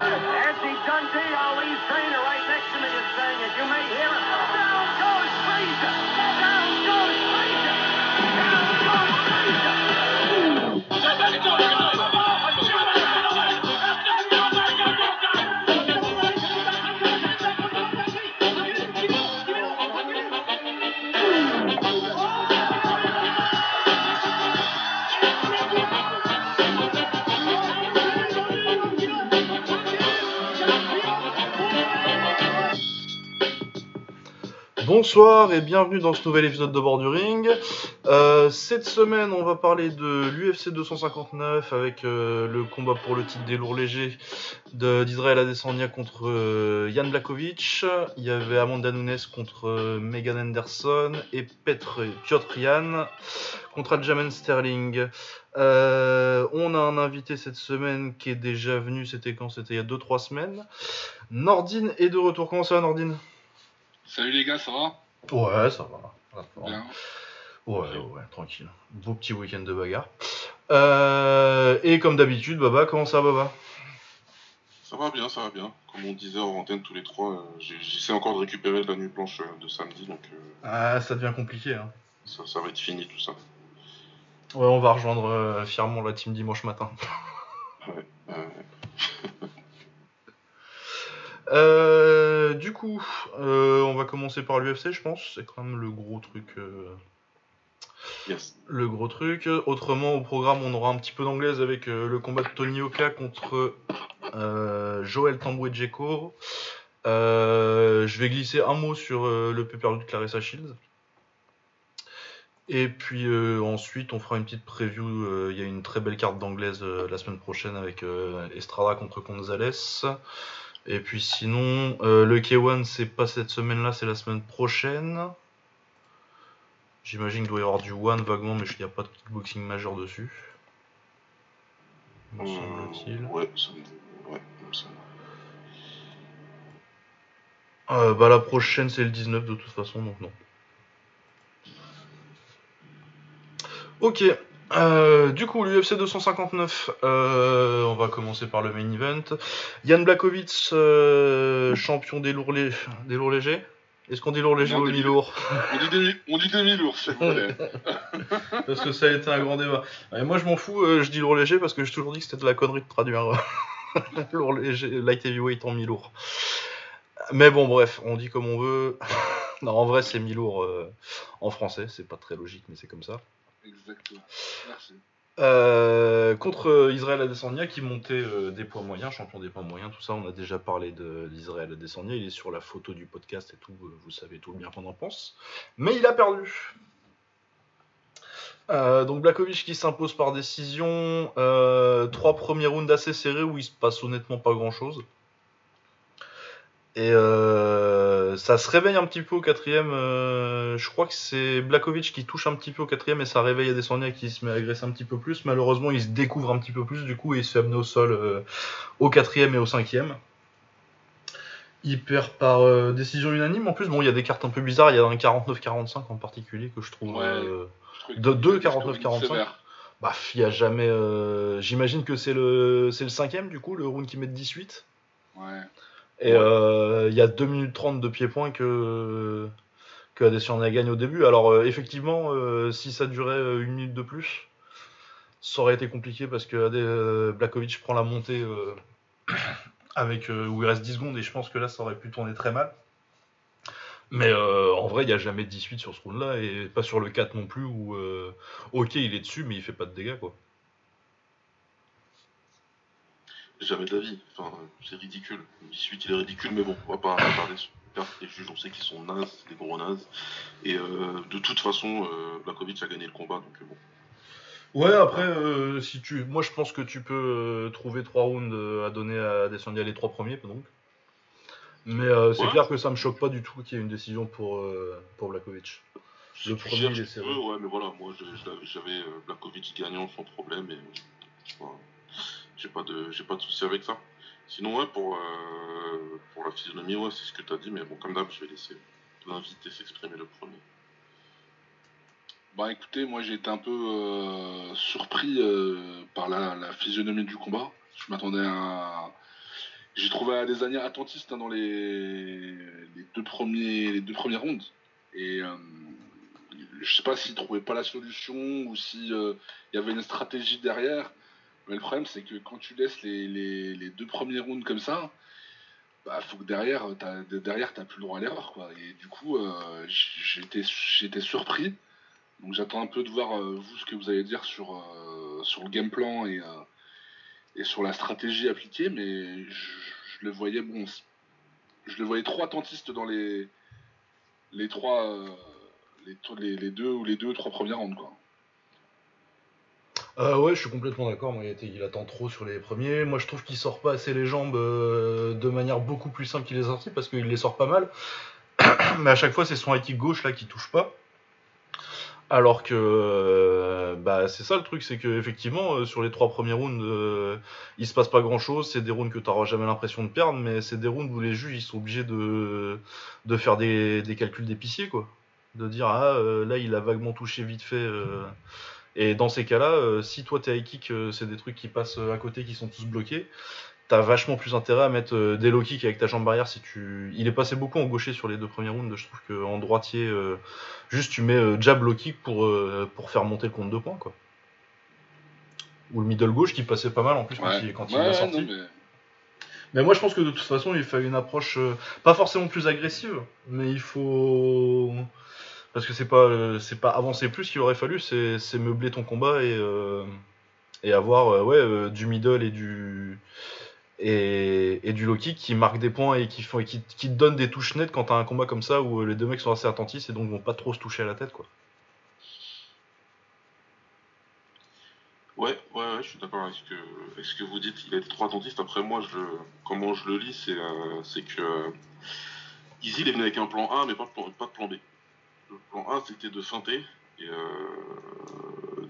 Nancy Dundee, Bonsoir et bienvenue dans ce nouvel épisode de Borduring. Euh, cette semaine, on va parler de l'UFC 259 avec euh, le combat pour le titre des lourds légers d'Israël Adesanya contre euh, Jan Blakovic. Il y avait Amanda Nunes contre euh, Megan Anderson et Petr, Piotr contre Aljamain Sterling. On a un invité cette semaine qui est déjà venu, c'était quand? C'était il y a 2-3 semaines. Nordine est de retour. Comment ça va Nordine? Salut les gars, ça va? Ouais, ça va. Bien. Ouais, ouais, ouais, tranquille. Beau petit week-end de bagarre. Euh, et comme d'habitude, Baba, comment ça va, Baba? Ça va bien, ça va bien. Comme on disait en antenne tous les trois, euh, j'essaie encore de récupérer de la nuit blanche euh, de samedi, donc Ah, ça devient compliqué. Hein. ça, ça va être fini tout ça. Ouais, on va rejoindre fièrement la team dimanche matin. Euh, Euh, du coup, euh, on va commencer par l'UFC, je pense. C'est quand même le gros truc. euh, yes. le gros truc. Autrement, au programme, on aura un petit peu d'anglaise avec le combat de Tony Oka contre Joël Tamboué-Djeko. Euh, je vais glisser un mot sur le pay de Clarissa Shields. Et puis ensuite, on fera une petite preview. Il y a une très belle carte d'anglaise la semaine prochaine avec Estrada contre Gonzalez. Et puis sinon, euh, le K1, c'est pas cette semaine-là, c'est la semaine prochaine. J'imagine qu'il doit y avoir du one vaguement, mais il n'y a pas de kickboxing majeur dessus. Me semble-t-il. ouais, ça me... ouais, me semble. Euh, bah, la prochaine, c'est le 19 de toute façon, donc non. Ok. Euh, du coup, l'UFC 259, euh, on va commencer par le main event. Yann Blakovic, euh, champion des lourds, lé- des lourds légers. Est-ce qu'on dit lourd léger Non, ou des- mi-lourd On dit demi, on dit demi lourd, s'il vous plaît. Parce que ça a été un grand débat. Et moi, je m'en fous, je dis lourd léger parce que j'ai toujours dit que c'était de la connerie de traduire lourd léger, light heavyweight en mi-lourd. Mais bon, bref, on dit comme on veut. non, en vrai, c'est mi-lourd en français, c'est pas très logique, mais c'est comme ça. Euh, contre Israël Adesanya qui montait euh, des poids moyens, champion des poids moyens, tout ça, on a déjà parlé d'Israël Adesanya, il est sur la photo du podcast et tout, euh, vous savez tout le bien qu'on en pense. Mais il a perdu. Donc Blakovic qui s'impose par décision, trois premiers rounds assez serrés où il se passe honnêtement pas grand chose. Et euh, ça se réveille un petit peu au quatrième. euh, je crois que c'est Blakovic qui touche un petit peu au quatrième et ça réveille Adesanya qui se met à agresser un petit peu plus. Malheureusement, il se découvre un petit peu plus du coup et il se fait amener au sol euh, au quatrième et au cinquième. Il perd par euh, décision unanime. En plus, bon, il y a des cartes un peu bizarres. Il y a un 49-45 en particulier que je trouve. Ouais. euh, De- deux, c'était 49, 45. sévère. bah, il y a jamais. euh, J'imagine que c'est le, c'est le cinquième du coup, le round qui met de 18. Ouais. Et euh, il y a 2 minutes 30 de pied-point que, que Adesanya gagne au début. Alors euh, effectivement, euh, si ça durait une minute de plus, ça aurait été compliqué parce que Ade- Blakovic prend la montée avec où il reste 10 secondes et je pense que là ça aurait pu tourner très mal. Mais en vrai, il n'y a jamais de 18 sur ce round-là et pas sur le 4 non plus où ok il est dessus mais il fait pas de dégâts quoi. Jamais de la vie. Enfin, c'est ridicule. 18, il est ridicule, mais bon, on va pas parler les juges, on sait qu'ils sont nazes, des gros nazes. Et euh, de toute façon, euh, Blakovic a gagné le combat, donc euh, bon. Ouais, après, euh, si tu, moi je pense que tu peux trouver trois rounds à donner à Adesanya les trois premiers, donc. Mais euh, c'est Ouais. clair que ça me choque pas du tout qu'il y ait une décision pour, pour Blakovic. Si Le premier, il est serré. ouais, mais voilà, moi j'avais Blakovic gagnant sans problème et j'ai pas de j'ai pas de souci avec ça. Sinon ouais pour euh, pour la physionomie ouais c'est ce que tu as dit mais bon comme d'hab je vais laisser l'invité s'exprimer le premier. Bah écoutez, moi j'ai été un peu euh, surpris euh, par la, physionomie du combat. Je m'attendais à. j'ai trouvé Adesanya attentiste hein, dans les, les deux premiers les deux premières rondes. Et je sais pas s'il trouvait pas la solution ou si euh, il y avait une stratégie derrière. Le problème c'est que quand tu laisses les, les, deux premiers rounds comme ça, bah faut que derrière t'as derrière t'as plus le droit à l'erreur quoi. Et du coup euh, j'étais j'étais surpris. Donc j'attends un peu de voir euh, vous ce que vous allez dire sur euh, sur le game plan et et sur la stratégie appliquée, mais je, le voyais bon, je le voyais trop attentiste dans les les trois les deux ou les deux trois premières rounds quoi. Euh, ouais, je suis complètement d'accord. Il, attend trop sur les premiers. Moi, je trouve qu'il sort pas assez les jambes euh, de manière beaucoup plus simple qu'il les a sortis parce qu'il les sort pas mal. Mais à chaque fois, c'est son high gauche là qui touche pas. Alors que euh, bah, c'est ça le truc, c'est que effectivement euh, sur les trois premiers rounds, il se passe pas grand chose. C'est des rounds que tu n'auras jamais l'impression de perdre, mais c'est des rounds où les juges ils sont obligés de, faire des, calculs d'épicier quoi, de dire ah là il a vaguement touché vite fait. Et dans ces cas-là, euh, si toi t'es high kick, euh, c'est des trucs qui passent euh, à côté, qui sont tous bloqués, t'as vachement plus intérêt à mettre euh, des low kicks avec ta jambe arrière si tu. Il est passé beaucoup en gaucher sur les deux premiers rounds. Je trouve qu'en droitier, euh, juste tu mets euh, jab low kick pour, euh, pour faire monter le compte de points quoi. Ou le middle gauche qui passait pas mal en plus quand il, quand il non, sorti. mais- Mais moi je pense que de toute façon il fait une approche euh, pas forcément plus agressive, mais il faut parce que c'est pas euh, c'est pas avancer plus qu'il aurait fallu, c'est meubler ton combat et euh, avoir euh, ouais du middle et du et, du low kick qui marque des points et qui font et qui, te donne des touches nettes quand t'as un combat comme ça où les deux mecs sont assez attentifs et donc vont pas trop se toucher à la tête quoi. Ouais, ouais, ouais, je suis d'accord avec, ce que- vous dites. Il a été trop attentiste. Après, moi, je, comment je le lis, c'est que Easy, il est venu avec un plan A, mais pas pas de plan B. Le plan A, c'était de feinter et euh,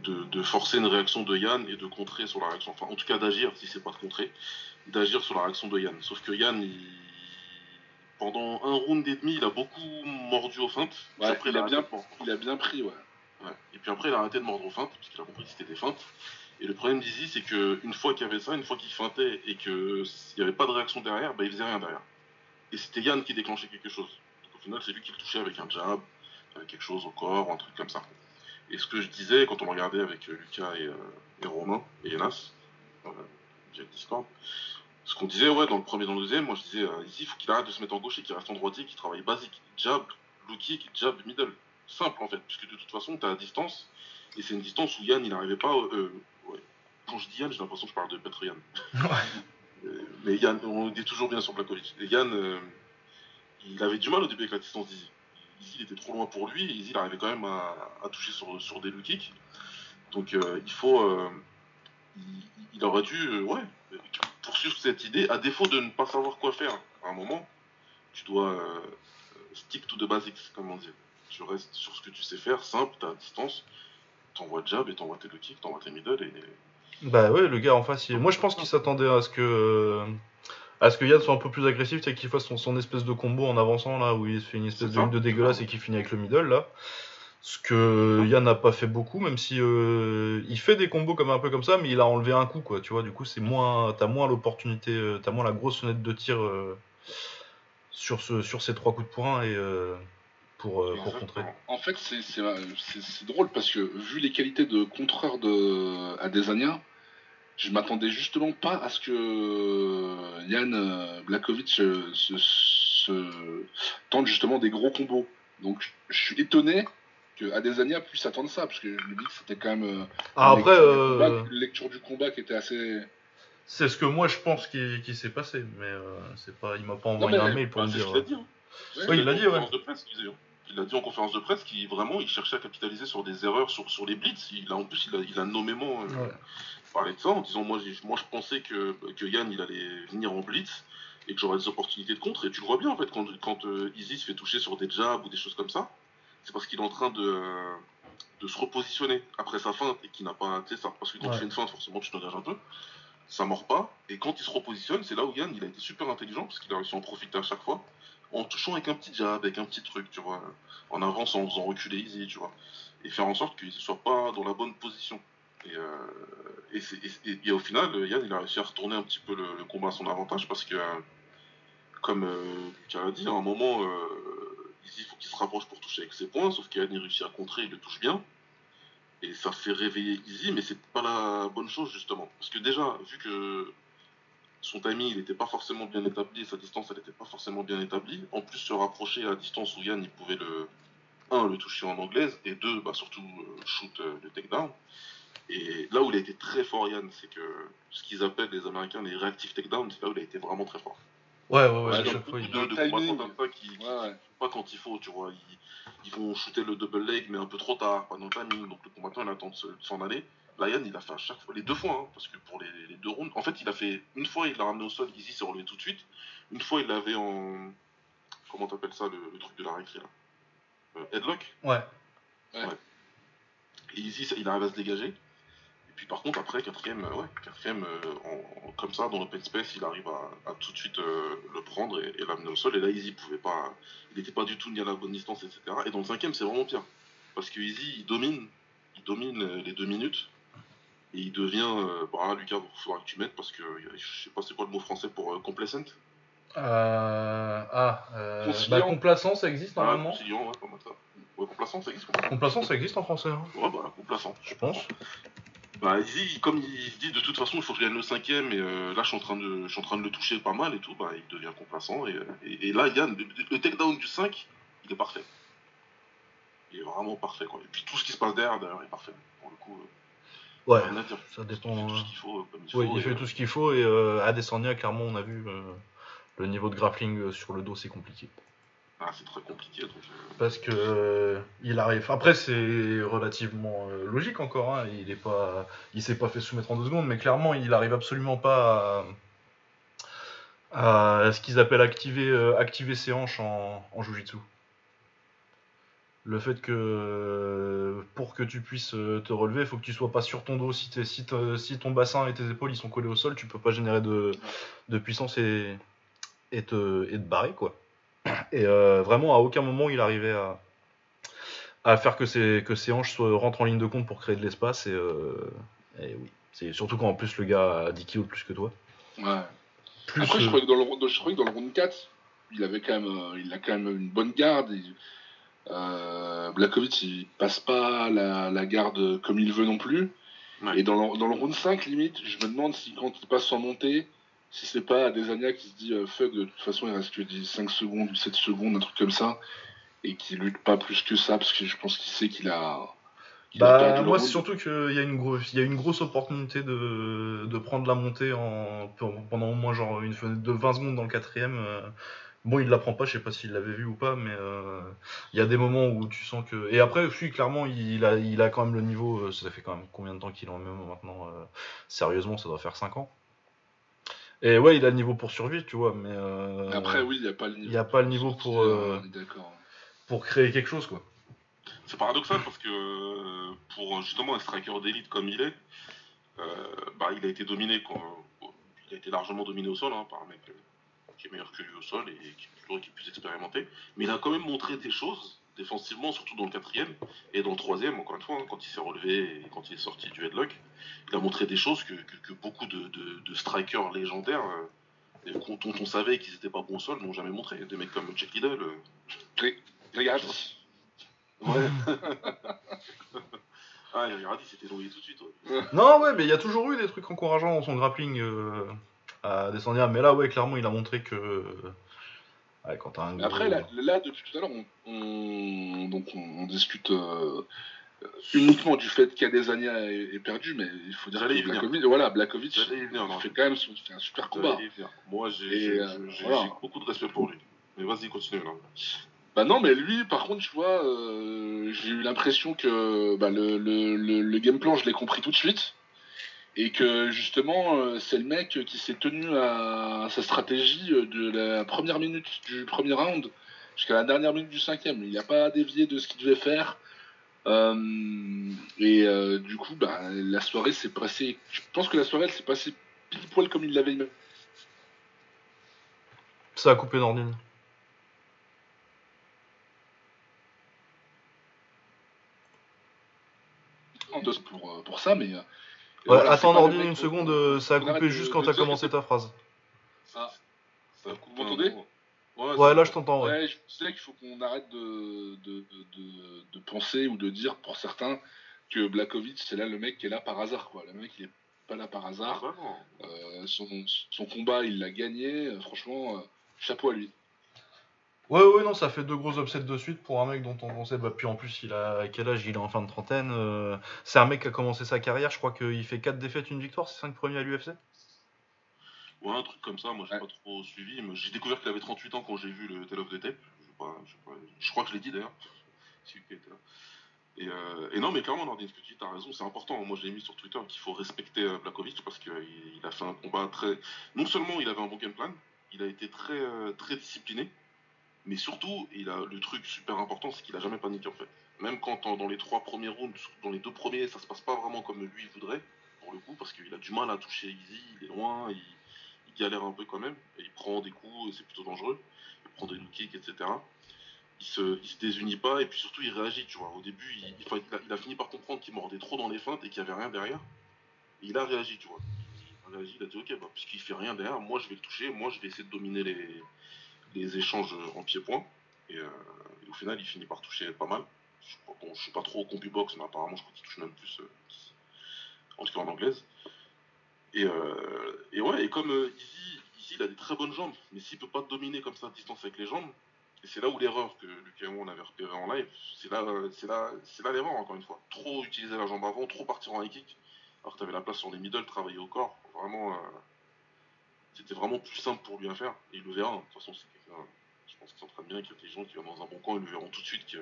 de, de forcer une réaction de Yann et de contrer sur la réaction. Enfin, en tout cas, d'agir, si c'est pas de contrer, d'agir sur la réaction de Yann. Sauf que Yann, il- pendant un round et demi, il a beaucoup mordu aux feintes. Ouais, après, il a bien-. Il a bien pris, ouais. Ouais. Et puis après, il a arrêté de mordre aux feintes, parce qu'il a compris que c'était des feintes. Et le problème d'Izzy, c'est que une fois qu'il y avait ça, une fois qu'il feintait et qu'il n'y avait pas de réaction derrière, bah, il faisait rien derrière. Et c'était Yann qui déclenchait quelque chose. Donc au final, c'est lui qui le touchait avec un jab, quelque chose au corps, un truc comme ça. Et ce que je disais quand on regardait avec euh, Lucas et, euh, et Romain et Enas, euh, via le Discord, ce qu'on disait, ouais, dans le premier et dans le deuxième, moi je disais, euh, Izzy, il faut qu'il arrête de se mettre en gauche et qu'il reste en droitier, qu'il travaille basique. Jab, low kick, jab, middle. Simple en fait, puisque de toute façon, tu à distance, et c'est une distance où Yann, il n'arrivait pas. euh, ouais. Quand je dis Yann, j'ai l'impression que je parle de Petr Yann. Euh, mais Yann, on est toujours bien sur Blakovic. Et Yann, euh, il avait du mal au début avec la distance d'Izzy. Izzy, il était trop loin pour lui, et Izzy, il arrivait quand même à, toucher sur, des low. Donc euh, il faut. euh, il, aurait dû, euh, poursuivre cette idée, à défaut de ne pas savoir quoi faire à un moment. Tu dois stick to the basics, comme on dit. Tu restes sur ce que tu sais faire, simple, t'as distance, t'envoies jab et t'envoies tes low t'envoies tes middle et. Bah ouais, le gars en face, moi je pense qu'il s'attendait à ce que à ce que Yann soit un peu plus agressif, sais, qu'il fasse son, son espèce de combo en avançant là, où il se fait une espèce C'est de ça. ligne de dégueulasse et qu'il finit avec le middle là. Ce que Yann n'a pas fait beaucoup, même si euh, il fait des combos comme un peu comme ça, mais il a enlevé un coup quoi, tu vois. Du coup, c'est moins, t'as moins l'opportunité, euh, t'as moins la grosse fenêtre de tir euh, sur ce, sur ces trois coups de poing et pour pour contrer. En fait, c'est- c'est c'est- c'est drôle parce que vu les qualités de contreur de Adesanya, je m'attendais justement pas à ce que Yann euh, Blakovic euh, se, se tente justement des gros combos. Donc je- suis étonné que Adesanya puisse attendre ça parce que je me dis que c'était quand même euh, Ah, une après, lecture, du combat, une lecture du combat qui était assez. c'est ce que moi je pense qui, qui s'est passé, mais euh, c'est pas, il m'a pas Non, envoyé mais- un mail pour Bah, me c'est dire. ce qu'il a dit. hein. Ouais, Oui, il l'a en dit, ouais. conférence de presse, il l'a dit en conférence de presse qu'il vraiment il cherchait à capitaliser sur des erreurs sur, sur les blitz. Il a, en plus, il a, il a nommément euh, Ouais. Parlé de ça en disant moi, moi je pensais que, que Yann il allait venir en blitz et que j'aurais des opportunités de contre. Et tu le vois bien en fait quand, quand euh, Izzy se fait toucher sur des jabs ou des choses comme ça, c'est parce qu'il est en train de, euh, de se repositionner après sa feinte et qu'il n'a pas. Tu sais, ça, parce que quand Ouais. tu fais une feinte, forcément tu t'engages un peu. Ça mord pas. Et quand il se repositionne, c'est là où Yann il a été super intelligent parce qu'il a réussi à en profiter à chaque fois en touchant avec un petit jab, avec un petit truc, tu vois, en avançant, en faisant reculer Easy, tu vois, et faire en sorte qu'il ne soit pas dans la bonne position. Et, euh, et, et- au final, Yann, il a réussi à retourner un petit peu le, combat à son avantage parce que, euh, comme euh, Lucas l'a dit, à un moment, euh, Izzy, il faut qu'il se rapproche pour toucher avec ses points, sauf qu'Yann, il réussit à contrer, il le touche bien. Et ça fait réveiller Izzy, mais c'est pas la bonne chose, justement. Parce que déjà, vu que son timing, il n'était pas forcément bien établi, sa distance, elle n'était pas forcément bien établie, en plus se rapprocher à la distance où Yann, il pouvait le, un, le toucher en anglaise, et deux, bah, surtout euh, shoot euh, le takedown. Et là où il a été très fort, Yann, c'est que ce qu'ils appellent les Américains les reactive takedowns, c'est là où il a été vraiment très fort. Ouais, ouais, ouais, Ouais, à donc, chaque fois, il- De, de comme ça qui, qui- Ouais, ouais. pas quand il faut, tu vois. Ils, ils vont shooter le double leg, mais un peu trop tard, pas dans le timing. Donc le combattant, il attend de se- de s'en aller. Là, Yann, il a fait à chaque fois, les deux fois, hein, parce que pour les, les deux rounds, en fait, il a fait une fois, il l'a ramené au sol, Izzy s'est relevé tout de suite. Une fois, il l'avait en. Comment t'appelles ça, le, le truc de la récré, là? Euh, Headlock? Ouais. Et Izzy, ça- il arrive à se dégager. Puis par contre, après, quatrième, euh, ouais, quatrième euh, en- en- comme ça, dans l'open space, il arrive à, à tout de suite euh, le prendre et, et l'amener au sol. Et là, Izzy pouvait pas. Il n'était pas du tout ni à la bonne distance, etc. Et dans le cinquième, c'est vraiment pire. Parce que Izzy, il domine. Il domine les deux minutes. Et il devient. Euh, bah, Lucas, il faudra que tu mettes parce que je sais pas c'est quoi le mot français pour euh, complacent? Euh, ah, euh, bah, complaçant, ça existe Ah, normalement? ouais, ça. Ouais, complacent, ça existe. complacent. Ça existe en français, hein, Ouais, bah, complacent. je pense. Bah, comme il se dit de toute façon, il faut que je gagne le cinquième, et euh, là je suis, en train de, je suis en train de le toucher pas mal et tout, bah, il devient complaçant. Et, euh, et, et là, Yann, le, le takedown du 5, il est parfait. Il est vraiment parfait, quoi. Et puis tout ce qui se passe derrière, d'ailleurs, est parfait. Pour le coup, euh, Ouais, ça Il fait dépend. tout ce qu'il faut, comme il Oui, faut. il fait tout ce qu'il faut et euh, à Descendia, clairement, on a vu le niveau de grappling sur le dos, c'est compliqué. Ah, c'est très compliqué. Donc, euh, Parce que euh, il arrive. Après, c'est relativement euh, logique encore. hein, Il est pas, il s'est pas fait soumettre en deux secondes, mais clairement, il arrive absolument pas à, ce qu'ils appellent activer, euh, activer ses hanches en, en jujitsu. Le fait que pour que tu puisses te relever, il faut que tu sois pas sur ton dos. Si, ton bassin et tes épaules sont collés au sol, tu peux pas générer de, puissance et, te, et te barrer quoi. Et euh, vraiment, à aucun moment il arrivait à, à faire que ses, que ses hanches soient, rentrent en ligne de compte pour créer de l'espace. Et, euh, et oui, c'est surtout quand en plus le gars a 10 kilos de plus que toi. Ouais. Plus, Après, je euh, croyais, que dans le, round- je croyais que dans le round 4, il avait quand même, il a quand même une bonne garde. Il, euh, Blakovic, il passe pas la, la garde comme il veut non plus. Ouais. Et dans le, dans le round 5, limite, je me demande si quand il passe sans montée, si c'est pas Adesanya qui se dit euh, fuck, de toute façon, il reste que 10, 5 secondes ou 7 secondes, un truc comme ça, et qui lutte pas plus que ça, parce que je pense qu'il sait qu'il a. a Bah, le moi, c'est surtout qu'il y, a une grosse- y a une grosse opportunité de, de prendre la montée en, pendant au moins genre une fenêtre de 20 secondes dans le quatrième. euh. Bon, il la prend pas, je sais pas s'il l'avait vu ou pas, mais euh, il y a des moments où tu sens que. Et après, oui, clairement, il a, il a quand même le niveau. euh, Ça fait quand même combien de temps qu'il est en MMA maintenant euh, Sérieusement, ça doit faire 5 ans. Et ouais, il a le niveau pour survivre, tu vois, mais. euh, Après, oui, il n'y a pas le niveau. il a pas le niveau pour, euh, pour créer quelque chose, quoi. C'est paradoxal parce que euh, pour justement un striker d'élite comme il est, euh, bah, il a été dominé quand, il a été largement dominé au sol hein, par un mec qui est meilleur que lui au sol et qui, qui est plus expérimenté. Mais il a quand même montré des choses défensivement, surtout dans le quatrième et dans le troisième, encore une fois, hein, quand il s'est relevé et quand il est sorti du headlock, il a montré des choses que, que- que beaucoup de, de- de strikers légendaires euh, dont on savait qu'ils n'étaient pas bons au sol n'ont jamais montré. Des mecs comme Jack Liddell. euh, Regarde. Ouais. ah, il a dit c'était noyé tout de suite. ouais. Non, ouais, mais il y a toujours eu des trucs encourageants dans son grappling euh, à Descendia. Mais là, ouais, clairement, il a montré que. Ouais, quand t'as un gros- Après, là, là, depuis tout à l'heure, on, on- donc on, on discute euh, uniquement du fait qu'Adesanya est, est perdu, mais il faut dire que. Blakovic, voilà, Blakovic non. fait quand même son- fait un super combat. Moi, j'ai euh, voilà. beaucoup de respect pour lui. Mais vas-y, continue là. Bah non, mais lui, par contre, tu vois, euh, j'ai eu l'impression que bah, le, le, le, le game plan, je l'ai compris tout de suite. Et que justement, euh, c'est le mec qui s'est tenu à sa stratégie euh, de la première minute du premier round jusqu'à la dernière minute du cinquième. Il n'a pas dévié de ce qu'il devait faire. Euh, et euh, du coup, bah, la soirée s'est passée. Je pense que la soirée s'est passée pile poil comme il l'avait imaginé. Ça a coupé Nordine. pour, pour ça, mais. Ouais, voilà, c'est attends, Nordine, une seconde, euh, ça a coupé juste quand t'as commencé ta phrase. Ah, Ça coupe Vous m'entendez. Ouais, là je t'entends, ouais. Ouais, je qu'il faut qu'on arrête de, de, de, penser ou de dire pour certains que Blakovic, c'est là le mec qui est là par hasard. Quoi. Le mec, il est pas là par hasard. Euh, son, son combat, il l'a gagné. Euh, franchement, euh, chapeau à lui. Ouais, ouais, non, ça fait deux gros upsets de suite pour un mec dont on pensait. Bah, puis en plus, il a quel âge Il est en fin de trentaine. euh, C'est un mec qui a commencé sa carrière. Je crois qu'il fait 4 défaites, une victoire, c'est 5 premiers à l'UFC. Ouais, un truc comme ça, moi j'ai Ouais. pas trop suivi. mais J'ai découvert qu'il avait 38 ans quand j'ai vu le Tale of the Tape. Je, sais pas, je, sais pas, je crois que je l'ai dit d'ailleurs. Et, euh, et non, mais clairement, Nordin, ce que tu dis, t'as raison, c'est important. Moi j'ai mis sur Twitter qu'il faut respecter euh, Blakovic parce qu'il il a fait un combat très. Non seulement il avait un bon game plan, il a été très, euh, très discipliné, mais surtout, il a le truc super important, c'est qu'il a jamais paniqué en fait. Même quand en- dans les trois premiers rounds, dans les deux premiers, ça se passe pas vraiment comme lui voudrait, pour le coup, parce qu'il a du mal à toucher Easy, il est loin, il, galère un peu quand même, il prend des coups, c'est plutôt dangereux, il prend des low kicks, etc. Il se, il se désunit pas, et puis surtout il réagit, tu vois. Au début, il, a, fini par comprendre qu'il mordait trop dans les feintes et qu'il y avait rien derrière, et il a réagi, tu vois. Il a réagi, il a dit ok, bah, puisqu'il fait rien derrière, moi je vais le toucher, moi je vais essayer de dominer les, les échanges en pied-point, et, euh, et au final il finit par toucher pas mal. Je, bon, je suis pas trop au compu-box, mais apparemment je crois qu'il touche même plus, euh, en tout cas en anglaise. Et, euh, ouais, et comme Izzy, il a des très bonnes jambes, mais s'il peut pas dominer comme ça à distance avec les jambes, et c'est là où l'erreur que Lucas et moi on avait repéré en live, c'est là, c'est là, c'est là l'erreur encore une fois. Trop utiliser la jambe avant, trop partir en high kick, alors que tu avais la place sur les middle, travailler au corps, vraiment, c'était vraiment plus simple pour lui à faire. Et il le verra, hein. de toute façon, c'est quelqu'un, je pense qu'il s'entraîne bien, qu'il y a des gens qui vont dans un bon coin, ils le verront tout de suite, que,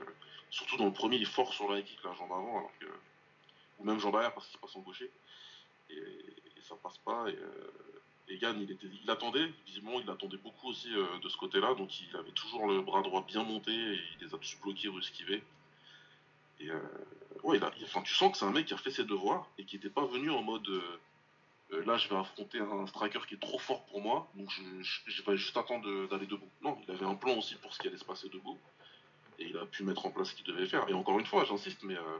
surtout dans le premier, il est fort sur la kick, la jambe avant, alors que, ou même jambe arrière parce qu'il passe en gaucher et, et ça passe pas. Et, euh, et Yann, il, était, il attendait, visiblement, il attendait beaucoup aussi euh, de ce côté-là, donc il avait toujours le bras droit bien monté et il les a tous bloqués ou esquivés. Et euh, ouais, il a- enfin, tu sens que c'est un mec qui a fait ses devoirs et qui n'était pas venu en mode euh, là, je vais affronter un striker qui est trop fort pour moi, donc je, je- je vais juste attendre d'aller debout. Non, il avait un plan aussi pour ce qui allait se passer debout et il a pu mettre en place ce qu'il devait faire. Et encore une fois, j'insiste, mais. euh,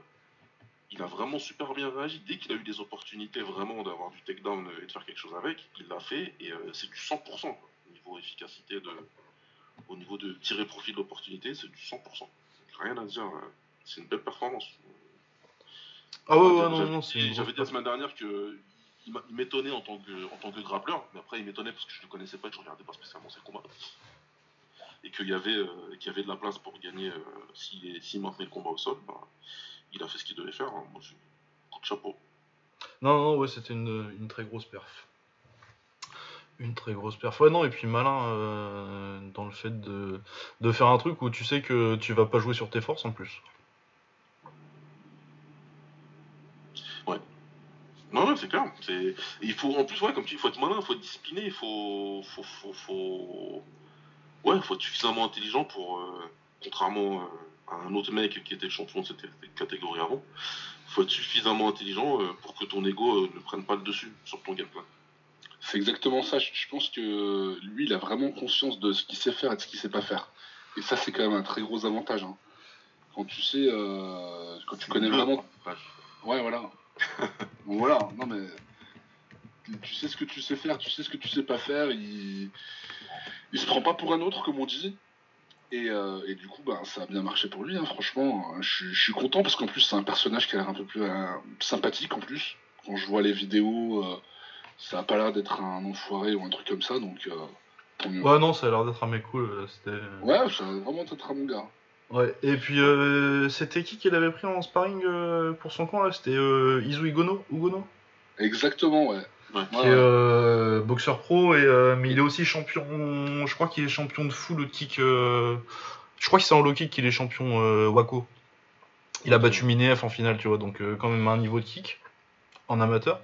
il a vraiment super bien réagi. Dès qu'il a eu des opportunités vraiment d'avoir du takedown et de faire quelque chose avec, il l'a fait et euh, c'est du 100%. quoi. Au niveau efficacité, de, au niveau de tirer profit de l'opportunité, c'est du 100%. Donc, rien à dire. c'est une belle performance. Ah ouais, ouais, non, non, c'est. J'avais dit la semaine dernière que il m'étonnait en tant que en tant que grappleur, mais après il m'étonnait parce que je ne le connaissais pas et que je regardais pas spécialement ses combats. Et qu'il y avait euh, y avait de la place pour gagner euh, s'il s'il maintenait le combat au sol. bah, il a fait ce qu'il devait faire. hein. Moi, je... coup de chapeau. Non, non, ouais, c'était une, une très grosse perf. Une très grosse perf. Ouais, non, et puis malin euh, dans le fait de, de faire un truc où tu sais que tu vas pas jouer sur tes forces en plus. Non, ouais, c'est Il faut, en plus, ouais, comme tu dis, il faut être malin, il faut être discipliné, il faut, faut, faut, faut... Ouais, faut être suffisamment intelligent pour, euh, contrairement euh, à un autre mec qui était champion de cette catégorie avant, faut être suffisamment intelligent euh, pour que ton ego ne prenne pas le dessus sur ton game plan. C'est exactement ça. Je pense que lui, il a vraiment conscience de ce qu'il sait faire et de ce qu'il sait pas faire. Et ça, c'est quand même un très gros avantage. hein. Quand tu sais, euh, quand tu connais vraiment Ouais. Ouais, voilà. Bon, voilà, non mais. Tu- sais ce que tu sais faire, tu sais ce que tu sais pas faire, il. Il se prend pas pour un autre, comme on dit. Et, euh, et du coup, bah, ça a bien marché pour lui, hein, franchement. Je, suis- je suis content parce qu'en plus, c'est un personnage qui a l'air un peu plus euh, sympathique en plus. Quand je vois les vidéos, euh, ça a pas l'air d'être un enfoiré ou un truc comme ça, donc euh, tant mieux. Ouais, non, ça a l'air d'être un mec cool. C'était. Ouais, ça a vraiment être un bon gars. Ouais, et puis euh, c'était qui qu'il avait pris en sparring pour son camp là? C'était euh, Izu Igono, Ugono? Exactement, ouais. Ouais. qui Ouais, est euh, boxeur pro, et, euh, mais il est aussi champion. Je crois qu'il est champion de full low kick. euh, je crois que c'est en low kick qu'il est champion euh, Wako. Il a battu Mineef en finale, tu vois, donc euh, quand même un niveau de kick en amateur.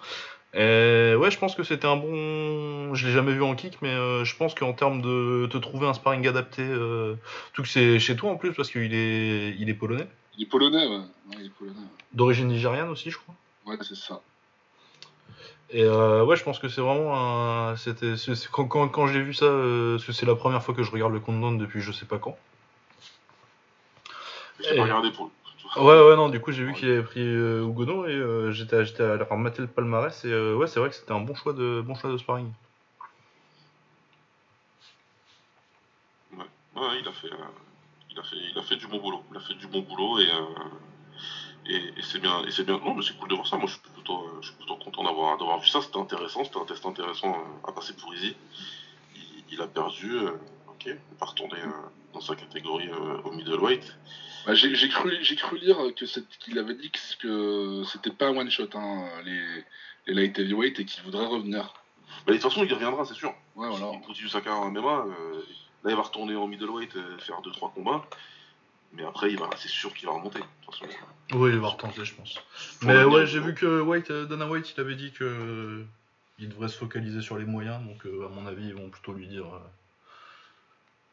Et ouais, je pense que c'était un bon. Je l'ai jamais vu en kick, mais euh, je pense qu'en termes de te trouver un sparring adapté, euh, tout que c'est chez toi en plus parce qu'il est, il est polonais, Il est polonais, ouais. Ouais, il est polonais. ouais. d'origine nigériane aussi, je crois. Ouais, c'est ça. Et euh, ouais, je pense que c'est vraiment un. C'était quand, quand, quand j'ai vu ça, euh, parce que c'est la première fois que je regarde le countdown depuis je sais pas quand. J'ai Et- pas regardé pour le Ouais, ouais, non, du coup, j'ai vu qu'il avait pris euh, Hugono et euh, j'étais j'étais allé remater le palmarès et ouais, c'est vrai que c'était un bon choix de bon choix de sparring. Ouais, ouais, il a fait, il a fait, il a fait du bon boulot. Il a fait du bon boulot et et, et c'est bien, et c'est bien. Non, mais c'est cool de voir ça. Moi, je suis plutôt, euh, je suis plutôt content d'avoir d'avoir vu ça. C'était intéressant, c'était un test intéressant à passer pour Easy. Il, il a perdu. euh, ok, il va retourner euh, dans sa catégorie au middleweight. Bah, j'ai j'ai cru, j'ai cru lire que c'est- qu'il avait dit que c'était pas un one shot hein, les, les light heavyweight et qu'il voudrait revenir. Bah, de toute façon, il reviendra, c'est sûr. Ouais, voilà. Il continue sa carrière en MMA. euh, là, il va retourner en middleweight, euh, faire 2-3 combats. Mais après, il va, c'est sûr qu'il va remonter. De toute façon. Oui, il va retenter, je pense. Faut Mais ouais, j'ai vu que White, euh, Dana White, il avait dit que euh, il devrait se focaliser sur les moyens, donc euh, à mon avis, ils vont plutôt lui dire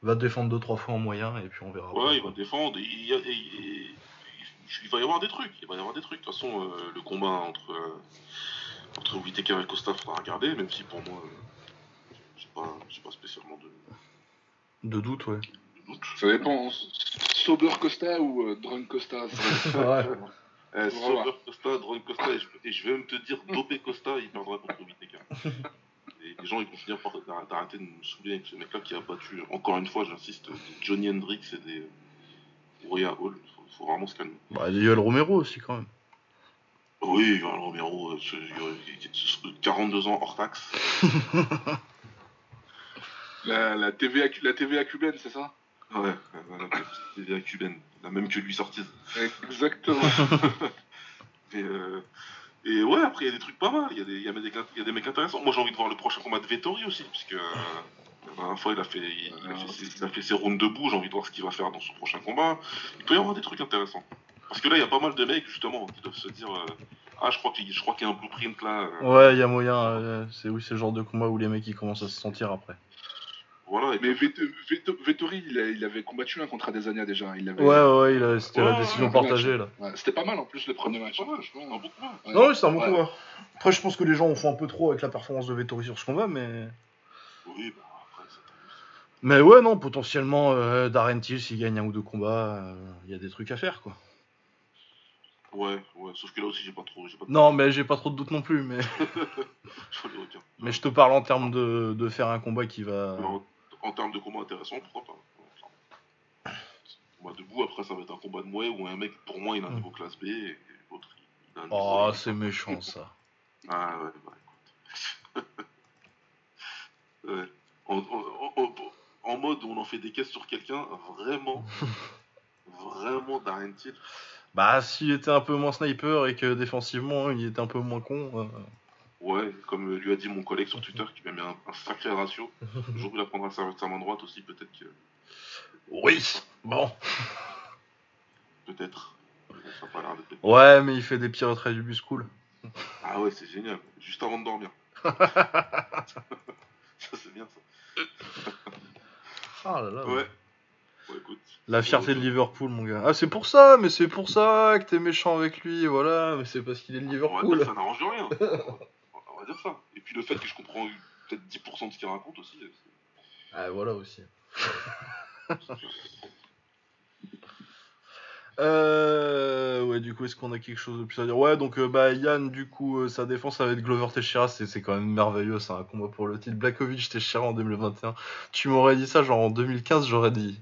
va te défendre deux trois fois en moyen et puis on verra. Ouais, il va défendre. et Il, y a- et- et- il va y avoir des trucs. Il va y avoir des trucs. De toute façon, euh, le combat entre, euh, entre Whittaker et Costa, faudra regarder, même si pour moi, euh, j'ai pas, j'ai pas spécialement de, De doute, ouais. Ça dépend. Sober Costa ou euh, Drunk Costa Ouais. Euh. Sober Costa, Drone Costa, et je, et je vais même te dire, dopé Costa, il perdra contre Whittaker. Et les gens, ils vont finir par d'arrêter de me saouler avec ce mec-là qui a battu, encore une fois, j'insiste, des Johnny Hendrix et des Uriah Hall. Faut, faut vraiment se calmer. Bah, il y a le Romero aussi quand même. Oui, Yohan Romero, euh, ce- ce- ce- 42 ans hors taxe. La, la TVA, cu- la TVA cubaine, c'est ça? Ouais, voilà, c'était la cubaine, la même que lui sortie. Exactement. Et, euh, et ouais, après, il y a des trucs pas mal, il y, a des- il y, a des- il y a des mecs intéressants. Moi, j'ai envie de voir le prochain combat de Vettori aussi, puisque euh, la dernière fois, il a, fait, il, il a fait ses, il a fait ses rounds debout, j'ai envie de voir ce qu'il va faire dans son prochain combat. Il peut y avoir des trucs intéressants. Parce que là, il y a pas mal de mecs, justement, qui doivent se dire euh, Ah, je crois qu'il je crois qu'il y a un blueprint là. euh, Ouais, il y a moyen. euh, c'est oui, c'est le genre de combat où les mecs ils commencent à se sentir après. Voilà, Mais Vettori, il, avait combattu un contre Adesanya déjà. Il avait... Ouais, ouais, ouais, il a- c'était Ouais, la décision ouais, partagée là. Ouais, C'était pas mal en plus le premier match. pas mal, je pense, un bon combat. Ouais. Non, oui, c'est un bon combat. Après, je pense que les gens en font un peu trop avec la performance de Vettori sur ce combat, mais. Oui, bah après, c'est Mais ouais, non, potentiellement, euh, Darren Till, s'il gagne un ou deux combats, euh, il y a des trucs à faire quoi. Ouais, ouais, sauf que là aussi, j'ai pas trop. J'ai pas Non, mais j'ai pas trop de doutes non plus, mais. Je mais je te parle en termes de, de faire un combat qui va. En termes de combat intéressant, pourquoi pas clairement. Combat debout, après ça va être un combat de mouet où un mec, pour moi, il a un Mm. niveau classe B et l'autre, il a un niveau. Oh, c'est méchant ça. Ah ouais, bah écoute. ouais. En, en- en- en mode où on en fait des caisses sur quelqu'un, vraiment, vraiment Darren Till. Bah, s'il était un peu moins sniper et que défensivement il était un peu moins con. euh, Ouais, comme lui a dit mon collègue sur Twitter qui m'a mis un, un sacré ratio. Le jour où il apprendra sa, sa main droite aussi, peut-être que. Oui Bon. Peut-être. Ça a pas l'air d'être- Ouais, mais il fait des petits retraits du bus cool. Ah ouais, c'est génial. Juste avant de dormir. ça, c'est bien ça. Ah là là. Ouais. Bon, écoute. La fierté de Liverpool, mon gars. Ah, c'est pour ça, mais c'est pour ça que t'es méchant avec lui, voilà. Mais c'est parce qu'il est de Liverpool. dire, ça n'arrange rien. Dire ça. Et puis le fait que je comprends peut-être 10% de ce qu'il raconte aussi. c'est- Ah, voilà aussi. Euh, ouais, du coup, est-ce qu'on a quelque chose de plus à dire? Ouais, donc, euh, bah, Yann, du coup, euh, sa défense avec Glover Teixeira, c'est quand même merveilleux, c'est un combat pour le titre. Blakovic Teixeira en 2021. Tu m'aurais dit ça, genre en 2015, j'aurais dit.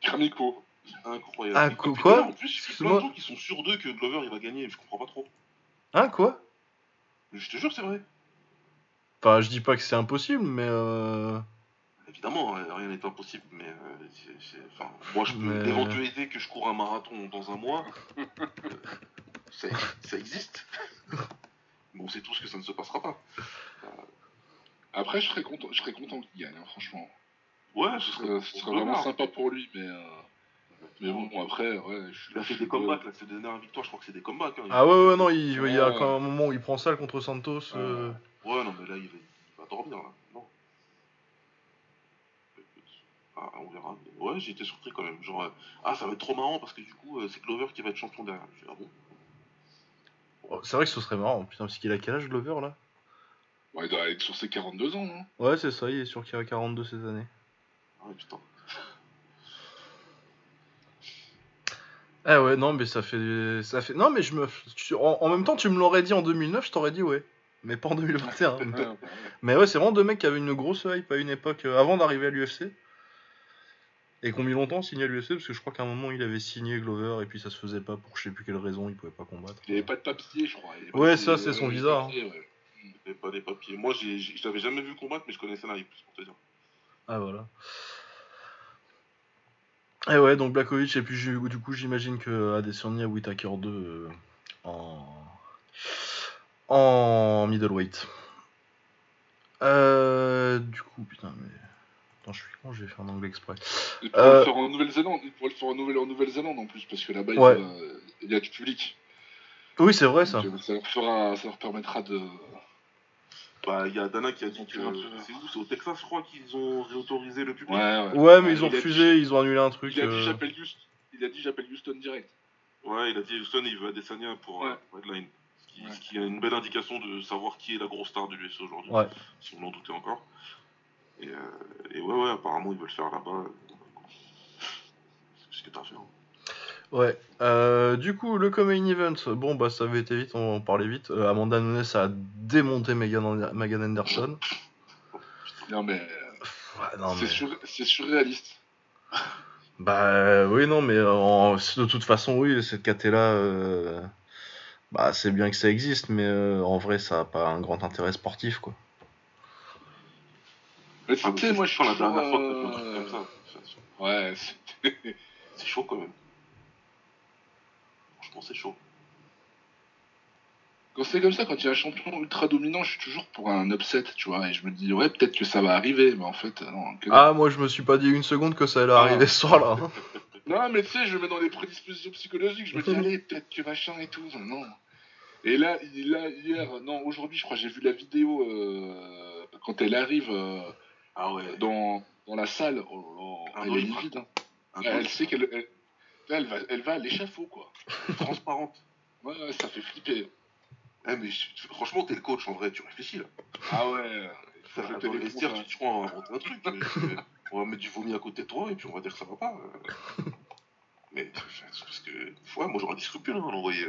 Carnico. Incroyable. Ah, quoi- En plus, il y a plein de gens qui sont sûrs d'eux que Glover il va gagner. Je comprends pas trop. Hein, quoi? Je te jure, c'est vrai. Enfin, je dis pas que c'est impossible, mais. Euh... Évidemment, hein, rien n'est impossible, mais euh, c'est- c'est- enfin, moi, je peux Mais- l'éventualité que je cours un marathon dans un mois, euh, ça, ça existe. Bon, on sait tous que ça ne se passera pas. Après, je serais content, je serais content qu'il gagne, hein, franchement. Ouais, ce serait, ce vraiment sympa pour lui, mais. euh, Mais bon, après, ouais. Je, Il a fait je- des comebacks, là, ses dernières victoires, je crois que c'est des comebacks. hein. Ah, ouais, ouais, non, il, il y a quand même un moment où il prend ça contre Santos. euh, Ouais, non, mais là, il va, il va dormir, là. Non. Ah, on verra. Mais Ouais, j'ai été surpris quand même. Genre, euh, ah, ça va être trop marrant parce que du coup, euh, c'est Glover qui va être champion derrière. Je ah bon? Oh, C'est vrai que ce serait marrant, putain, parce qu'il a quel âge, Glover, là? Ouais, il doit être sur ses 42 ans, hein. Ouais, c'est ça, il est sûr qu'il a 42 ces années. Ah, putain. Ah ouais, non, mais ça fait. Ça fait... Non, mais je me. en même temps, tu me l'aurais dit en 2009, je t'aurais dit ouais. Mais pas en 2021. Ouais, ouais. mais ouais, c'est vraiment deux mecs qui avaient une grosse hype à une époque euh, avant d'arriver à l'UFC. Et qui ont mis longtemps à signer à l'UFC parce que je crois qu'à un moment il avait signé Glover et puis ça se faisait pas pour je sais plus quelle raison, il pouvait pas combattre. Il n'y avait pas de papier, je crois. Il avait Ouais, ça, c'est son ouais, visa, papier, ouais. Il avait pas des papiers. Moi, j'ai- j'ai- je l'avais jamais vu combattre, mais je connaissais la hype, pour te dire. Ah voilà. Et ouais, donc Blakovic, et puis j'ai- du coup j'imagine que Adesanya Whitaker 2 euh, en... en middleweight. Euh, du coup, putain, mais. Attends, je suis con, j'ai fait un anglais exprès. Il pourrait Euh, le faire en Nouvelle-Zélande. Il pourrait le faire en Nouvelle- en Nouvelle-Zélande en plus, parce que là-bas, il, Ouais. va- il y a du public. Oui, c'est vrai ça. Donc, euh, ça, leur fera, ça leur permettra de. Bah, il y a Dana qui a dit que. euh, C'est où C'est au Texas, je crois, qu'ils ont réautorisé le public. Ouais, ouais. Ouais, mais ils ont Il dit- refusé, ils ont annulé un truc. Il a dit euh, j'appelle Houston. Il a dit j'appelle Houston direct. Ouais, il a dit Houston, il veut Adesanya pour, Ouais. euh. Ce qui, Ouais. ce qui est une belle indication de savoir qui est la grosse star de l'UFC aujourd'hui. Ouais. Si on en doutait encore. Et, euh, et ouais, ouais, apparemment, ils veulent le faire là-bas. C'est ce que t'as fait. hein. Ouais. Euh, du coup, le Comain Event, bon, bah ça avait été vite, on en parlait vite. Euh, Amanda Nunes a démonté Megan, Megan Anderson. Non, mais. Ouais, non, c'est mais- sur- c'est surréaliste. Bah euh, oui, non, mais en- de toute façon, oui, cette euh, bah c'est bien que ça existe, mais euh, en vrai, ça a pas un grand intérêt sportif, quoi. Mais Ah, tu sais, moi, je suis la dernière fois que t'as fait un truc euh, comme ça. c'est- Ouais, c'est- C'est chaud quand même. Franchement, c'est chaud. quand c'est comme ça, quand il y a un champion ultra dominant, je suis toujours pour un upset, tu vois. Et je me dis, ouais, peut-être que ça va arriver, mais en fait, non. que- Ah, moi, je me suis pas dit une seconde que ça allait Ah. arriver ce soir-là. hein. Non, mais tu sais, je me mets dans des prédispositions psychologiques. Je me dis, allez, peut-être que machin et tout. Non. Et là, il- là hier, non, aujourd'hui, je crois, j'ai vu la vidéo euh, quand elle arrive euh, Ah ouais. dans, dans la salle. Oh là elle est livide. hein. Elle, sait qu'elle elle, là, elle va, elle va à l'échafaud, quoi. transparente. Ouais, ouais, ça fait flipper. Eh, mais je- franchement, t'es le coach en vrai, tu réfléchis là. Ah ouais. Faire Faut jeter le les vestiaire, coups, tu, crois, va inventer un truc. mais, on va mettre du vomi à côté de toi et puis on va dire que ça va pas. Mais c'est parce que, ouais, moi j'aurais des scrupules hein, à l'envoyer.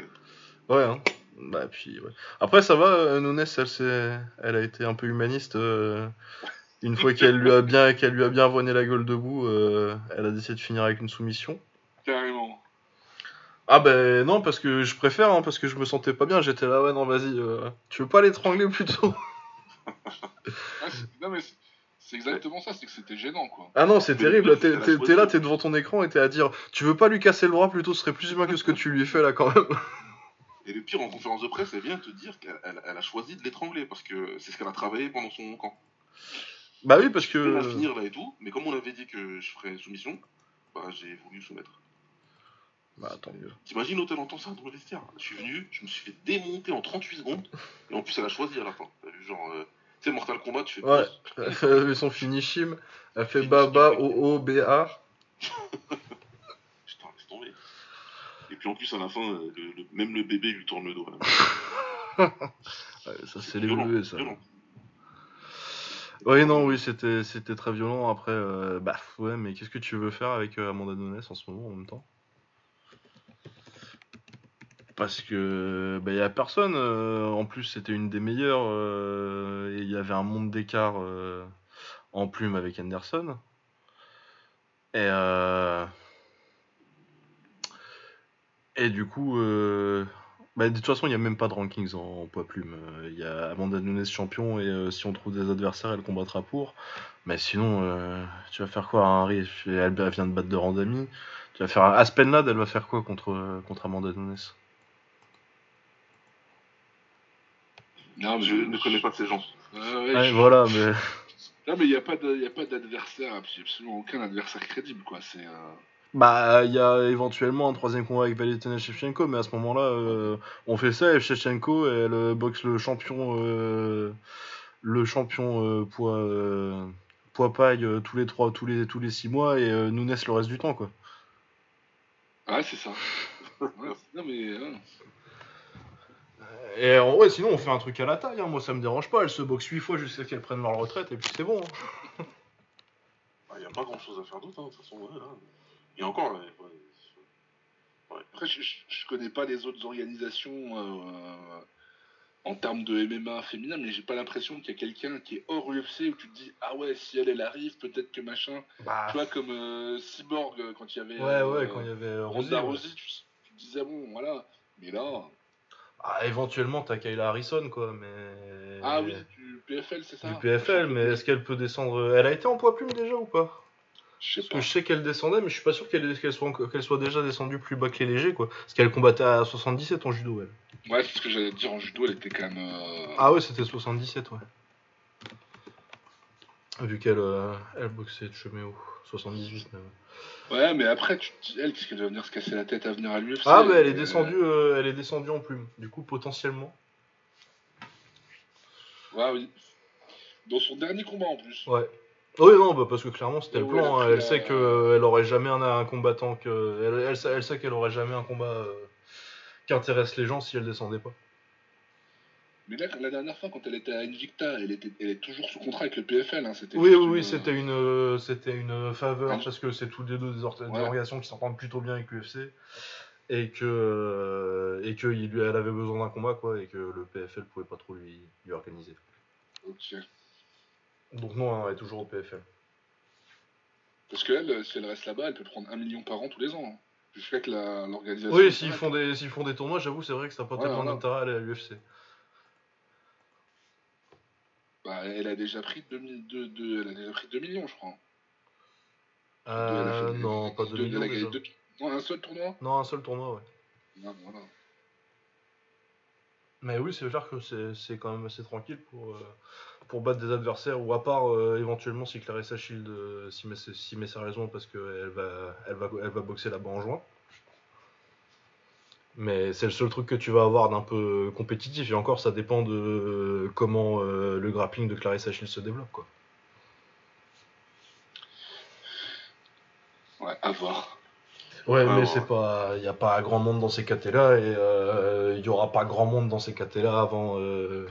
Ouais, hein. Bah, puis, ouais. Après, ça va, euh, Nunes, elle, elle a été un peu humaniste. euh, Une fois qu'elle lui a bien, qu'elle lui a bien voigné la gueule debout, euh, elle a décidé de finir avec une soumission. Carrément. Ah ben non, parce que je préfère, hein, parce que je me sentais pas bien. J'étais là, ouais, non, vas-y, euh, tu veux pas l'étrangler plutôt? Ah, non, mais c'est- exactement ça, c'est que c'était gênant, quoi. Ah non, c'est terrible. le T'es, là, t'es devant ton écran et t'es à dire, tu veux pas lui casser le bras plutôt, ce serait plus humain que ce que tu lui fais là quand même. Et le pire, en conférence de presse, elle vient te dire qu'elle elle- elle a choisi de l'étrangler parce que c'est ce qu'elle a travaillé pendant son camp. Bah oui, parce que. finir là et tout, mais comme on avait dit que je ferais soumission, bah j'ai voulu soumettre. Bah tant mieux. T'imagines, l'hôtel entend ça dans le vestiaire. Je suis venu, je me suis fait démonter en 38 secondes, et en plus elle a choisi à la fin. T'as vu, genre, euh, tu sais, Mortal Kombat, tu fais Ouais. Elle fait son finishim, elle fait Baba, O, O, B, A. Putain, laisse tomber. Et puis en plus, à la fin, euh, le- le- même le bébé lui tourne le dos. Ouais, ça violent, bleus, ça. violent. Oui, non, oui, c'était, c'était très violent. Après, euh, bah ouais, mais qu'est-ce que tu veux faire avec euh, Amanda Nunes en ce moment en même temps? Parce que bah, y a personne. euh, en plus, c'était une des meilleures. euh, et il y avait un monde d'écart euh, en plume avec Anderson. Et et du coup, bah, de toute façon, il n'y a même pas de rankings en, poids plume. Il y a Amanda Nunes champion et si on trouve des adversaires, elle combattra pour. Mais sinon, tu vas faire quoi Harry elle, vient de battre de Randami. Tu vas faire Aspen Ladd, elle va faire quoi contre, contre Amanda Nunes? Non, mais Je ne connais pas de ces gens. Ouais, ouais, Ouais, je- Voilà, mais. Non, mais il n'y a pas de- y a pas d'adversaire, absolument aucun adversaire crédible, quoi. C'est. euh, Bah, il y a éventuellement un troisième combat avec Valentina Shevchenko, mais à ce moment-là, euh, on fait ça et Shevchenko, elle boxe le champion, euh, le champion euh, poids, euh, poids paille euh, tous les trois, tous les tous les six mois et euh, Nunes le reste du temps, quoi. Ouais, c'est ça. Non, mais. Hein. Et en vrai, sinon, on fait un truc à la taille. hein. Moi, ça me dérange pas. Elle se boxe huit fois jusqu'à ce qu'elle prenne leur retraite et puis c'est bon. hein. Il n'y a pas grand chose à faire d'autre, hein, de toute façon. ouais. Et encore, ouais, ouais, Après, je, je connais pas les autres organisations euh, en termes de MMA féminin, mais j'ai pas l'impression qu'il y a quelqu'un qui est hors UFC où tu te dis ah ouais si elle elle arrive peut-être que machin. Bah, Tu vois comme euh, Cyborg euh, quand il y avait ouais, euh, ouais, quand il y avait euh, Rosie, Ronda. Rousey, tu, tu disais bon voilà. Mais là, Ah, éventuellement, t'as Kayla Harrison, quoi, mais. ah oui du PFL c'est ça. Du PFL, mais est-ce qu'elle peut descendre Elle a été en poids plume déjà ou pas? Je sais Parce pas. que je sais qu'elle descendait, mais je suis pas sûr qu'elle soit, déjà descendue plus bas que les légers, quoi. Parce qu'elle combattait à 77 en judo, elle. Ouais c'est ce que j'allais te dire en judo elle était quand même. euh, Ah ouais, c'était 77, ouais. Vu qu'elle euh, elle boxait de chemin haut. 78 même. Ouais mais après tu te dis elle qu'est-ce qu'elle va venir se casser la tête à venir à l'UFC. Ah, mais elle est euh, descendue, euh, elle est descendue en plume. Du coup, potentiellement. Ouais oui. Dans son dernier combat en plus. Ouais. Oui, non, bah parce que clairement c'était le plan. elle hein. Elle la- sait qu'elle aurait jamais un, un combattant que. Elle, elle, sait- elle sait qu'elle aurait jamais un combat euh, qui intéresse les gens si elle descendait pas. Mais là, la dernière fois, quand elle était à Invicta, elle, était, elle est toujours sous contrat avec le PFL. Hein, c'était Oui, oui, oui, une- c'était une, euh, c'était une faveur Ouais. parce que c'est tous les deux des, or- des Ouais. organisations qui s'entendent plutôt bien avec l'UFC et que euh, et que il lui, elle avait besoin d'un combat quoi et que le PFL pouvait pas trop lui, lui organiser. Ok. Donc non, hein, elle est toujours au PFL. Parce qu'elle, si elle reste là-bas, elle peut prendre un million par an tous les ans. hein. Jusqu'à que la- l'organisation. Oui, s'ils font des s'ils font des tournois, j'avoue c'est vrai que ça n'a pas Ouais, tellement d'intérêt à aller à l'UFC. Bah, elle a déjà pris 2, elle a déjà pris 2 millions, je crois. Euh, non, pas deux- 2 millions elle a Non, un seul tournoi? Non, un seul tournoi, ouais. Non, voilà. Mais oui, c'est clair que c'est quand même assez tranquille pour, euh, pour battre des adversaires, ou à part euh, éventuellement si Clarissa Shield s'y met, met sérieusement parce qu'elle va, elle va, elle va boxer là-bas en juin. Mais c'est le seul truc que tu vas avoir d'un peu compétitif, et encore ça dépend de euh, comment euh, le grappling de Clarissa Shield se développe. Quoi. Ouais, à voir. Ouais, mais c'est pas, il n'y a pas grand monde dans ces KT-là, et euh, il y aura pas grand monde dans ces KT-là avant euh,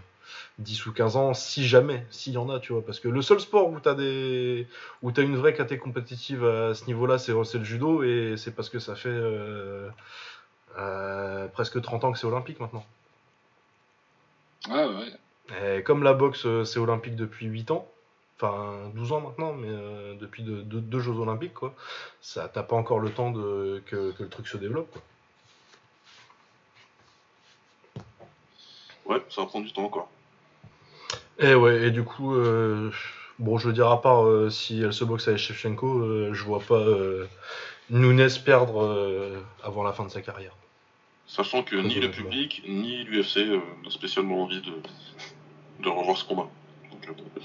10 ou 15 ans, si jamais, s'il y en a, tu vois. Parce que le seul sport où tu as, des... où as une vraie KT compétitive à ce niveau-là, c'est le judo, et c'est parce que ça fait euh, euh, presque 30 ans que c'est olympique maintenant. Ah, ouais. Et comme la boxe, euh, c'est olympique depuis 8 ans, enfin 12 ans maintenant, mais euh, depuis deux, deux- deux Jeux olympiques, quoi, ça t'as pas encore le temps de, que, que le truc se développe. Quoi. Ouais, ça va prendre du temps encore. Et ouais, et du coup, euh, bon, je veux dire, à part euh, si elle se boxe avec Shevchenko, euh, je vois pas euh, Nunes perdre euh, avant la fin de sa carrière. Sachant que ni le public, ni l'UFC euh, n'a spécialement envie de, de revoir ce combat. Donc, euh,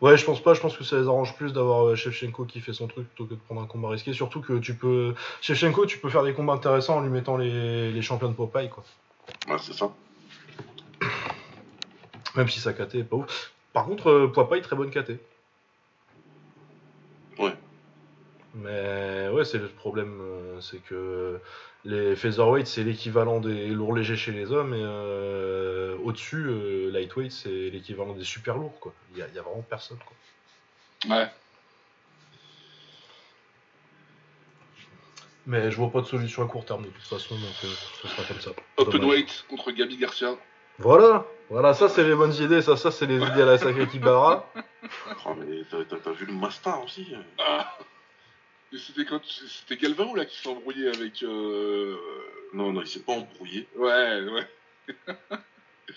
Ouais, je pense pas, je pense que ça les arrange plus d'avoir euh, Shevchenko qui fait son truc plutôt que de prendre un combat risqué. Surtout que tu peux. Shevchenko, tu peux faire des combats intéressants en lui mettant les, les champions de Popeye, quoi. ouais, c'est ça. Même si sa KT est pas ouf. Par contre, Popeye, très bonne KT. Ouais. Mais ouais, c'est le problème, euh, c'est que les featherweight c'est l'équivalent des lourds légers chez les hommes et euh, au-dessus, euh, lightweight c'est l'équivalent des super lourds quoi. Il y a, il y a vraiment personne quoi. Ouais. Mais je vois pas de solution à court terme de toute façon, donc euh, ce sera comme ça. Open weight contre Gabi Garcia. Voilà, voilà, ça c'est les bonnes idées, ça, ça c'est les idées à la Sakaki Bara. Ah, mais t'as- vu le Mastar aussi Ah Et c'était quand C'était Galvao là qui s'est embrouillé avec. Euh... Non, non, il s'est pas embrouillé. Ouais, ouais.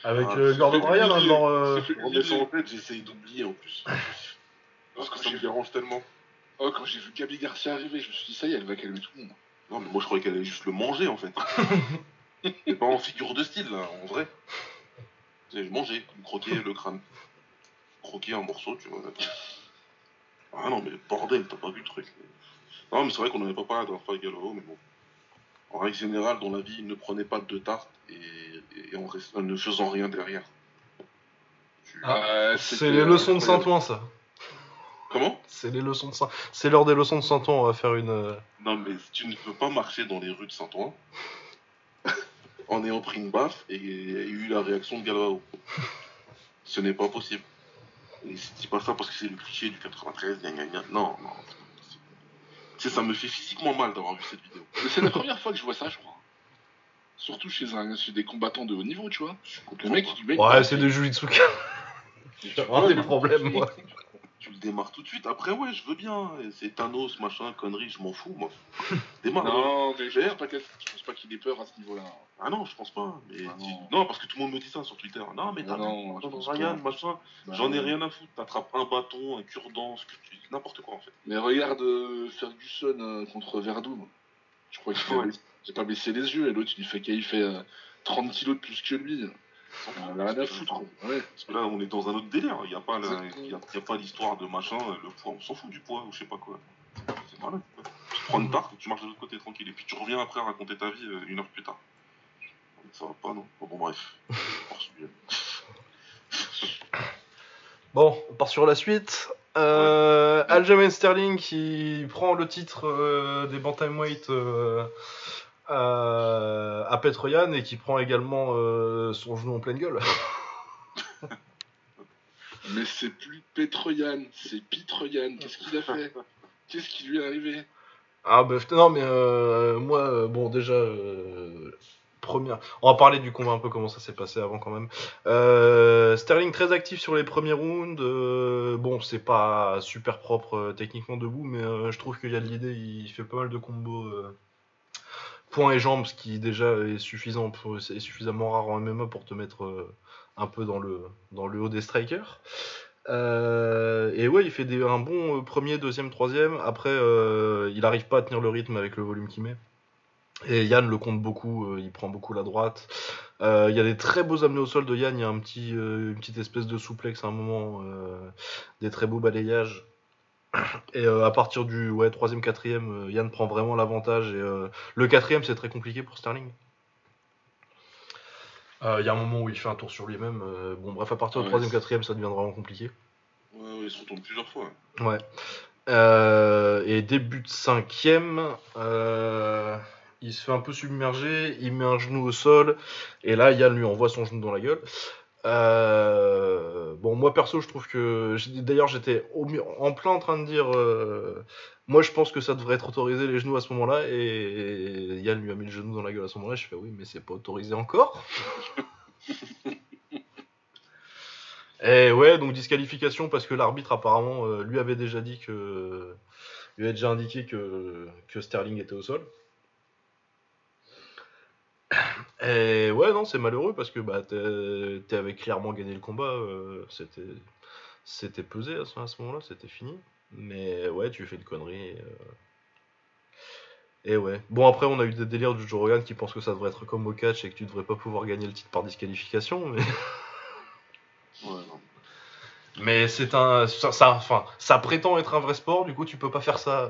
Avec Ah, euh, Gordon Ryan, hein, dans, euh, En humilier. en tête, j'essaye d'oublier en plus. Oh, Parce que ça me dérange tellement. oh, quand j'ai vu Gabi Garcia arriver, je me suis dit, ça y est, elle va calmer tout le monde. Non, mais moi je croyais qu'elle allait juste le manger en fait. Et pas en figure de style là, en vrai. C'est manger, croquer le crâne. Croquer un morceau, tu vois. Ah non, mais bordel, t'as pas vu le truc. Non, mais c'est vrai qu'on n'avait pas parlé d'un fois Gallo, mais bon. En règle générale, dans la vie, ne prenez pas de tarte et, et en, rest- en ne faisant rien derrière. Tu- Ah, Ouais, c'est les leçons de. Saint-Ouen ça. Comment? C'est les leçons de Saint. C'est l'heure des leçons de Saint-Ouen, on va faire une. euh, Non, mais tu ne peux pas marcher dans les rues de Saint-Ouen en ayant pris une baffe et, et eu la réaction de Galvao. Ce n'est pas possible. Et je dis pas ça parce que c'est le cliché du 93, gna gna gna. Non, non, c'est pas possible. Tu sais, ça me fait physiquement mal d'avoir vu cette vidéo. C'est la première fois que je vois ça, je crois. Surtout chez, un, chez des combattants de haut niveau, tu vois. Le mec, il met. Ouais, c'est de Jujitsuka. J'ai vraiment des problèmes, moi. Tu le démarres tout de suite. Après, ouais, je veux bien. C'est Thanos, machin, connerie, je m'en fous, moi. Démarre. Non, mais je pense pas qu'elle- je pense pas qu'il ait peur à ce niveau-là. Ah non, je pense pas. Mais Ah tu- non. parce que tout le monde me dit ça sur Twitter. Non, mais Ah t'as Ryan, machin. Bah, J'en ai rien à foutre. T'attrapes un bâton, un cure-dent, ce que tu n'importe quoi en fait. Mais regarde euh, Ferguson euh, contre Verdum. Je crois qu'il Ouais. j'ai pas baissé les yeux et l'autre il fait qu'il fait euh, 30 kilos de plus que lui. On a rien à foutre. Ouais. Parce que là, on est dans un autre délire. Il n'y a pas, la- Exactement. il y a, il y a pas l'histoire de machin, le poids. On s'en fout du poids ou je sais pas quoi. C'est malade. quoi. Tu prends une tarte, tu marches de l'autre côté tranquille. Et puis tu reviens après raconter ta vie euh, une heure plus tard. Ça va pas, non Bon, bon bref. Bon, on part sur la suite. Euh, Aljamain Sterling qui prend le titre euh, des Bantamweight euh, à Petroyan et qui prend également euh, son genou en pleine gueule. Mais c'est plus Petroyan, c'est Pitroyan. Qu'est-ce qu'il a fait? Qu'est-ce qui lui est arrivé? Ah bah non mais euh, moi bon déjà on va parler du combat un peu comment ça s'est passé avant quand même Euh, Sterling très actif sur les premiers rounds euh, bon c'est pas super propre euh, techniquement debout mais je trouve qu'il y a de l'idée il fait pas mal de combos poings et jambes ce qui déjà est suffisant pour, est suffisamment rare en MMA pour te mettre un peu dans le haut des strikers et ouais, il fait des, un bon premier, deuxième, troisième. Après, il arrive pas à tenir le rythme avec le volume qu'il met. Et Yann le compte beaucoup, euh, il prend beaucoup la droite. Euh, Il y a des très beaux amenés au sol de Yann, il y a un petit, euh, une petite espèce de souplex à un moment, des très beaux balayages. Et à partir du ouais, troisième, quatrième, euh, Yann prend vraiment l'avantage. Et le quatrième, c'est très compliqué pour Sterling. Il y a un moment où il fait un tour sur lui-même. bon, bref, à partir du Ouais, troisième, c'est- quatrième, ça devient vraiment compliqué. Ouais, ouais, il se retourne plusieurs fois. Ouais. Et début de cinquième, euh, il se fait un peu submerger, il met un genou au sol, et là Yann lui envoie son genou dans la gueule. Euh, bon, moi perso, je trouve que. D'ailleurs, j'étais en plein en train de dire. euh, moi, je pense que ça devrait être autorisé les genoux à ce moment-là, et Yann lui a mis le genou dans la gueule à ce moment-là. Je fais oui, mais c'est pas autorisé encore. Et ouais, donc disqualification parce que l'arbitre apparemment euh, lui avait déjà dit que lui avait déjà indiqué que, que Sterling était au sol. Et ouais, non, c'est malheureux parce que bah t'avais clairement gagné le combat, euh, c'était c'était pesé à ce, moment-là, c'était fini. Mais ouais, tu fais une connerie. Et, euh, et ouais. Bon après, on a eu des délires du Joe Rogan qui pense que ça devrait être comme au catch et que tu devrais pas pouvoir gagner le titre par disqualification. Mais Ouais, non. Mais c'est un. Ça, ça- enfin, ça prétend être un vrai sport, du coup, tu peux pas faire ça.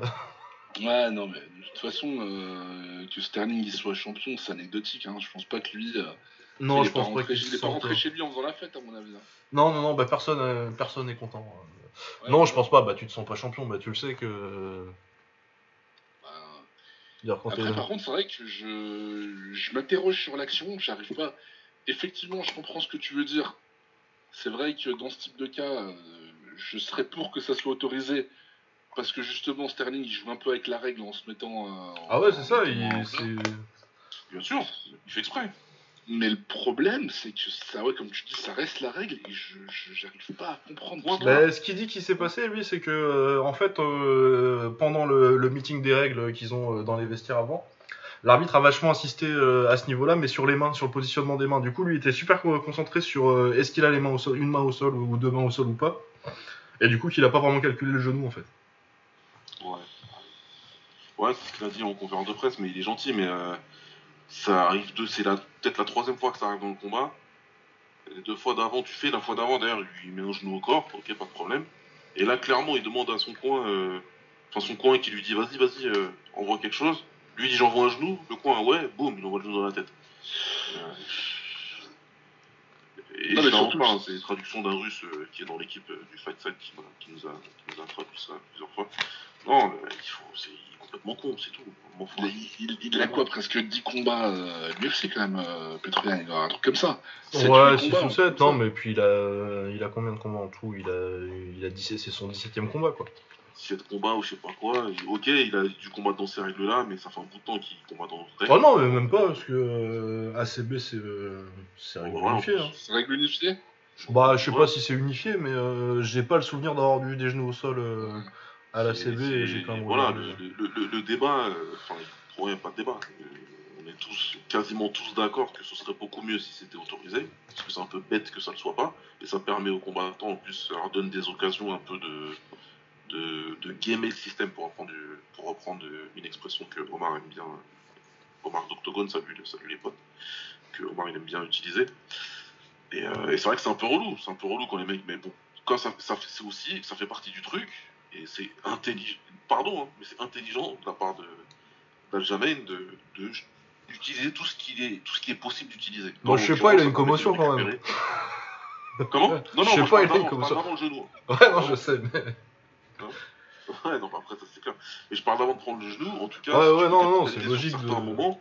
Ouais, non, mais de toute façon, euh, que Sterling il soit champion, c'est anecdotique. Hein. Je pense pas que lui. euh, Non, je pense pas qu'il Il est pas rentré chez lui en faisant la fête, à mon avis. hein. Non, non, non, bah personne, euh, personne n'est content. Ouais, non, ouais. je pense pas. Bah, tu te sens pas champion, bah tu le sais que. Bah, Après, par contre, c'est vrai que je, je m'interroge sur l'action, j'arrive pas. Effectivement, je comprends ce que tu veux dire. C'est vrai que dans ce type de cas, euh, je serais pour que ça soit autorisé. Parce que justement, Sterling, il joue un peu avec la règle en se mettant. euh, Ah ouais, c'est ça. il- c'est- Bien sûr, il fait exprès. Mais le problème, c'est que ça, ouais, comme tu dis, ça reste la règle et je j'arrive pas à comprendre. Bah, ce qu'il dit qui s'est passé, lui, c'est que euh, en fait, euh, pendant le, le meeting des règles qu'ils ont euh, dans les vestiaires avant, l'arbitre a vachement insisté euh, à ce niveau-là, mais sur les mains, sur le positionnement des mains. Du coup, lui il était super co- concentré sur euh, est-ce qu'il a les mains au sol, une main au sol ou deux mains au sol ou pas. Et du coup, qu'il a pas vraiment calculé le genou en fait. Ouais. Ouais, c'est ce qu'il a dit en conférence de presse, mais il est gentil, mais euh, ça arrive deux, c'est peut-être la troisième fois que ça arrive dans le combat. Les deux fois d'avant, tu fais, la fois d'avant, d'ailleurs, il met un genou au corps, ok, pas de problème. Et là, clairement, il demande à son coin, euh, enfin son coin qui lui dit vas-y, vas-y, euh, envoie quelque chose. Lui dit j'envoie un genou, le coin, ouais, boum, il envoie le genou dans la tête. Euh, Et Non, je mais l'invente surtout, pas, hein, c'est- une traduction d'un russe euh, qui est dans l'équipe euh, du Fight Side qui, nous a, qui nous a traduit ça plusieurs fois. Non, le- il faut, c'est il est complètement con, c'est tout. Il, il- il a quoi Presque 10 combats euh, l'UFC quand même, euh, il avoir un truc comme ça. Sept, ouais, huit 6 combats, ou un 7, truc comme non, mais puis il a, il a combien de combats en tout? Il a, il a 17, c'est son 17ème combat quoi. 17 combats ou je sais pas quoi. Ok, il a dû combattre dans ces règles-là, mais ça fait un bout de temps qu'il combat dans d'autres règles. Oh non, mais même pas, parce que euh, ACB, c'est euh, c'est règle Voilà, unifiée. hein. C'est règle unifiée Bah, je sais Ouais. pas si c'est unifié, mais euh, j'ai pas le souvenir d'avoir vu des genoux au sol euh, à la C'est- CB et j'ai quand même Voilà, le, le- le- le débat, euh, enfin, pour moi, il n'y a pas de débat. On est tous, quasiment tous d'accord que ce serait beaucoup mieux si c'était autorisé, parce que c'est un peu bête que ça ne le soit pas, et ça permet aux combattants, en plus, ça leur donne des occasions un peu de, de, de gamer le système, pour reprendre, du- pour reprendre une expression que Omar aime bien, Omar d'Octogone, salut, salut les potes, que Omar il aime bien utiliser. Et, euh, et c'est vrai que c'est un peu relou, c'est un peu relou quand les mecs, mais bon, quand ça, ça fait- c'est aussi, ça fait partie du truc, et c'est intelligent, pardon, hein, mais c'est intelligent de la part de d'Aljamain de, de d'utiliser tout ce qui est tout ce qui est possible d'utiliser. Dans je sais pas, il a une commotion quand même. Comment? Non, non, Je sais moi, pas, il a une commotion. le genou. Ouais, non, je sais, mais. Ouais, non, bah après, ça c'est clair. Mais je parle d'avant de prendre le genou, en tout cas. Ouais, si ouais, non, non, c'est logique certains de- moments,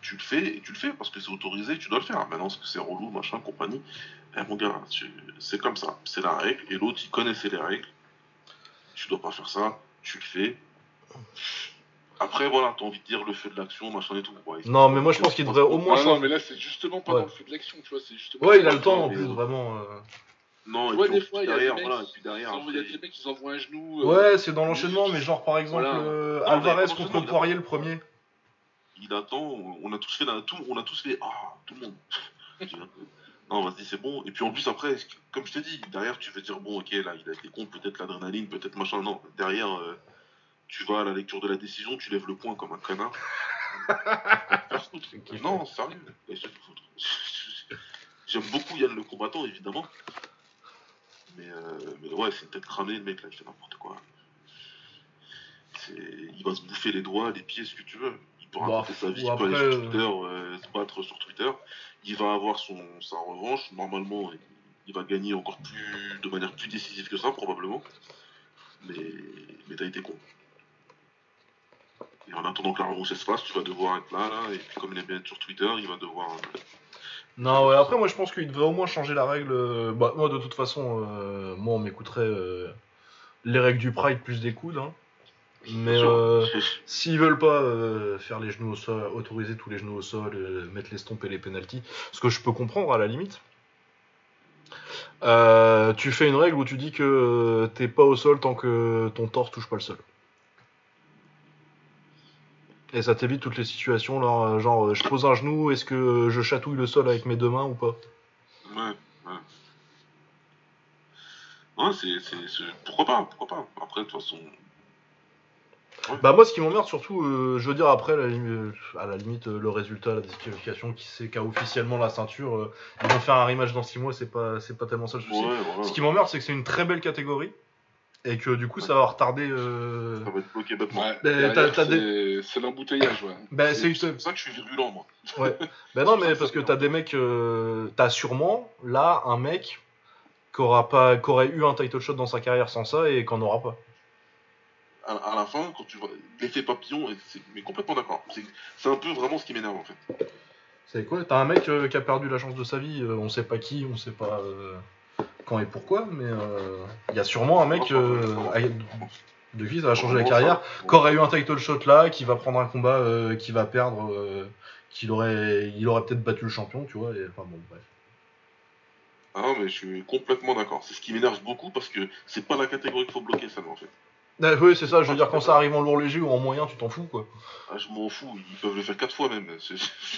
tu le fais et tu le fais parce que c'est autorisé, tu dois le faire. Maintenant, parce que c'est relou, machin, compagnie? Eh, mon gars, tu- c'est comme ça, c'est la règle. Et l'autre, il connaissait les règles. Tu dois pas faire ça, tu le fais. Après, voilà, t'as envie de dire le feu de l'action, machin et tout. Ouais, Non, mais moi je pense qu'il devrait au moins Ah non, mais là, c'est justement pas Ouais. dans le feu de l'action, tu vois. c'est justement Ouais, il a le temps en plus, vraiment. euh. Non, Tu et vois, puis, des fois, il y a derrière, des mecs, voilà, et puis derrière, ils envoient- il y a des mecs qui envoient un genou. euh, Ouais, c'est dans l'enchaînement, mais genre par exemple Voilà. euh, Non, Alvarez contre Poirier il le premier. il attend, on a tous fait la, tout, on a tous fait, ah, tout le monde. non, vas-y, c'est bon. Et puis en plus, après, comme je t'ai dit, derrière, tu veux dire, bon, ok, là, il a été con, peut-être l'adrénaline, peut-être machin. Non, derrière, euh, tu vas à la lecture de la décision, tu lèves le poing comme un connard. Non, sérieux. J'aime beaucoup Yann le combattant, évidemment. Mais, euh, mais ouais, c'est une tête cramée, le mec, là, il fait n'importe quoi. Il va se bouffer les doigts, les pieds, ce que tu veux. Il peut Bah, raconter sa vie, il peut aller sur euh, Twitter, euh, se battre sur Twitter. Il va avoir son, sa revanche. Normalement, il, va gagner encore plus, de manière plus décisive que ça, probablement. Mais, mais t'as été con. Et en attendant que la revanche se fasse, tu vas devoir être là, là. Et puis comme il aime bien être sur Twitter, il va devoir. euh, Non, ouais, après moi je pense qu'il devrait au moins changer la règle. euh, Bah, moi de toute façon, euh, moi on m'écouterait euh, les règles du Pride plus des coudes. hein. Mais euh, s'ils veulent pas euh, faire les genoux au sol, autoriser tous les genoux au sol, mettre les stompes et les penalties, ce que je peux comprendre à la limite. tu fais une règle où tu dis que t'es pas au sol tant que ton torse touche pas le sol. Et ça t'évite toutes les situations, là, euh, genre euh, je pose un genou, est-ce que euh, je chatouille le sol avec mes deux mains ou pas? Ouais, ouais. Ouais, c'est, c'est, c'est- Pourquoi pas, pourquoi pas. Après, de toute façon. Bah moi ce qui m'emmerde surtout, euh, je veux dire après la euh, à la limite euh, le résultat, la disqualification qui sait qu'a officiellement la ceinture, ils vont faire un rematch dans 6 mois, c'est pas c'est pas tellement ça le Ouais, souci. Ce qui m'emmerde c'est que c'est une très belle catégorie et que du coup ça va retarder. euh, Ça va être bloqué bêtement. Ouais, t'as c'est l'embouteillage, ouais. Bah c'est C'est pour ça que je suis virulent, moi. Bah non mais parce que t'as des mecs, euh, t'as sûrement là un mec qui aura pas, qui aurait eu un title shot dans sa carrière sans ça et qu'en aura pas. À, à la fin, quand tu vois l'effet papillon, c'est, mais complètement d'accord. C'est, c'est un peu vraiment ce qui m'énerve, en fait. C'est quoi? T'as un mec euh, qui a perdu la chance de sa vie, euh, on sait pas qui, on sait pas euh, quand et pourquoi, mais il y a sûrement un mec euh, de qui ça va changer la carrière, qui aurait eu un title shot là, qui va prendre un combat, euh, qui va perdre, euh, qu'il aurait, il aurait peut-être battu le champion, tu vois. Et, enfin bon, bref. Ah mais je suis complètement d'accord. C'est ce qui m'énerve beaucoup parce que c'est pas la catégorie qu'il faut bloquer seulement, en fait. Ah, oui, c'est ça. Je veux dire, quand ça arrive en lourd léger ou en moyen, tu t'en fous, quoi. Ah, je m'en fous, ils peuvent le faire quatre fois même, je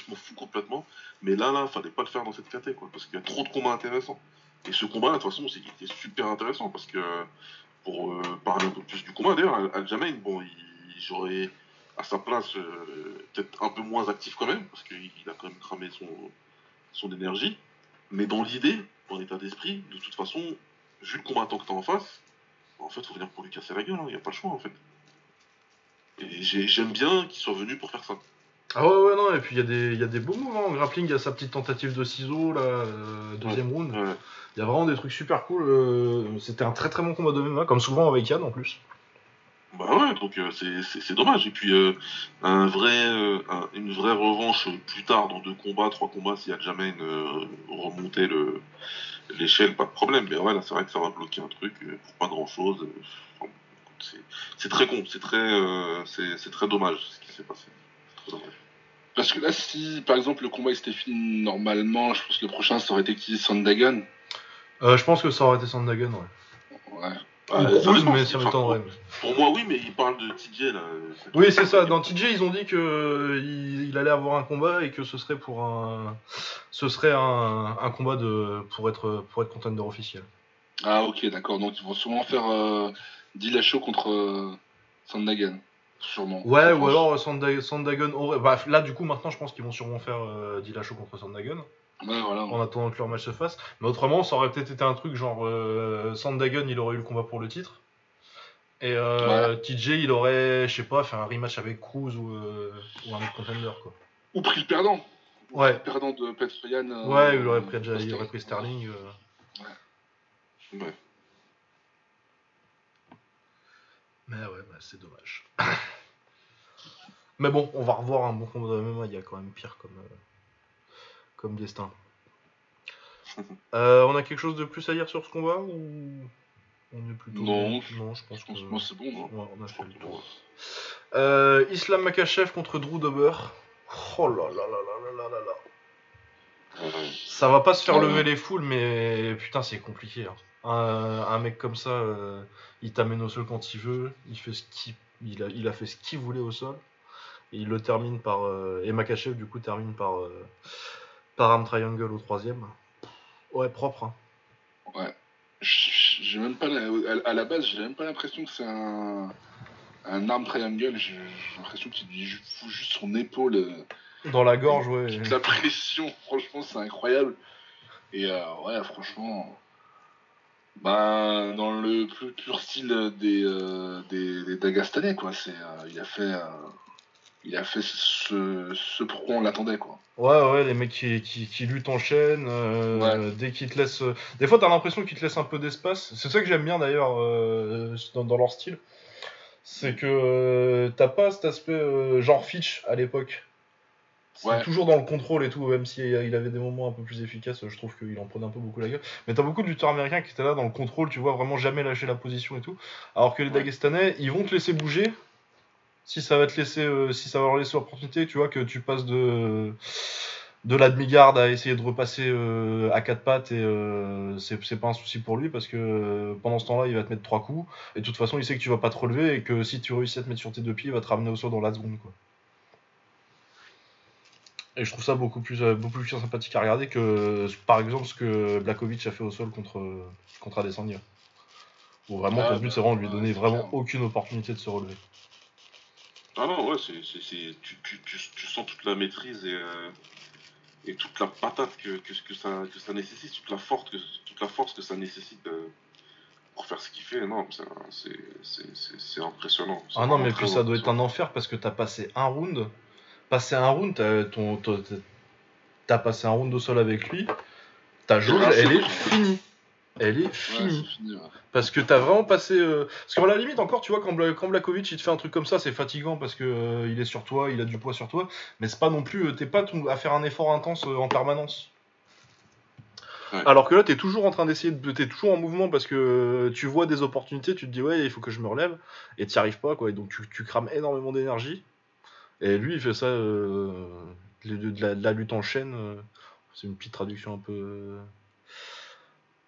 m'en fous complètement. Mais là, là, fallait pas le faire dans cette caté, quoi, parce qu'il y a trop de combats intéressants. Et ce combat, de toute façon, c'est super intéressant, parce que, pour euh, parler un peu plus du combat, d'ailleurs, Al- Aljamain, bon, il, j'aurais à sa place euh, peut-être un peu moins actif quand même, parce qu'il il a quand même cramé son, son énergie. Mais dans l'idée, dans l'état d'esprit, de toute façon, vu le combattant que t'as en face, en fait, faut venir pour lui casser la gueule, il n'y a pas le choix, en fait. Et j'ai- j'aime bien qu'il soit venu pour faire ça. Ah ouais, ouais, non, et puis il y, a des- il y a des beaux mouvements en grappling, il y a sa petite tentative de ciseaux, là, euh, deuxième round. Ouais. Il y a vraiment des trucs super cool. euh, C'était un très très bon combat de MMA, comme souvent avec Yann en plus. Bah ouais, donc euh, c'est- dommage. Et puis euh, un vrai, un- une vraie revanche plus tard dans deux combats, trois combats, s'il y a jamais une remonter le l'échelle, pas de problème. Mais ouais, là c'est vrai que ça va bloquer un truc pour pas grand chose. c'est- c'est très con, c'est très, c'est très dommage ce qui s'est passé. C'est très dommage. Parce que là, si par exemple le combat il s'était fini normalement, je pense que le prochain ça aurait été qui Sandagon. Euh, je pense que ça aurait été Sandagon, ouais. Ouais. Ou Ouais, ça Cruz, dépend, mais c'est- ça enfin, m'étonnerait. Pour moi, oui, mais il parle de TJ là. Oui, c'est ça. Dans TJ, ils ont dit que il, il allait avoir un combat et que ce serait pour un, ce serait un, un combat de pour être pour être contender officiel. Ah ok, d'accord. Donc ils vont sûrement faire euh, Dillashaw contre euh, Sandagon. Sûrement. Ouais, ou alors Sanda- Sandagon aurait. Bah, là, du coup, maintenant, je pense qu'ils vont sûrement faire euh, Dillashaw contre Sandagon Ouais, voilà. en attendant que leur match se fasse. Mais autrement, ça aurait peut-être été un truc genre euh, Sandagon, il aurait eu le combat pour le titre. Et euh, TJ, il aurait, je sais pas, fait un rematch avec Cruz ou, euh, ou un autre contender, quoi. Ou pris le perdant. Ouais. Le perdant de Petroyan. euh, Ouais, il aurait pris, euh, il aurait pris Sterling. euh. Ouais. Mais ouais, bah c'est dommage. Mais bon, on va revoir un bon combat de MMA, il y a quand même pire comme, euh, comme destin. Euh, on a quelque chose de plus à dire sur ce combat ou on est plutôt non, non je pense que c'est bon on a fait le tour. Euh, Islam Makachev contre Drew Dober. Oh là là là là là là là. Ça va pas se faire lever les foules mais putain c'est compliqué. Hein. Un, un mec comme ça, euh, il t'amène au sol quand il veut, il fait ce qu'il il a, il a fait ce qu'il voulait au sol, et il le termine par. euh, et Makachev, du coup, termine par. euh, par arm triangle au troisième. Ouais, propre. hein. J'ai même pas la- à, à la base, j'ai même pas l'impression que c'est un un arm triangle. J'ai j'ai l'impression qu'il lui fout juste son épaule. euh, Dans la gorge, ouais. toute la pression. Franchement, c'est incroyable. Et euh, ouais, franchement, bah dans le plus pur style des euh, des, des quoi. C'est euh, il a fait euh, il a fait ce, ce pourquoi on l'attendait, quoi. Ouais, ouais, les mecs qui, qui, qui luttent en chaîne, euh, dès qu'ils te laissent. euh, Des fois, t'as l'impression qu'ils te laissent un peu d'espace. C'est ça que j'aime bien d'ailleurs euh, dans, dans leur style. C'est que euh, t'as pas cet aspect euh, genre Fitch à l'époque. Ouais. toujours dans le contrôle et tout, même si euh, il avait des moments un peu plus efficaces, je trouve qu'il en prenait un peu beaucoup la gueule. Mais t'as beaucoup de lutteurs américains qui étaient là dans le contrôle, tu vois, vraiment jamais lâcher la position et tout. Alors que les Ouais. Dagestanais, ils vont te laisser bouger. Si ça va te laisser, euh, si ça va leur laisser l'opportunité, tu vois, que tu passes de de la demi-garde à essayer de repasser euh, à quatre pattes et euh, c'est c'est pas un souci pour lui parce que euh, pendant ce temps-là il va te mettre trois coups et de toute façon il sait que tu vas pas te relever et que si tu réussis à te mettre sur tes deux pieds il va te ramener au sol dans la seconde quoi. Et je trouve ça beaucoup plus, euh, beaucoup plus sympathique à regarder que euh, par exemple ce que Blakovic a fait au sol contre, contre Adesanya. Où vraiment Ah, ton but bah, c'est vraiment de lui donner vraiment aucune opportunité de se relever. Ah non, ouais, c'est, c'est, c'est- tu, tu, tu, tu sens toute la maîtrise et, euh, et toute la patate que, que, que, ça, que ça nécessite, toute la, force que, toute la force que ça nécessite euh, pour faire ce qu'il fait. Non, c'est, c'est, impressionnant. Ah non, mais puis ça doit être un enfer parce que t'as passé un round. Passé un round, t'as, passé un round au sol avec lui. Ta jauge, Ah, elle est finie. Elle est finie. c'est fini. ouais. parce que t'as vraiment passé. euh, Parce qu'à la limite, encore, tu vois, quand, Bla- quand Blakovic il te fait un truc comme ça, c'est fatigant parce que euh, il est sur toi, il a du poids sur toi. Mais c'est pas non plus. euh, T'es pas ton- à faire un effort intense en permanence. Ouais. Alors que là, t'es toujours en train d'essayer de. T'es toujours en mouvement parce que tu vois des opportunités, tu te dis ouais, il faut que je me relève, et t'y arrives pas, quoi. Et donc tu, tu crames énormément d'énergie. Et lui, il fait ça. euh, de, de la, de la lutte en chaîne. euh, c'est une petite traduction un peu. euh,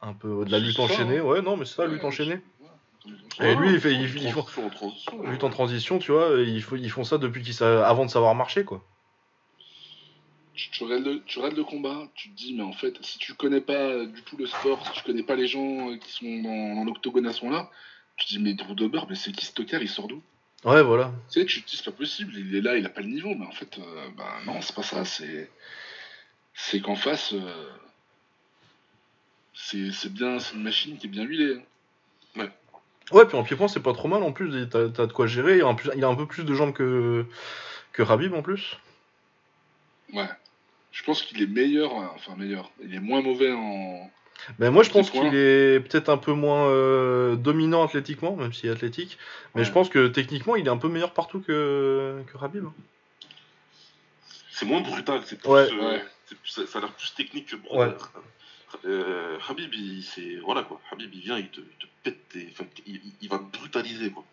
Un peu de la lutte enchaînée, hein. ouais, non, mais c'est ça, lutte enchaînée. Et lui, il fait- en il- il faut- transition, en transition, Lutte en transition, tu vois, ils, font- ils font ça depuis qu'ils avant de savoir marcher, quoi. tu, tu regardes le, tu regardes le combat, tu te dis, mais en fait, si tu connais pas du tout le sport, si tu connais pas les gens euh, qui sont dans, dans l'octogone à ce moment-là, tu te dis, mais Drew Dober, mais c'est qui ce tocard, il sort d'où? Ouais, voilà. Tu sais, tu te dis, c'est pas possible, il est là, il a pas le niveau, mais en fait, euh, bah non, c'est pas ça, c'est. C'est qu'en face, euh, c'est c'est bien, c'est une machine qui est bien huilée. hein. Ouais, puis en pied-point, c'est pas trop mal en plus, t'as t'as de quoi gérer. En plus, il a un peu plus de jambes que, que Rabib en plus. Ouais. Je pense qu'il est meilleur, euh, enfin meilleur, il est moins mauvais en. Mais moi, je pense qu'il est peut-être un peu moins euh, dominant athlétiquement, même s'il est athlétique. Mais Ouais. je pense que techniquement, il est un peu meilleur partout que, que Rabib. C'est moins brutal, c'est plus, Ouais. euh, Ouais. c'est plus- ça, ça a l'air plus technique que Ouais. brutal. Euh, Habib, il, c'est voilà quoi. Habib, il vient, il te, il te pète, tes- il, va te brutaliser quoi.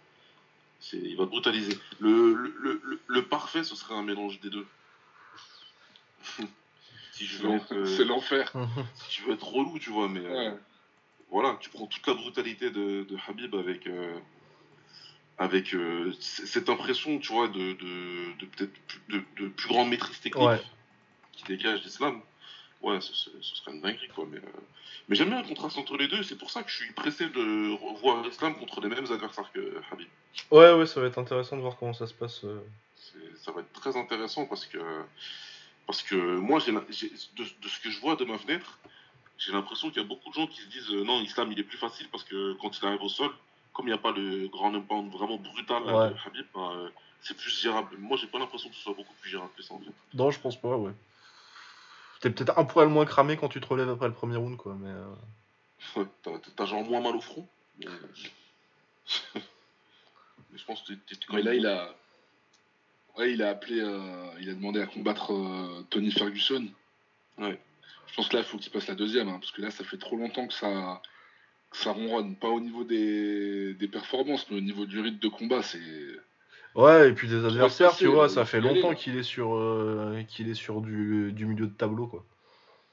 Il va te brutaliser. Le, le- le parfait, ce serait un mélange des deux. si je C'est veux l'en- être, c'est l'enfer. si tu veux être relou, tu vois, mais euh, voilà, tu prends toute la brutalité de, de Habib avec, euh, avec euh, cette impression, tu vois, de, de, de peut-être plus, de, de plus grande maîtrise technique Ouais. qui dégage l'islam. Ouais, ce, ce- ce serait une dinguerie, quoi. Mais, euh, mais j'aime bien le contraste entre les deux, c'est pour ça que je suis pressé de revoir l'islam contre les mêmes adversaires que Habib. Ouais, ouais, ça va être intéressant de voir comment ça se passe. ça va être très intéressant parce que parce que moi j'ai de, de ce que je vois de ma fenêtre j'ai l'impression qu'il y a beaucoup de gens qui se disent euh, non l'islam il est plus facile parce que quand il arrive au sol comme il n'y a pas le grand impact vraiment brutal là, Ouais. de Habib ben, euh, c'est plus gérable moi j'ai pas l'impression que ce soit beaucoup plus gérable que ça en fait Non, je pense pas, ouais. T'es peut-être un poil moins cramé quand tu te relèves après le premier round, quoi. Mais euh, Ouais, t'as- t'as genre moins mal au front mais, mais je pense que t'es- t'es quand Mais même là, il a. Ouais, il a appelé. euh, il a demandé à combattre euh, Tony Ferguson. Ouais. Je pense que là, il faut qu'il passe la deuxième, hein, parce que là, ça fait trop longtemps que ça, que ça ronronne. Pas au niveau des, des performances, mais au niveau du rythme de combat. C'est. Ouais, et puis des adversaires, passer, tu vois, euh, ça fait longtemps là. qu'il est sur, euh, qu'il est sur du, du milieu de tableau, quoi.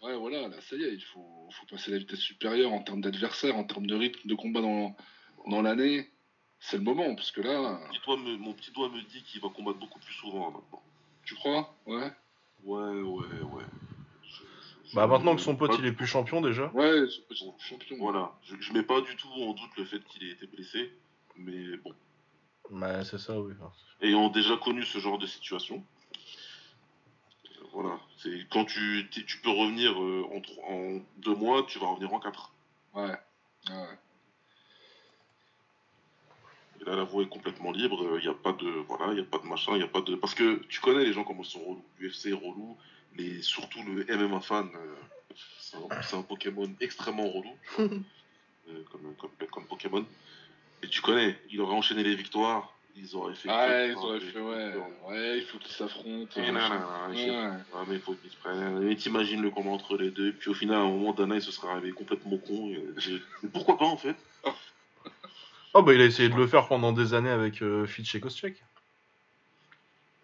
Ouais, voilà, là, ça y est, il faut, faut passer la vitesse supérieure en termes d'adversaire, en termes de rythme de combat dans, dans l'année. C'est le moment, parce que là, Mon petit doigt me- mon petit doigt me dit qu'il va combattre beaucoup plus souvent hein, maintenant tu crois? Ouais. ouais ouais ouais Je- je- Bah je- maintenant que son pote il est plus champion déjà. Ouais, petit champion. Voilà, je, je mets pas du tout en doute le fait qu'il ait été blessé, mais bon, Bah c'est ça, oui. ayant déjà connu ce genre de situation, euh, voilà, c'est quand tu, tu peux revenir euh, en, en deux mois, tu vas revenir en quatre. Ouais. ouais. Et là, la voie est complètement libre, il n'y a pas de, voilà, y a pas de machin, il y a pas de, parce que tu connais les gens comment ils sont relous, l'UFC est relou, mais surtout le MMA fan, euh, c'est un, Pokémon extrêmement relou, vois, euh, comme, comme, comme Pokémon. Et tu connais, il aurait enchaîné les victoires, ils auraient fait. Ouais, ils auraient fait, ouais. Ouais, il faut qu'ils s'affrontent. Et sais Ouais. pas, mais il faut qu'ils se prennent. Mais t'imagines le combat entre les deux, et puis au final, à un moment, Dana, il se serait arrivé complètement con. et pourquoi pas en fait? Oh bah il a essayé de le faire pendant des années avec euh, Fitch et Koscheck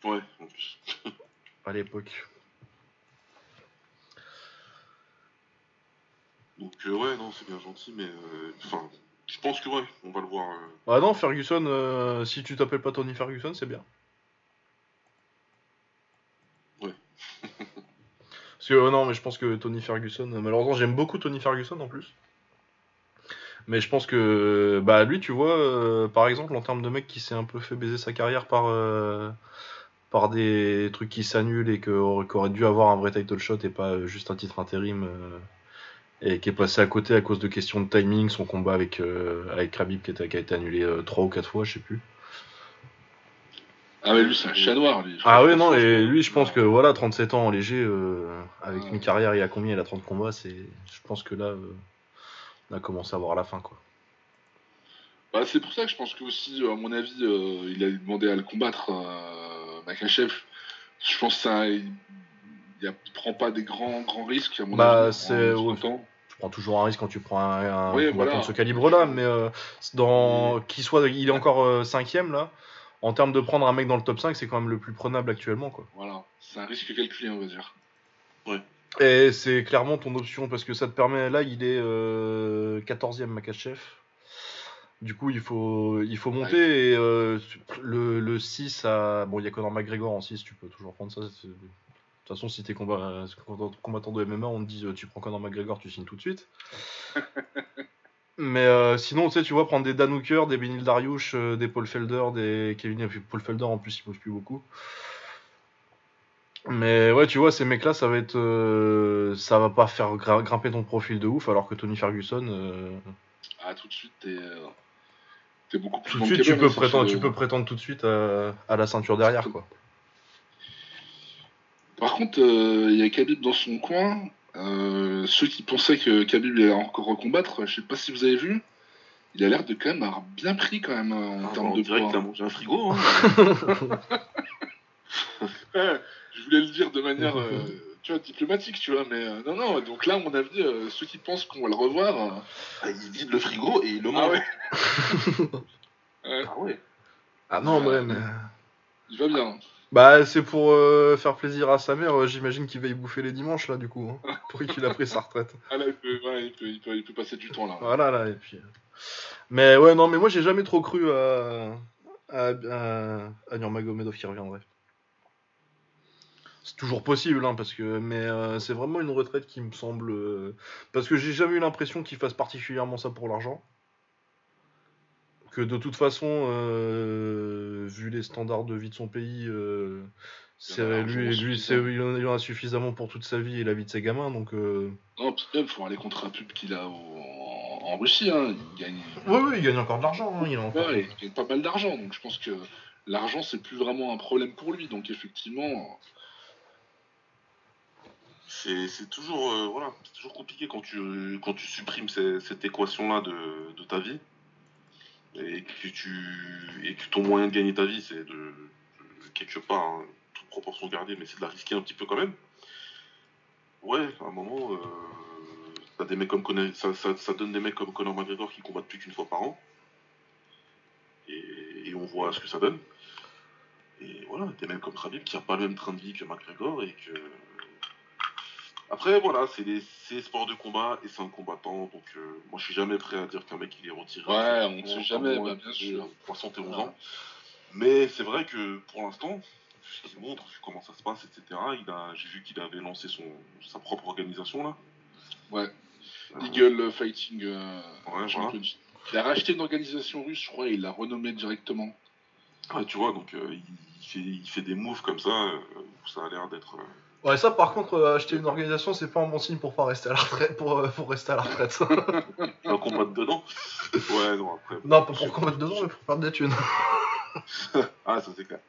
Ouais, en plus. à l'époque. Donc, euh, ouais, non, c'est bien gentil, mais. euh, Enfin, je pense que ouais, on va le voir. euh, Ah non, Ferguson, si tu t'appelles pas Tony Ferguson, c'est bien. Ouais. Parce que non, mais je pense que Tony Ferguson, malheureusement, j'aime beaucoup Tony Ferguson en plus. Mais je pense que bah lui, tu vois, euh, par exemple, en termes de mec qui s'est un peu fait baiser sa carrière par euh, par des trucs qui s'annulent et que- qui aurait dû avoir un vrai title shot et pas juste un titre intérim euh, et qui est passé à côté à cause de questions de timing, son combat avec avec Khabib qui, était- qui a été annulé trois ou quatre fois, je sais plus. Ah, mais lui, c'est un chat noir, lui. Ah ouais non et lui je pense que voilà 37 ans en léger avec une carrière il y a combien il a 30 combats c'est je pense que là on a commencé à voir la fin quoi. Bah, c'est pour ça que je pense que aussi, euh, à mon avis, euh, il a demandé à le combattre, euh, Makachev. Je pense que ça, il, il a- il prend pas des grands grands risques, à mon Bah, avis. c'est- ouais. Tu prends toujours un risque quand tu prends un, un Oui, combattant voilà. de ce calibre là mais euh, dans qu'il soit il est encore euh, cinquième là en termes de prendre un mec dans le top 5 c'est quand même le plus prenable actuellement quoi. Voilà, c'est un risque calculé, on va dire. Et c'est clairement ton option parce que ça te permet là il est euh, 14e Makachev. Du coup il faut il faut monter et euh, le, le 6 à bon il y a Conor McGregor en 6 tu peux toujours prendre ça. De toute façon si t'es combat, combattant de MMA on te dit euh, tu prends Conor McGregor tu signes tout de suite. Mais euh, sinon tu sais tu vois prendre des Dan Hooker, des Benil Dariush, euh, des Paul Felder, des Kevin et puis Paul Felder en plus il pose plus beaucoup. Mais ouais, tu vois, ces mecs-là, ça va être, euh, ça va pas faire grimper ton profil de ouf, alors que Tony Ferguson, euh, Ah, tout de suite, t'es euh, t'es beaucoup plus tout de suite, tu peux hein, prétendre, tu peux prétendre tout de suite à, à la ceinture derrière, quoi. Par contre, euh, il y a Khabib dans son coin. Euh, ceux qui pensaient que Khabib allait encore recombattre, je sais pas si vous avez vu, il a l'air de quand même avoir bien pris quand même en Ah, termes de poids. a mangé un frigo. Hein. Ouais, je voulais le dire de manière euh, tu vois, diplomatique, tu vois, mais euh, non, non, donc là, à mon avis, euh, ceux qui pensent qu'on va le revoir. euh, Ah, il vide le frigo et il le mange. Ah ouais Ouais. Ah ouais. Ah non, ouais, mais. Il va bien. Bah, c'est pour euh, faire plaisir à sa mère, euh, j'imagine qu'il va y bouffer les dimanches, là, du coup. Hein, pour qu'il a pris sa retraite. Ah là, il peut, ouais, il peut, il peut, il peut passer du temps là. Voilà, là, et puis. Mais ouais, non, mais moi, j'ai jamais trop cru à. à, à, à Nurmagomedov qui reviendrait. C'est toujours possible, hein, parce que. Mais euh, c'est vraiment une retraite qui me semble. euh, Parce que j'ai jamais eu l'impression qu'il fasse particulièrement ça pour l'argent. Que de toute façon, euh, vu les standards de vie de son pays, euh, c'est- Il en a lui, largement lui c'est- suffisamment. il en il en a suffisamment pour toute sa vie et la vie de ses gamins, donc. euh, Non, puis même, faut aller contre un pub qu'il a au- en, en Russie. Hein. Il gagne. Oui, oui, il gagne encore de l'argent. hein, il. Ouais, il gagne pas mal d'argent. Donc je pense que l'argent, c'est plus vraiment un problème pour lui. Donc effectivement, C'est toujours, euh, toujours compliqué quand tu, quand tu supprimes cette équation-là de, de ta vie et que, tu, et que ton moyen de gagner ta vie, c'est de, quelque part, hein, toute proportion gardée, mais c'est de la risquer un petit peu quand même. Ouais, à un moment, euh, des mecs comme ça, ça, donne des mecs comme Conor McGregor qui combattent plus qu'une fois par an. Et, et on voit ce que ça donne. Et voilà, des mecs comme Khabib qui a pas le même train de vie que McGregor et que. Après, voilà, c'est des c'est sport de combat et c'est un combattant, donc euh, moi je suis jamais prêt à dire qu'un mec il est retiré. Ouais, on ne sait jamais, bah, bien sûr. 71 ans. Mais c'est vrai que pour l'instant, ce qu'il montre, comment ça se passe, etc., il a, j'ai vu qu'il avait lancé son, sa propre organisation là. Ouais. Euh, Eagle Fighting euh, Ouais, Championship. Il a racheté une organisation russe, je crois, et il l'a renommée directement. Ouais, tu vois, donc euh, il, fait, il fait des moves comme ça, euh, où ça a l'air d'être. Ouais, ça par contre, euh, acheter une organisation, c'est pas un bon signe pour pas rester à la retraite. Pour, euh, pour rester à la retraite. dedans. Ouais, non, après. non, pas pour combattre dedans, mais pour faire des thunes. Ah, ça c'est clair.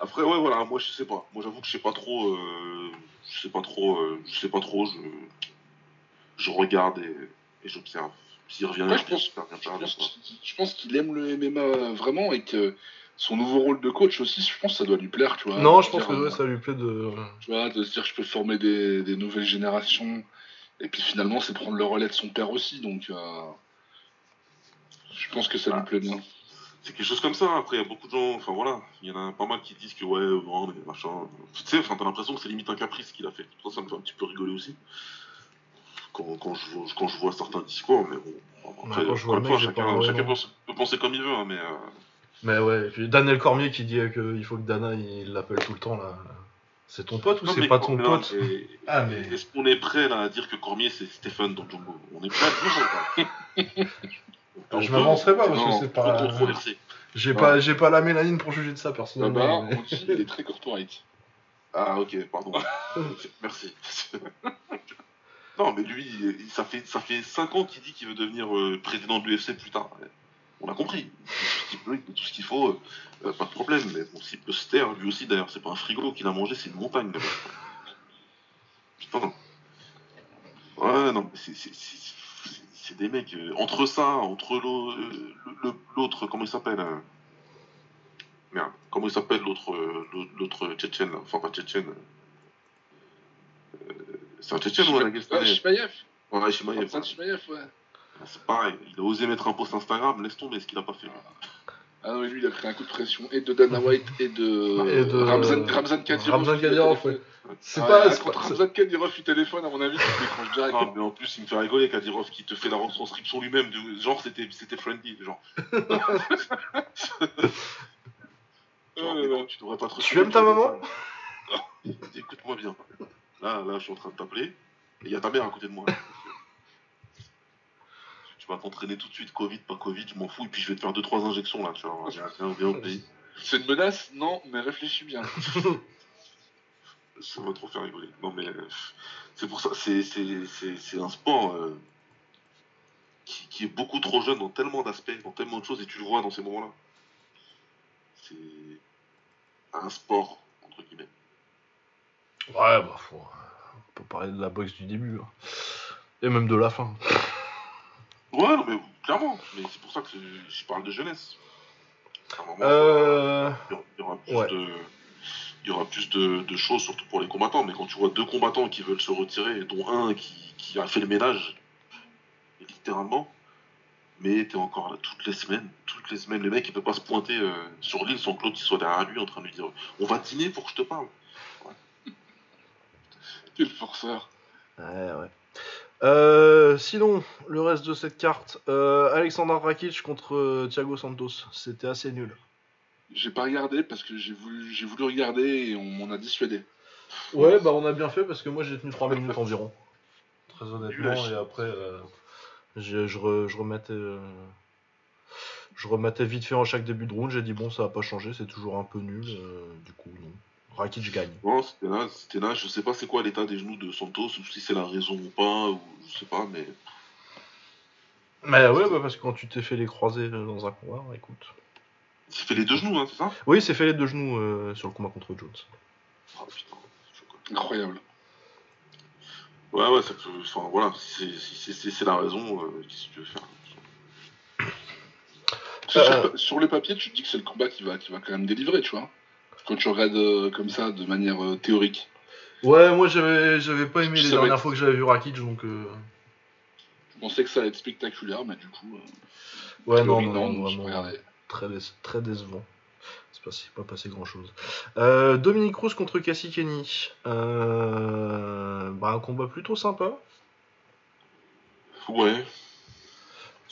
Après, ouais, voilà, moi je sais pas. Moi j'avoue que je sais pas trop. euh, je sais pas trop. euh, je sais pas trop. Je, je regarde et, et j'observe. S'il revient, Ouais, je pense- Je pense je pense qu'il aime le MMA vraiment et que son nouveau rôle de coach aussi, je pense que ça doit lui plaire, tu vois. non, je pense dire, que ouais, euh, ça lui plaît de. Tu vois, de se dire je peux former des, des nouvelles générations. Et puis finalement, c'est prendre le relais de son père aussi, donc euh, je pense que ça lui Ah. plaît bien. C'est quelque chose comme ça. Après, il y a beaucoup de gens. Enfin voilà, il y en a pas mal qui disent que ouais, non, mais machin. Tu sais, enfin, t'as l'impression que c'est limite un caprice qu'il a fait. Ça, ça me fait un petit peu rigoler aussi. Quand, quand, je, vois- quand je vois certains discours, mais bon. Après, quand je vois mec, pas- chacun, ouais, chacun peut penser comme il veut, hein, mais. euh, Mais ouais, et puis Daniel Cormier qui dit qu'il faut que Dana il l'appelle tout le temps là. C'est ton pote ou c'est pas ton pote Ah, mais- Est-ce qu'on est prêt là, à dire que Cormier c'est Stephen dans Django? On est prêt à dire ou Je m'avancerai pas parce que c'est pas. controversé. J'ai Ouais. pas, j'ai pas la mélanine pour juger de ça personnellement. mais- on dit il est très corporate. Ah ok, pardon. Merci. non mais lui, il- ça fait ça fait 5 ans qu'il dit qu'il veut devenir euh, président de l'UFC plus tard. On a compris. Tout ce qu'il faut, euh, euh, pas de problème. Mais bon, s'il peut se taire, lui aussi d'ailleurs, c'est pas un frigo qu'il a mangé, c'est une montagne. Putain. Ouais, non, mais c'est- des mecs. euh, entre ça, entre l'autre, comment il s'appelle euh, Merde, comment il s'appelle l'autre l'autre- Tchétchène Enfin, pas Tchétchène. C'est un Tchétchène ou un Ouais, Dagestanais. Ouais, Shimaev. Ramzan Shimaev, ouais. C'est pareil, il a osé mettre un post Instagram, laisse tomber ce qu'il a pas fait. Ah non, mais lui, il a pris un coup de pression et de Dana White et de, Et de- Ramzan, Ramzan Kadyrov. Ramzan Kadyrov. C'est Ouais, pas. ah, c'est contre pas- Ramzan Kadyrov, il téléphone, à mon avis, il décroche direct. Ah, mais en plus, il me fait rigoler, Kadyrov, qui te fait la retranscription lui-même, de genre c'était c'était friendly, genre. Genre, mais là non, là. tu devrais pas te Tu aimes ta maman Non. Écoute-moi bien. Là, là, je suis en train de t'appeler, et il y a ta mère à côté de moi. Tu vas t'entraîner tout de suite, Covid, pas Covid, je m'en fous, et puis je vais te faire 2-3 injections là, tu vois. Viens, viens, viens au pays. C'est une menace Non, mais réfléchis bien. Ça va trop faire rigoler. Non, mais euh, c'est pour ça, c'est, c'est, c'est, c'est un sport euh, qui, qui est beaucoup trop jeune dans tellement d'aspects, dans tellement de choses, et tu le vois dans ces moments-là. C'est un sport, entre guillemets. Ouais, bah, faut... on peut parler de la boxe du début. hein. Et même de la fin. Ouais, non, mais clairement, mais c'est pour ça que je parle de jeunesse. À un moment, Euh. il y aura- il y aura plus ouais. de. Il y aura plus de, de choses, surtout pour les combattants. Mais quand tu vois deux combattants qui veulent se retirer, dont un qui, qui a fait le ménage, littéralement, Mais t'es encore là toutes les semaines. Toutes les semaines, le mec, il peut pas se pointer euh, sur l'île sans que l'autre il soit derrière lui en train de lui dire On va dîner pour que je te parle. Quel forceur. Ouais, ouais. Euh, sinon, le reste de cette carte, euh, Alexander Rakic contre euh, Thiago Santos, c'était assez nul. J'ai pas regardé parce que j'ai voulu, j'ai voulu regarder et on m'en a dissuadé. Ouais, bah on a bien fait parce que moi j'ai tenu 3 minutes environ. Très honnêtement, et après, euh, je, je, re- je remettais. euh, je remettais vite fait en chaque début de round, j'ai dit bon, ça va pas changer, c'est toujours un peu nul, euh, du coup, non. Rakic gagne. Bon, c'était là, c'était là. Je sais pas c'est quoi l'état des genoux de Santos, ou si c'est la raison ou pas, ou je sais pas, mais. Mais ouais, bah parce que quand tu t'es fait les croisés euh, dans un combat, écoute. Il s'est fait les deux genoux, hein, c'est ça? Oui, c'est fait les deux genoux euh, sur le combat contre Jones. Ah putain, c'est. Incroyable. Ouais, ouais, ça peut. Enfin, voilà, si c'est c'est- c'est la raison, euh, qu'est-ce que tu veux faire? Sur, Euh, sur- sur le papier, tu te dis que c'est le combat qui va, qui va quand même délivrer, tu vois. Quand tu regardes comme ça, de manière euh, théorique. Ouais, moi j'avais j'avais pas aimé les dernières être- fois que j'avais vu Rakic, donc. euh, Je pensais que ça allait être spectaculaire, mais du coup, euh, Ouais, non, non, non, j'ai vraiment. très, déce- très décevant. C'est pas, pas passé grand chose. Euh, Dominique Cruz contre Cassie Kenny. Euh, bah, un combat plutôt sympa. Ouais.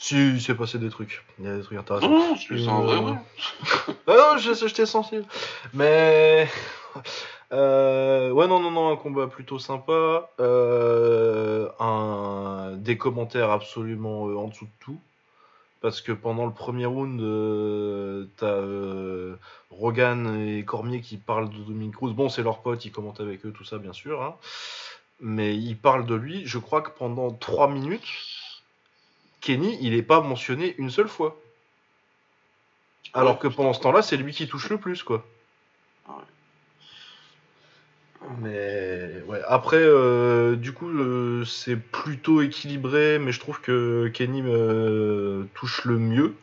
Si, il s'est passé des trucs. Il y a des trucs intéressants. Non, c'est c'est un vrai, Euh, ouais. Ah non, je- j'étais sensible. Mais. euh, ouais, non, non, non, un combat plutôt sympa. Euh, un... Des commentaires absolument euh, en dessous de tout. Parce que pendant le premier round, euh, t'as euh, Rogan et Cormier qui parlent de Dominique Cruz. Bon, c'est leur pote, ils commentent avec eux, tout ça, bien sûr. hein. Mais ils parlent de lui. Je crois que pendant 3 minutes, Kenny, il n'est pas mentionné une seule fois. Alors Ouais, que pendant ce temps-là, c'est lui qui touche le plus, quoi. Ouais. Mais ouais. Après, euh, du coup, euh, c'est plutôt équilibré, mais je trouve que Kenny me touche le mieux.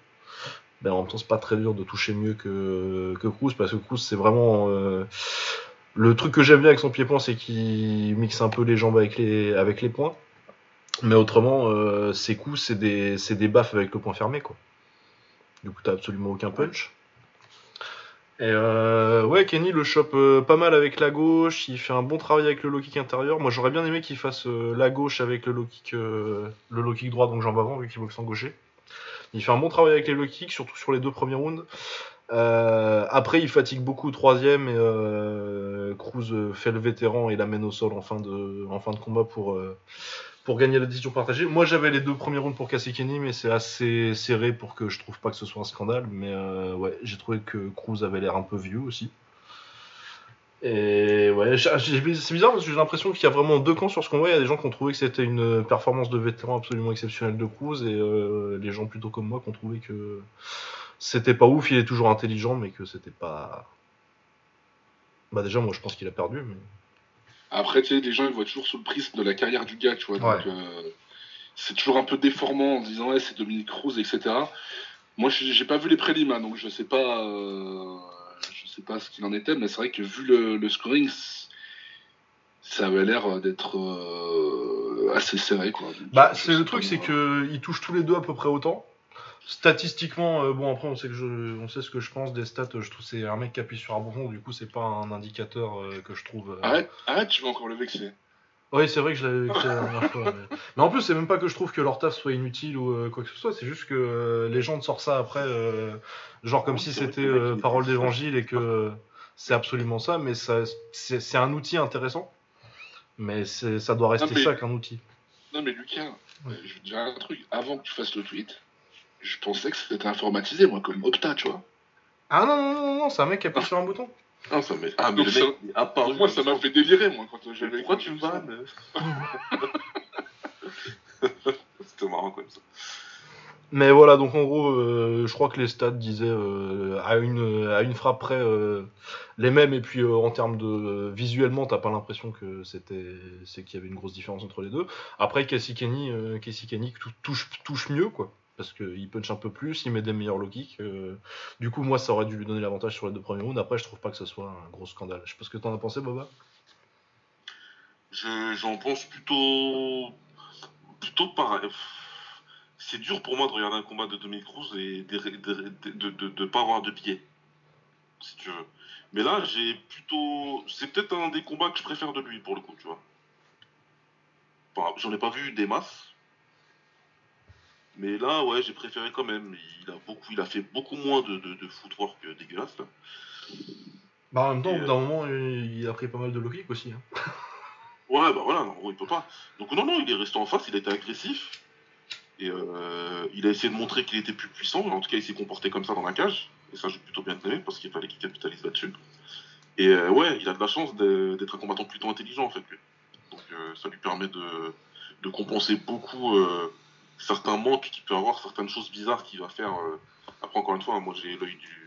Ben, en même temps, c'est pas très dur de toucher mieux que, que Cruz, parce que Cruz, c'est vraiment. euh, Le truc que j'aime bien avec son pied-point, c'est qu'il mixe un peu les jambes avec les, avec les poings. Mais autrement, euh, ses coups, c'est des, baffes avec le poing fermé, quoi. Du coup, t'as absolument aucun punch. Et euh, ouais, Kenny le chope euh, pas mal avec la gauche. Il fait un bon travail avec le low kick intérieur. Moi, j'aurais bien aimé qu'il fasse euh, la gauche avec le low kick, euh, le low kick droit, donc jambe avant, vu qu'il boxe en gaucher. Il fait un bon travail avec les low kicks, surtout sur les deux premiers rounds. Euh, après, il fatigue beaucoup au troisième et euh, Cruz euh, fait le vétéran et l'amène au sol en fin de, en fin de combat pour, euh, pour gagner la décision partagée. Moi, j'avais les deux premiers rounds pour casser Kenny, mais c'est assez serré pour que je trouve pas que ce soit un scandale. Mais euh, ouais, j'ai trouvé que Cruz avait l'air un peu vieux aussi. Et ouais, j'ai- c'est bizarre parce que j'ai l'impression qu'il y a vraiment deux camps sur ce combat. Il y a des gens qui ont trouvé que c'était une performance de vétéran absolument exceptionnelle de Cruz et euh, les gens plutôt comme moi qui ont trouvé que c'était pas ouf. Il est toujours intelligent, mais que c'était pas. Bah déjà, moi je pense qu'il a perdu. Mais... Après, tu sais, les gens ils voient toujours sous le prisme de la carrière du gars, tu vois. Donc, euh, c'est toujours un peu déformant en disant, ouais, c'est Dominique Cruz, etc. Moi, j'ai pas vu les prélims, hein, donc je sais pas, euh, je sais pas ce qu'il en était, mais c'est vrai que vu le, le scoring, ça avait l'air d'être euh, assez serré, quoi. Bah, c'est le truc, c'est que ils touchent tous les deux à peu près autant. Statistiquement, euh, bon après on sait que je, on sait ce que je pense des stats. Je trouve c'est un mec qui appuie sur un bouton, du coup c'est pas un indicateur euh, que je trouve. euh, Arrête, arrête, tu vas encore le vexer. Oui, c'est vrai que je l'avais vexé la dernière fois. Mais... mais en plus, c'est même pas que je trouve que leur taf soit inutile ou euh, quoi que ce soit, c'est juste que les gens te sortent ça après, genre comme Oui, si c'était parole d'évangile et que c'est absolument ça, mais ça, c'est un outil intéressant. Mais ça doit rester mais- ça qu'un outil. Non, mais Lucas, je veux te dire un truc. Avant que tu fasses le tweet, je pensais que c'était informatisé, moi, comme Opta, tu vois. Ah non, non, non, non, c'est un mec qui appuie sur un bouton. Ah, ça m'est- ah, mais Donc le ça- mec, moi, ça m'a fait délirer, moi, quand j'avais. Pourquoi tu me bannes C'était marrant comme ça. Mais voilà, donc en gros, euh, je crois que les stats disaient euh, à, une, à une frappe près euh, les mêmes, et puis euh, en termes de visuellement, t'as pas l'impression que c'était c'est qu'il y avait une grosse différence entre les deux. Après, Casey Kenny, euh, Kenny tou- touche, touche mieux, quoi, parce qu'il punch un peu plus, il met des meilleurs low kicks. euh, du coup, moi, ça aurait dû lui donner l'avantage sur les deux premiers rounds. Après, je trouve pas que ce soit un gros scandale. Je sais pas ce que t'en as pensé, Boba. Je- J'en pense plutôt. Plutôt pareil. c'est dur pour moi de regarder un combat de Dominique Cruz et de de, pas avoir de billets. Si tu veux. Mais là, j'ai plutôt. C'est peut-être un des combats que je préfère de lui pour le coup, tu vois. J'en ai pas vu des masses. Mais là, ouais, j'ai préféré quand même. Il a, beaucoup, il a fait beaucoup moins de, de, de footwork dégueulasse. Là. Bah, en même temps, au bout d'un euh, moment, il a pris pas mal de low kick aussi. Hein. Ouais, bah voilà, non, il peut pas. Donc, non, non, il est resté en face, il a été agressif. Et euh, il a essayé de montrer qu'il était plus puissant. En tout cas, il s'est comporté comme ça dans la cage. Et ça, j'ai plutôt bien aimé parce qu'il fallait qu'il capitalise là-dessus. Et euh, ouais, il a de la chance d'être un combattant plutôt intelligent en fait. Donc ça lui permet de, de compenser beaucoup certains manques qu'il peut avoir, certaines choses bizarres qu'il va faire. Après, encore une fois, moi j'ai l'œil du,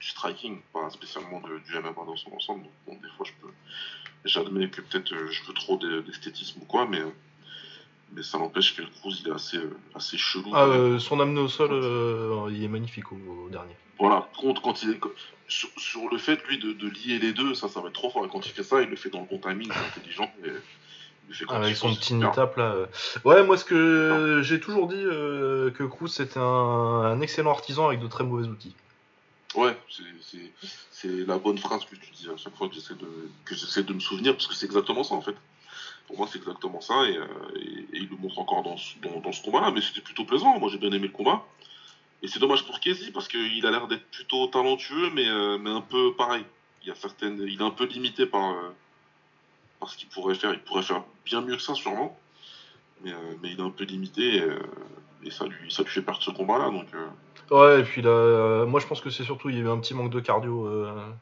striking, pas spécialement du MMA dans son ensemble. Donc, bon, des fois, je peux. J'admets que peut-être euh, je veux trop d'esthétisme ou quoi, mais, mais ça n'empêche que le Cruz il est assez, euh, assez chelou. Ah, euh, son amené au sol, il est magnifique au, dernier. Voilà, contre, quand il est, sur, sur, le fait, lui, de, de, lier les deux, ça, ça va être trop fort. Et quand il fait ça, il le fait dans le bon timing, c'est intelligent. Et, ah, avec son petit étape là. Ouais, moi ce que j'ai toujours dit que Cruz c'était un, un, excellent artisan avec de très mauvais outils. Ouais, c'est la bonne phrase que tu dis à chaque fois que j'essaie de, que j'essaie de me souvenir, parce que c'est exactement ça en fait. Pour moi, c'est exactement ça, et, euh, il le montre encore dans, dans, dans ce combat-là, mais c'était plutôt plaisant. Moi, j'ai bien aimé le combat. Et c'est dommage pour Casey, parce qu'il a l'air d'être plutôt talentueux, mais, euh, mais un peu pareil. Il, y a certaines, il est un peu limité par, euh, ce qu'il pourrait faire. Il pourrait faire bien mieux que ça, sûrement. Mais, mais il est un peu limité, et, et ça, lui, ça lui fait perdre ce combat-là. Donc. Ouais, et puis là, euh, moi je pense que c'est surtout il y a eu un petit manque de cardio euh,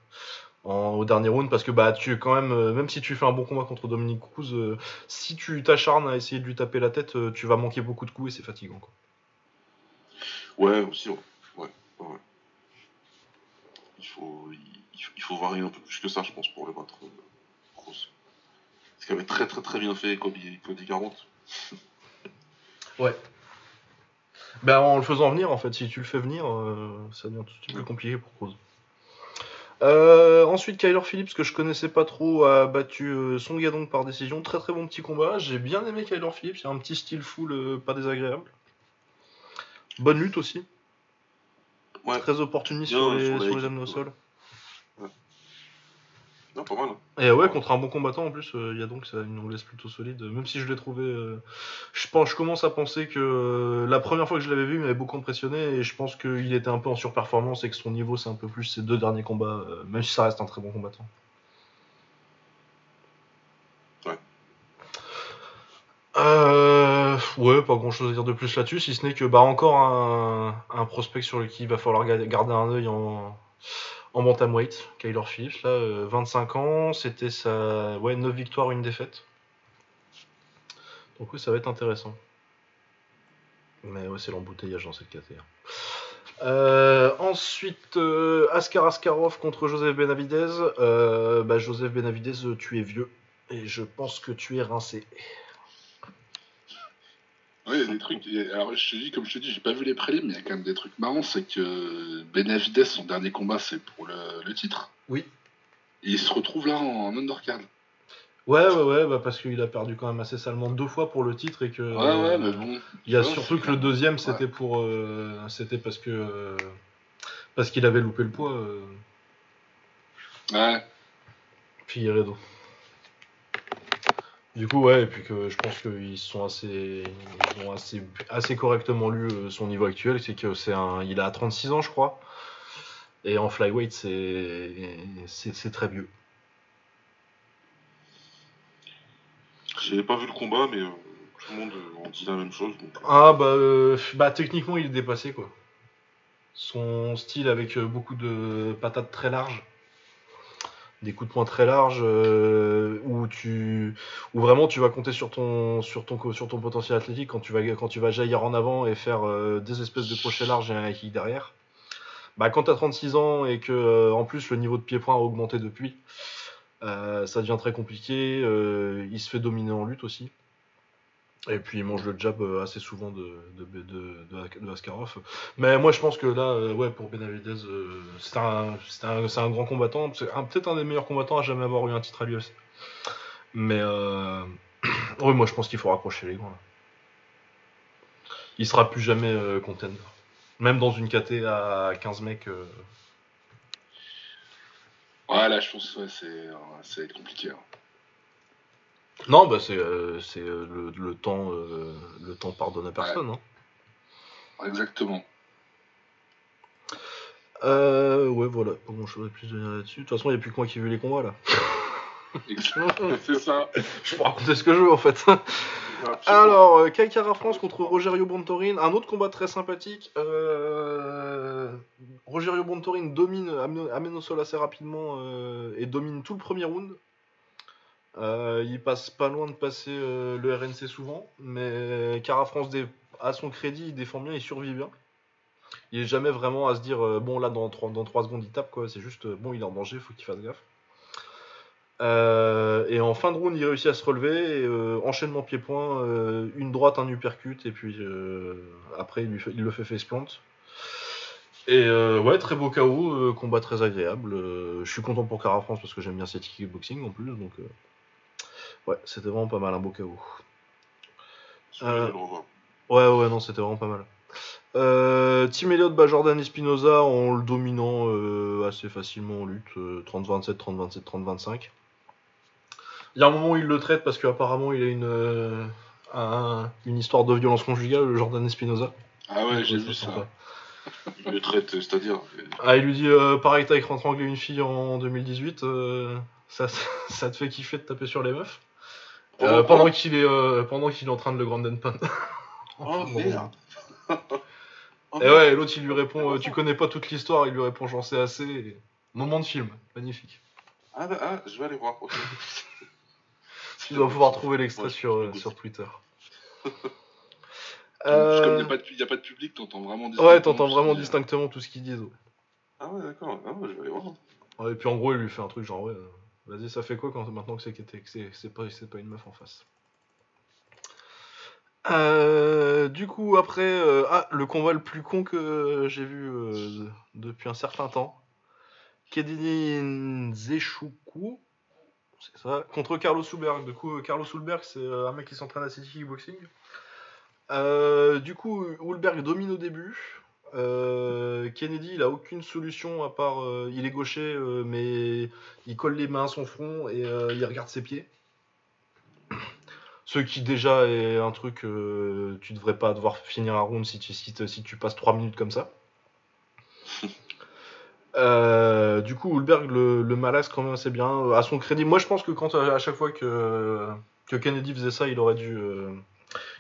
au dernier round parce que bah tu quand même, euh, même si tu fais un bon combat contre Dominique Cruz, si tu t'acharnes à essayer de lui taper la tête, tu vas manquer beaucoup de coups et c'est fatigant. Quoi. Ouais, aussi, ouais. ouais, Il, faut, il, faut varier un peu plus que ça, je pense, pour le battre. Ce qui avait très très très bien fait Cody, 40. ouais. Ben, en le faisant venir, en fait, si tu le fais venir, euh, ça devient tout de suite plus compliqué pour Cruz. Euh, ensuite, Kyler Phillips, que je connaissais pas trop, a battu euh, Son Gadong par décision. Très très bon petit combat. J'ai bien aimé Kyler Phillips. Il a un petit style full, pas désagréable. Bonne lutte aussi. Très opportuniste sur les, sur les, au sol. Non, pas mal. Hein. Et ouais, contre un bon combattant en plus, il y a donc une anglaise plutôt solide. Même si je l'ai trouvé. je, pense, je commence à penser que la première fois que je l'avais vu, il m'avait beaucoup impressionné. Et je pense qu'il était un peu en surperformance et que son niveau, c'est un peu plus ses deux derniers combats. même si ça reste un très bon combattant. Ouais. Euh, ouais, pas grand chose à dire de plus là-dessus, si ce n'est que bah encore un, un prospect sur lequel il va falloir garder un œil en, en bantamweight, Kyler Phillips, là, 25 euh, ans, c'était sa ouais, 9 victoires, une défaite. Donc oui, ça va être intéressant. Mais ouais, c'est l'embouteillage dans cette catégorie. Euh, ensuite, euh, Askar Askarov contre Joseph Benavidez. bah, Joseph Benavidez, tu es vieux. Et je pense que tu es rincé. Oui, il y a des trucs. Alors, je te dis, comme je te dis, j'ai pas vu les prélims, mais il y a quand même des trucs marrants. C'est que Benavides, son dernier combat, c'est pour le, titre. Oui. Et il se retrouve là en, undercard. Ouais, ouais, ouais, bah parce qu'il a perdu quand même assez salement deux fois pour le titre et que. Ouais, ouais, mais bon. Il y a surtout que le deuxième, c'était pour. Euh, c'était parce que. Euh, parce qu'il avait loupé le poids. Euh. Ouais. Figueredo. Du coup, ouais, et puis que je pense qu'ils sont assez, ils ont assez, assez correctement lu euh, son niveau actuel. C'est que c'est un, il a 36 ans, je crois. Et en flyweight, c'est, c'est, très vieux. J'ai pas vu le combat, mais euh, tout le monde en dit la même chose. Ah bah, euh, bah, techniquement, il est dépassé quoi. Son style avec beaucoup de patates très larges des coups de poing très larges euh, où tu vraiment tu vas compter sur ton sur ton sur ton potentiel athlétique quand tu vas quand tu vas jaillir en avant et faire euh, des espèces de crochets larges et un kick derrière. Bah quand tu as 36 ans et que euh, en plus le niveau de pied-point a augmenté depuis, ça devient très compliqué, il se fait dominer en lutte aussi. Et puis il mange le jab euh, assez souvent de, de, de, Askarov. Mais moi je pense que là, euh, ouais, pour Benavidez, euh, c'est un, un, un, grand combattant. C'est peut-être un des meilleurs combattants à jamais avoir eu un titre à l'UFC. Mais oui, moi je pense qu'il faut rapprocher les grands. Il sera plus jamais euh, contender. Même dans une KT à 15 mecs. Ouais, là, je pense que ouais, ça va être compliqué. hein. Non, bah c'est euh, euh, le, le temps euh, le temps pardonne à personne. hein. Exactement. Euh, ouais, voilà. Pas grand chose plus dire là-dessus. De toute façon, il n'y a plus que moi qui ai vu les combats là. c'est ça. je peux raconter ce que je veux en fait. Alors, euh, Kaikara France contre Rogerio Bontorin, un autre combat très sympathique. Euh, Rogerio Bontorin domine, amène amène au sol assez rapidement euh, et domine tout le premier round. Euh, il passe pas loin de passer euh, le RNC souvent, mais Cara France, à son crédit, il défend bien, il survit bien. Il est jamais vraiment à se dire, euh, bon là dans 3, dans trois secondes il tape, quoi. c'est juste, bon il est en danger, faut qu'il fasse gaffe. Et en fin de round, il réussit à se relever. Enchaînement pied-point, une droite, un uppercut, et puis après, il, le fait face plant. Et ouais, très beau KO, combat très agréable. Je suis content pour Cara France parce que j'aime bien cette kickboxing en plus. Donc, ouais, c'était vraiment pas mal, un beau KO. Euh. Ouais, ouais, non, c'était vraiment pas mal. Euh, Team Elliott bat Jordan Espinoza en le dominant euh, assez facilement en lutte, euh, 30-27, 30-27, 30-25. Il y a un moment où il le traite parce qu'apparemment il a une, euh, un- une histoire de violence conjugale, le Jordan Espinoza. Ah ouais, j'ai vu ça. Il le traite, c'est-à-dire. euh, Ah, il lui dit pareil, t'as étranglé une fille en 2018, euh, ça, ça te fait kiffer de taper sur les meufs. Euh, Oh, pendant qu'il est, euh, pendant qu'il est en train de le grand pound. Oh merde. Oh, Et ouais, l'autre il lui répond euh, Tu connais pas toute l'histoire Il lui répond J'en sais assez. Et Moment de film, magnifique. Ah, bah, ah, je vais aller voir. ok. Tu dois pouvoir trouver l'extrait Ouais, sur, euh, sur Twitter. Comme il n'y a, pas de- y a pas de public, t'entends vraiment Ouais, t'entends vraiment dit. distinctement tout ce qu'ils disent. ouais. Ah ouais, d'accord. Ah ouais, je vais aller voir. Ouais, et puis en gros, il lui fait un truc genre Ouais, euh, vas-y, ça fait quoi quand maintenant que c'est que pas, pas une meuf en face? Euh, du coup, après, euh, ah, le combat le plus con que j'ai vu euh, depuis un certain temps. Kedini Zeshuku, c'est ça, contre Carlos Hulberg. Du coup, Carlos Hulberg, c'est un mec qui s'entraîne à City Kickboxing. Du coup, Hulberg domine au début. Euh, Kennedy, il a aucune solution à part. euh, il est gaucher, euh, mais il colle les mains à son front et il regarde ses pieds. Ce qui déjà est un truc, tu devrais pas devoir finir un round si tu, si, te- si tu passes 3 minutes comme ça. Du coup, Hulberg le, le malaxe quand même assez bien. À son crédit, moi je pense que quand à chaque fois que, que Kennedy faisait ça, il aurait dû,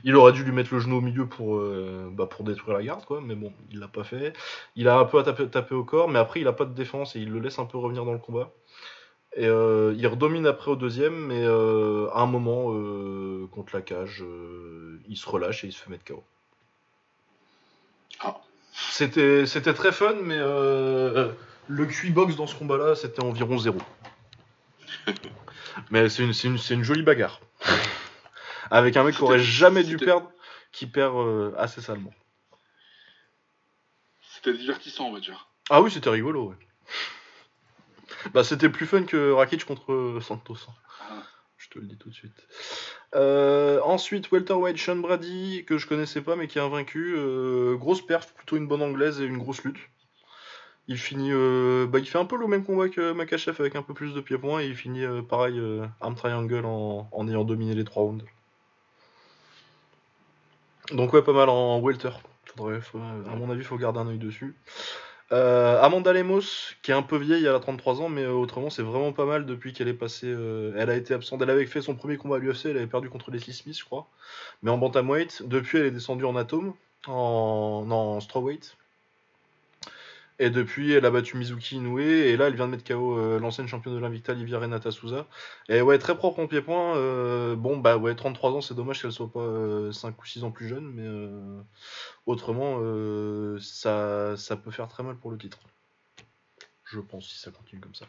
il aurait dû lui mettre le genou au milieu pour, euh, bah, pour détruire la garde, quoi. Mais bon, il l'a pas fait. Il a un peu à taper, taper au corps, mais après il a pas de défense et il le laisse un peu revenir dans le combat. Et euh, il redomine après au deuxième, mais euh, à un moment, euh, contre la cage, il se relâche et il se fait mettre KO. Ah. C'était, c'était très fun, mais le QI box dans ce combat-là, c'était environ zéro. mais c'est une, c'est une, c'est une jolie bagarre. Avec un mec qui aurait jamais dû perdre, qui perd euh, assez salement. C'était divertissant, on va dire. Ah oui, c'était rigolo. ouais. Bah, c'était plus fun que Rakic contre euh, Santos. hein. Ah. Je te le dis tout de suite. Euh, ensuite, welterweight Sean Brady, que je connaissais pas mais qui est invaincu. Euh, grosse perf, plutôt une bonne anglaise et une grosse lutte. Il finit, euh, bah, il fait un peu le même combat que Makachev avec un peu plus de pieds-points et il finit pareil arm triangle en, en ayant dominé les trois rounds. Donc ouais, pas mal en welter. Faudrait, à mon avis, faut garder un œil dessus. Euh, Amanda Lemos, qui est un peu vieille, elle a 33 ans, mais euh, autrement c'est vraiment pas mal depuis qu'elle est passée. euh, elle a été absente, elle avait fait son premier combat à l'UFC, elle avait perdu contre Leslie Smith, je crois, mais en bantamweight. Depuis, elle est descendue en atome, en, non, en strawweight. Et depuis, elle a battu Mizuki Inoue, et là, elle vient de mettre KO euh, l'ancienne championne de l'Invicta, Livia Renata Souza. Et ouais, très propre en pied-point. euh, bon, bah ouais, 33 ans, c'est dommage qu'elle soit pas euh, 5 ou 6 ans plus jeune, mais euh, autrement, euh, ça, ça peut faire très mal pour le titre. Je pense, si ça continue comme ça.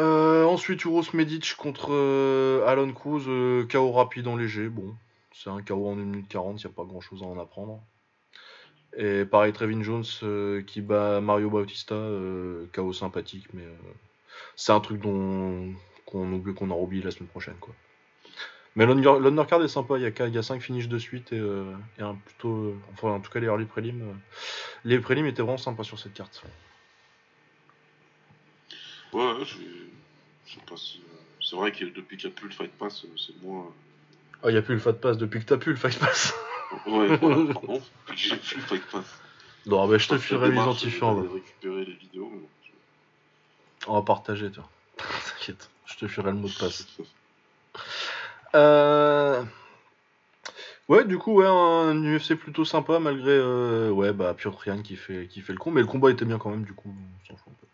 Euh, ensuite, Uros Medic contre euh, Alan Cruz, euh, KO rapide en léger. Bon, c'est un KO en 1 minute 40, il n'y a pas grand chose à en apprendre. Et pareil, Trevin Jones euh, qui bat Mario Bautista, euh, KO sympathique, mais euh, c'est un truc dont qu'on oublie qu'on aura oublié la semaine prochaine. quoi. Mais l'under- l'undercard est sympa, il y a, qua- il y a 5 finishes de suite et, euh, et un plutôt. euh, enfin, en tout cas, les early prélims. euh, les prélims étaient vraiment sympas sur cette carte. Ouais, ouais, je, je sais pas si. euh, C'est vrai que depuis qu'il n'y a plus le Fight Pass, euh, c'est moins. Ah, il n'y a plus le Fat Pass depuis que t'as plus le Fight Pass. Ouais, voilà, pardon. J'ai plus Pass. non, bah, je te filerai l'identifiant. d'aller récupérer les vidéos. mais bon, je- On va partager, toi. T'inquiète, je te filerai le mot de passe. Euh... Ouais, du coup, ouais, un UFC plutôt sympa malgré euh, ouais, bah, Piotr Jan qui fait, qui fait le con, mais le combat était bien quand même, du coup, on s'en fout un peu.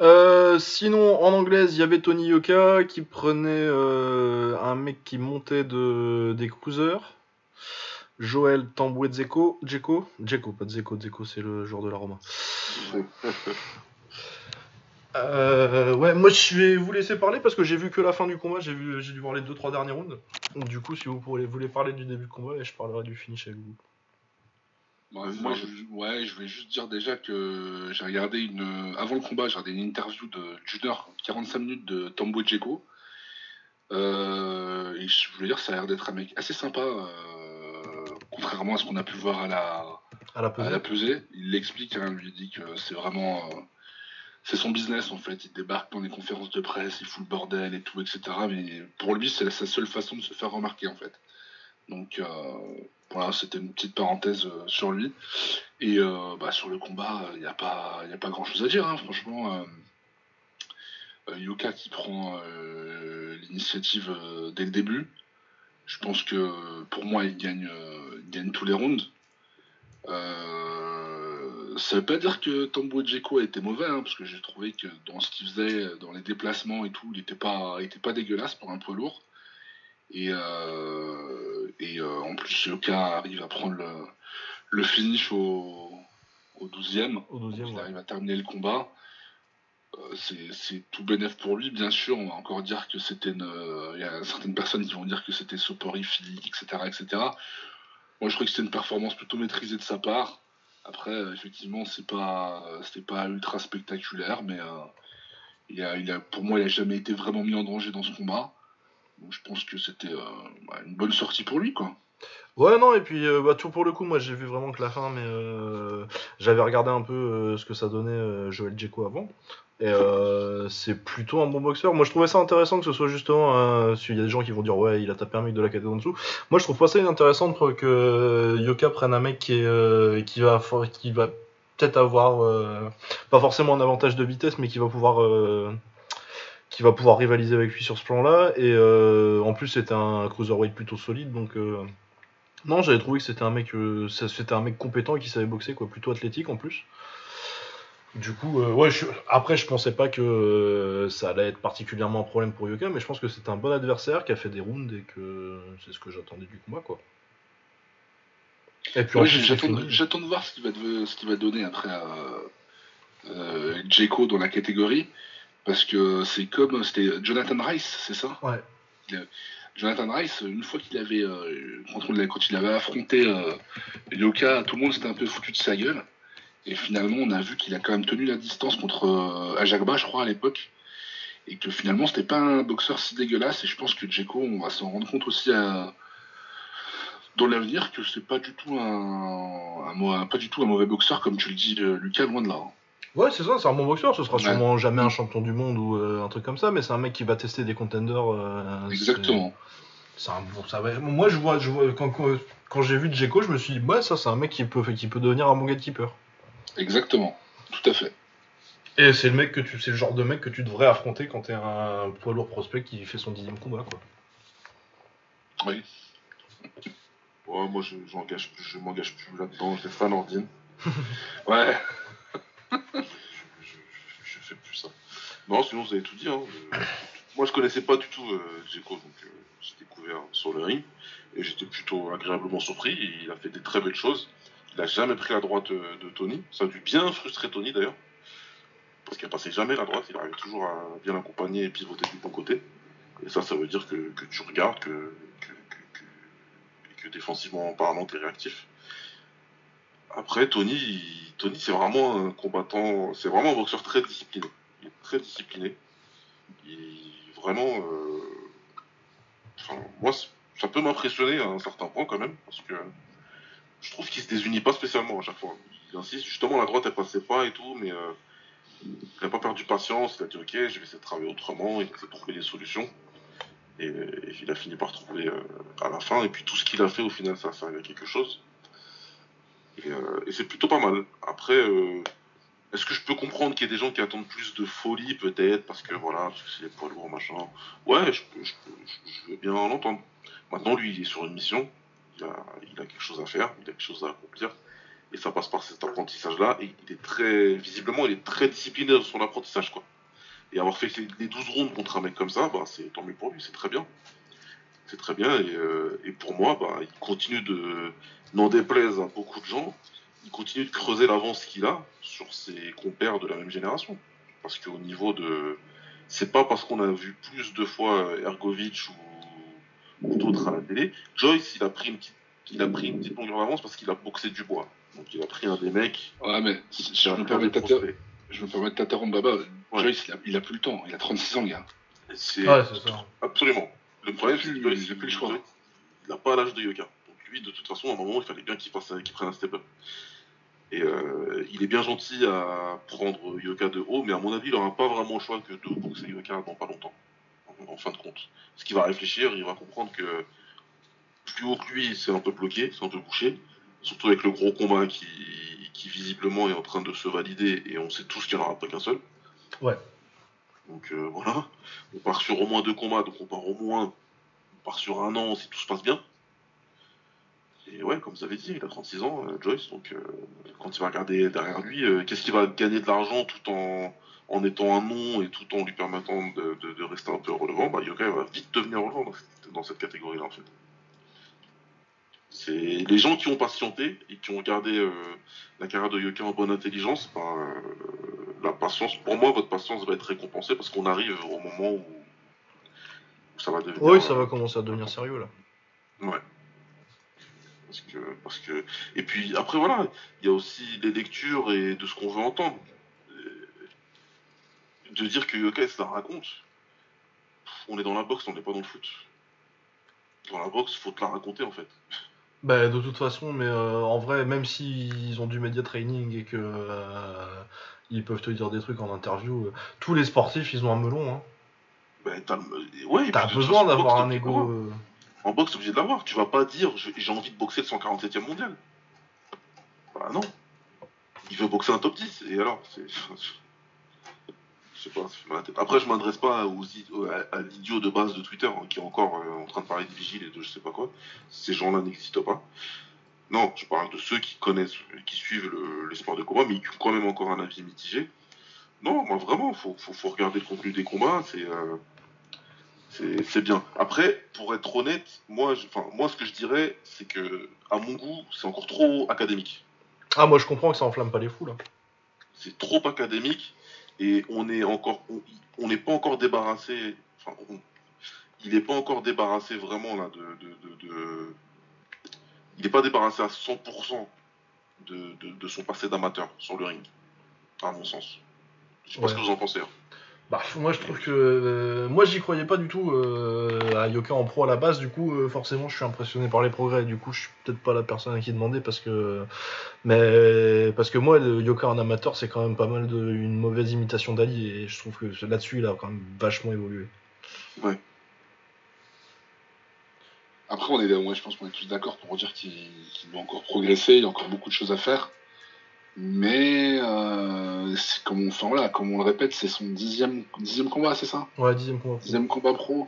Euh, sinon, en anglaise, il y avait Tony Yoka qui prenait euh, un mec qui montait de, des cruisers. Joël Tamboué Dzeko, Dzeko, Dzeko, pas Dzeko, Dzeko c'est le joueur de la Roma. Euh, ouais, moi je vais vous laisser parler parce que j'ai vu que la fin du combat, j'ai dû voir les 2-3 derniers rounds. Donc, du coup, si vous voulez parler du début du combat, je parlerai du finish avec vous. Bah, moi, je, ouais, je vais juste dire déjà que j'ai regardé une. Avant le combat, j'ai regardé une interview de Junior, 45 minutes de Tambo Djeko. Euh, et je voulais dire, ça a l'air d'être un mec assez sympa, euh, contrairement à ce qu'on a pu voir à la, À la à pesée. la pesée. Il l'explique, hein, lui dit que c'est vraiment. euh, c'est son business en fait. Il débarque dans les conférences de presse, il fout le bordel et tout, etc. Mais pour lui, c'est sa seule façon de se faire remarquer en fait. Donc euh, voilà, c'était une petite parenthèse euh, sur lui. Et euh, bah, sur le combat, il n'y a pas, a pas grand chose à dire, hein, franchement. euh, euh, Yuka qui prend euh, l'initiative euh, dès le début. Je pense que pour moi, il gagne, euh, il gagne tous les rounds. Euh, ça veut pas dire que Tambo Djeko a été mauvais, hein, parce que j'ai trouvé que dans ce qu'il faisait, dans les déplacements et tout, il était pas, était pas dégueulasse pour un poids lourd. Et, euh, et euh, en plus, Yoka arrive à prendre le, le finish au, au 12e. Au 12e, Il ouais. arrive à terminer le combat. Euh, c'est tout bénef pour lui, bien sûr. On va encore dire que c'était une. euh, Il y a certaines personnes qui vont dire que c'était soporifique, etc., etc. Moi, je crois que c'était une performance plutôt maîtrisée de sa part. Après, effectivement, c'est pas, c'était pas ultra spectaculaire, mais euh, il a, il a, pour moi, il a jamais été vraiment mis en danger dans ce combat. Je pense que c'était euh, bah, une bonne sortie pour lui, quoi. Ouais, non, et puis euh, bah, tout pour le coup, moi j'ai vu vraiment que la fin, mais euh, j'avais regardé un peu euh, ce que ça donnait Joël Djeko avant. Et c'est plutôt un bon boxeur. Moi je trouvais ça intéressant que ce soit justement. s'il y a des gens qui vont dire ouais, il a tapé un mec de la catégorie en dessous. Moi je trouve pas ça inintéressant que Yoka prenne un mec qui, est, qui va, qui va peut-être avoir pas forcément un avantage de vitesse, mais qui va pouvoir. Qui va pouvoir rivaliser avec lui sur ce plan-là. Et euh, en plus, c'était un cruiserweight plutôt solide, donc euh, non, j'avais trouvé que c'était un mec, euh, c'était un mec compétent et qui savait boxer, quoi, plutôt athlétique en plus. Du coup, ouais, je- après, je pensais pas que ça allait être particulièrement un problème pour Yoka, mais je pense que c'était un bon adversaire qui a fait des rounds et que c'est ce que j'attendais du combat, quoi. Et puis Oui, c'est j'attends, de voir ce qu'il va, de- va donner après euh, Djeko dans la catégorie. Parce que c'est comme. C'était Jonathan Rice, c'est ça? Ouais. Jonathan Rice, une fois qu'il avait. euh, quand, on l'a- quand il avait affronté euh, Yoka, tout le monde s'était un peu foutu de sa gueule. Et finalement, on a vu qu'il a quand même tenu la distance contre euh, Ajagba, je crois, à l'époque. Et que finalement, c'était pas un boxeur si dégueulasse. Et je pense que Djeko, on va s'en rendre compte aussi à- dans l'avenir que c'est pas du tout un, un mau- un- pas du tout un mauvais boxeur, comme tu le dis, euh, Lucas, loin de là. hein. Ouais, c'est ça, c'est un bon boxeur. Ce sera Ouais. sûrement jamais un champion du monde ou euh, un truc comme ça, mais c'est un mec qui va tester des contenders. euh, Exactement. C'est un bon, ça va. Moi, je vois, je vois quand, j'ai vu Djeko, je me suis dit, ouais, ça, c'est un mec qui peut, qui peut devenir un bon gatekeeper. Exactement. Tout à fait. Et c'est le mec que tu, c'est le genre de mec que tu devrais affronter quand t'es un poids lourd prospect qui fait son dixième combat, quoi. Oui. Ouais, moi je, j'engage, plus- je m'engage plus là-dedans, je à Nordine. Ouais. Je, fais plus ça. Non, sinon vous avez tout dit. Hein. Moi je connaissais pas du tout euh, Dzeko, donc euh, j'ai découvert sur le ring et j'étais plutôt agréablement surpris. Il a fait des très belles choses. Il a jamais pris la droite euh, de Tony. Ça a dû bien frustrer Tony d'ailleurs. Parce qu'il passait jamais la droite, il arrive toujours à bien l'accompagner et pivoter du bon côté. Et ça, ça veut dire que, tu regardes, que, que, que défensivement parlant, tu es réactif. Après, Tony, Tony c'est vraiment un combattant, c'est vraiment un boxeur très discipliné. Il est très discipliné. Il, vraiment, euh, enfin, moi, ça peut m'impressionner à un certain point quand même, parce que je trouve qu'il se désunit pas spécialement à chaque fois. Il insiste, justement, la droite, elle passait pas et tout, mais euh, il n'a pas perdu patience, il a dit ok, je vais essayer de travailler autrement, il a essayé de trouver des solutions. Et, et il a fini par trouver euh, à la fin, et puis tout ce qu'il a fait au final, ça a servi à quelque chose. Et, euh, et c'est plutôt pas mal. Après, euh, est-ce que je peux comprendre qu'il y ait des gens qui attendent plus de folie, peut-être, parce que voilà, parce que c'est les poids lourds, machin. Ouais, je, peux, je, peux- je veux bien l'entendre. Maintenant, lui, il est sur une mission, il a, il a quelque chose à faire, il a quelque chose à accomplir, et ça passe par cet apprentissage-là, et il est très, visiblement, il est très discipliné dans son apprentissage, quoi. Et avoir fait les 12 rondes contre un mec comme ça, bah, c'est tant mieux pour lui, c'est très bien. C'est très bien, et, euh, et pour moi, bah, il continue de, n'en déplaise à beaucoup de gens, il continue de creuser l'avance qu'il a sur ses compères de la même génération. Parce qu'au niveau de. C'est pas parce qu'on a vu plus de fois Ergovic ou, ou d'autres à la télé. Joyce, il a pris une petite, il a pris une petite longueur d'avance parce qu'il a boxé du bois. Donc il a pris un des mecs. Ouais, mais je a me permets je me permets de t'interrompre, Baba. Ouais. Joyce, il a, il a plus le temps. Il a 36 ans, le gars. C'est Ouais, c'est ça. absolument. Le problème, c'est Plus- que Joyce, il a plus le choix. Il n'a pas l'âge de Yoka. Donc lui, de toute façon, à un moment, il fallait bien qu'il qu'il prenne un step-up. Et euh, il est bien gentil à prendre Yoka de haut, mais à mon avis, il n'aura pas vraiment le choix que de boxer Yoka dans pas longtemps. En, en fin de compte. Parce qu'il va réfléchir, il va comprendre que plus haut que lui, c'est un peu bloqué, c'est un peu bouché. Surtout avec le gros combat qui, qui visiblement est en train de se valider, et on sait tous qu'il n'y en aura pas qu'un seul. Ouais. Donc euh, voilà. On part sur au moins deux combats, donc on part au moins on part sur un an si tout se passe bien. Et ouais, comme vous avez dit, il a 36 ans, euh, Joyce, donc euh, quand il va regarder derrière lui, qu'est-ce qu'il va gagner de l'argent tout en, étant un nom et tout en lui permettant de, rester un peu relevant? Bah Yoka va vite devenir relevant dans cette, dans cette catégorie-là en fait. C'est les gens qui ont patienté et qui ont regardé euh, la carrière de Yoka en bonne intelligence, bah, euh, la patience, pour moi, votre patience va être récompensée parce qu'on arrive au moment où, où ça va devenir. Oui, ça euh, va commencer à devenir sérieux là. Ouais. Parce que, parce que, et puis après voilà, il y a aussi les lectures et de ce qu'on veut entendre. De dire que Yoka ça raconte. On est dans la boxe, on n'est pas dans le foot. Dans la boxe, faut te la raconter en fait. Bah, de toute façon, mais euh, en vrai, même s'ils ont du media training et que euh, ils peuvent te dire des trucs en interview, euh, tous les sportifs ils ont un melon. Hein. Ben, t'as le- ouais, toute besoin d'avoir un ego. euh, En boxe, t'es obligé de l'avoir. Tu vas pas dire j'ai envie de boxer le 147e mondial. Bah non. Il veut boxer un top 10. Et alors c'est... Je sais pas, ça fait mal à la tête. Après, je m'adresse pas aux, i- à, à l'idiot de base de Twitter hein, qui est encore euh, en train de parler de vigile et de je sais pas quoi. Ces gens-là n'existent pas. Non, je parle de ceux qui connaissent, qui suivent le, les sports de combat, mais qui ont quand même encore un avis mitigé. Non, moi vraiment, faut, faut, faut regarder le contenu des combats. C'est euh, c'est bien. Après, pour être honnête, moi, je- moi, ce que je dirais, c'est que, à mon goût, c'est encore trop académique. Ah, moi je comprends que ça enflamme pas les fous là. C'est trop académique et on est encore, on- on n'est pas encore débarrassé. Enfin, on- il n'est pas encore débarrassé vraiment là de, de, de- de- il n'est pas débarrassé à 100% de, son passé d'amateur sur le ring, à mon sens. Je sais pas ce que vous en pensez. hein. Bah, moi je trouve que. euh, moi j'y croyais pas du tout euh, à Yoka en pro à la base, du coup, euh, forcément je suis impressionné par les progrès. Du coup, je suis peut-être pas la personne à qui demander parce que. Mais. Parce que moi, le Yoka en amateur, c'est quand même pas mal de, une mauvaise imitation d'Ali et je trouve que là-dessus, il a quand même vachement évolué. Après, on est, ouais, je pense qu'on est tous d'accord pour dire qu'il qu'il doit encore progresser, il y a encore beaucoup de choses à faire. Mais, euh, c'est comme, on, enfin, voilà, comme on le répète, c'est son dixième, dixième combat, c'est ça? Ouais, dixième combat. Dixième combat pro.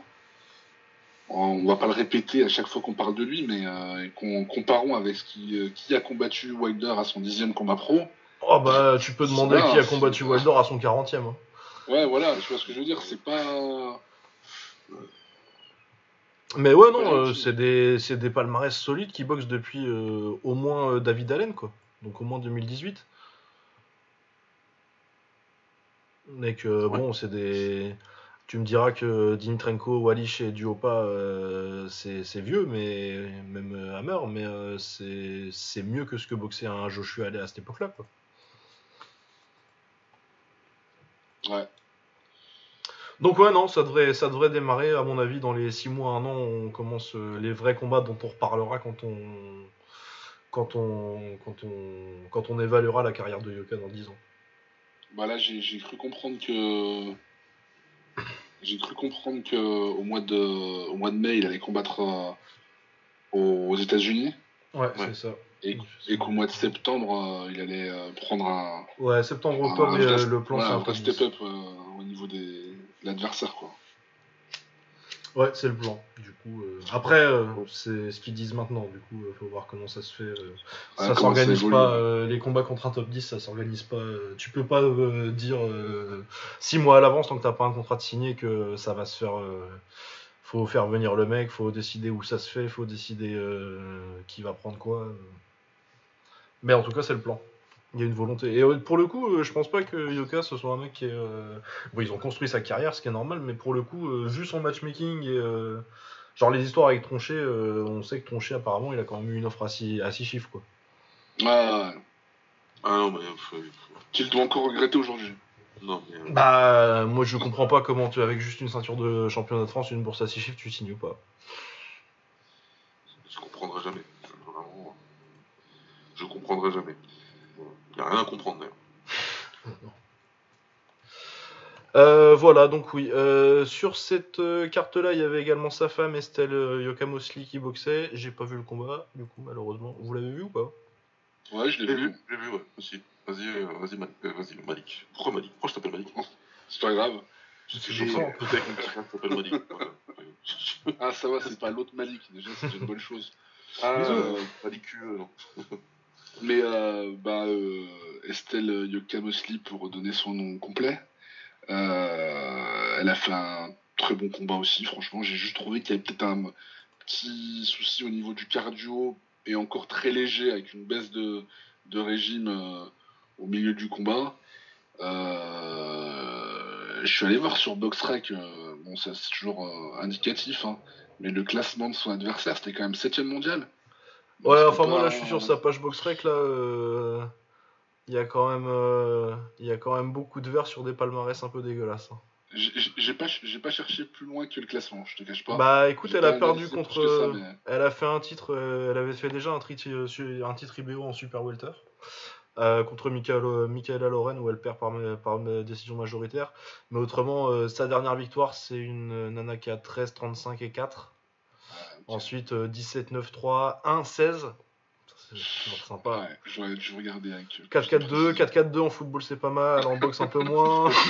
On va pas le répéter à chaque fois qu'on parle de lui, mais euh, qu'on- comparons avec qui, euh, qui a combattu Wilder à son dixième combat pro. Oh bah, tu peux demander qui a combattu Wilder à son 40ème. hein. Ouais, voilà, tu vois ce que je veux dire, c'est pas. Mais ouais, non, euh, c'est- des, c'est des palmarès solides qui boxent depuis au moins David Allen, quoi. Donc au moins 2018. Mec, euh, Ouais. bon, c'est des. Tu me diras que Dimitrenko, Wallish et Duopa, euh, c'est vieux, mais même euh, Hammer, mais euh, c'est c'est mieux que ce que boxait un Joshua à cette époque-là, quoi. Ouais. Donc ouais, non, ça devrait, ça devrait démarrer, à mon avis, dans les 6 mois, 1 an, on commence les vrais combats dont on reparlera quand on, quand on, quand on, quand on évaluera la carrière de Yoka dans 10 ans. Bah là, j'ai j'ai cru comprendre que. J'ai cru comprendre que au mois de, au mois de mai, il allait combattre euh, aux États-Unis Ouais, Ouais. c'est ça. et, et qu'au mois de septembre, euh, il allait euh, prendre un. Ouais, septembre, octobre, le plan, ouais, un un vrai top 10. step-up euh, au niveau des, de l'adversaire, quoi. Ouais, c'est le plan. Du coup, euh, après, euh, c'est ce qu'ils disent maintenant. Du coup, euh, faut voir comment ça se fait. euh. Ouais, ça s'organise pas. les combats contre un top 10, ça s'organise pas. tu peux pas dire 6 mois à l'avance tant que t'as pas un contrat de signé que ça va se faire. faut faire venir le mec, faut décider où ça se fait, faut décider qui va prendre quoi. Mais en tout cas, c'est le plan. Il y a une volonté. Et euh, pour le coup, euh, je pense pas que Yoka ce soit un mec qui est. euh, Bon, ils ont construit sa carrière, ce qui est normal, mais pour le coup, euh, vu son matchmaking et. euh, Genre les histoires avec Tronchet, on sait que Tronchet apparemment il a quand même eu une offre à 6 à six chiffres quoi. Ah, Ah non, mais. qu'il doit encore regretter aujourd'hui. Non, mais. Bah moi je comprends pas comment tu avec juste une ceinture de championnat de France, une bourse à 6 chiffres, tu signes ou pas. Je comprendrai jamais. Vraiment, je comprendrai jamais. Il n'y a rien à comprendre d'ailleurs. Euh, voilà, donc oui. Euh, sur cette euh, carte-là, il y avait également sa femme Estelle euh, Yokamosli qui boxait. J'ai pas vu le combat, du coup, malheureusement. Vous l'avez vu ou pas? Ouais, je l'ai vu. vu, j'ai vu, ouais, aussi. Vas-y, euh, vas-y, Malik. euh, vas-y, Malik. Pourquoi Malik? Pourquoi je t'appelle Malik? C'est pas grave. Je C'est suis chauffant. s'appelle Malik. Ah, ça va, c'est pas l'autre Malik. Déjà, c'est une bonne chose. Ah, euh, Malik, euh, non. Mais euh, bah, euh, Estelle Yokamosli, pour donner son nom complet, euh, elle a fait un très bon combat aussi. Franchement, j'ai juste trouvé qu'il y avait peut-être un petit souci au niveau du cardio et encore très léger avec une baisse de, régime euh, au milieu du combat. Je suis allé voir sur BoxRec, bon, c'est toujours indicatif, hein, mais le classement de son adversaire, c'était quand même 7 mondial. Ouais, enfin moi là je suis sur sa page BoxRec là. euh, Il y a quand même, euh, il y a quand même beaucoup de verts sur des palmarès un peu dégueulasses. hein. J'ai pas, j'ai pas cherché plus loin que le classement, je te cache pas. Bah écoute, elle a perdu contre. ça, euh, mais- Elle a fait un titre, elle avait fait déjà un, titre, su- un titre IBO en Super Welter euh, contre Michael, Michaela Loren où elle perd par, décision majoritaire. Mais autrement, euh, sa dernière victoire, c'est une nana qui a 13, 35 et 4. Ensuite, euh, 17, 9, 3, 1, 16. Ça, C'est toujours sympa. Ouais, j'aurais dû regarder avec. euh, 4-4-2, 4-4-2 en football c'est pas mal, en boxe un peu moins.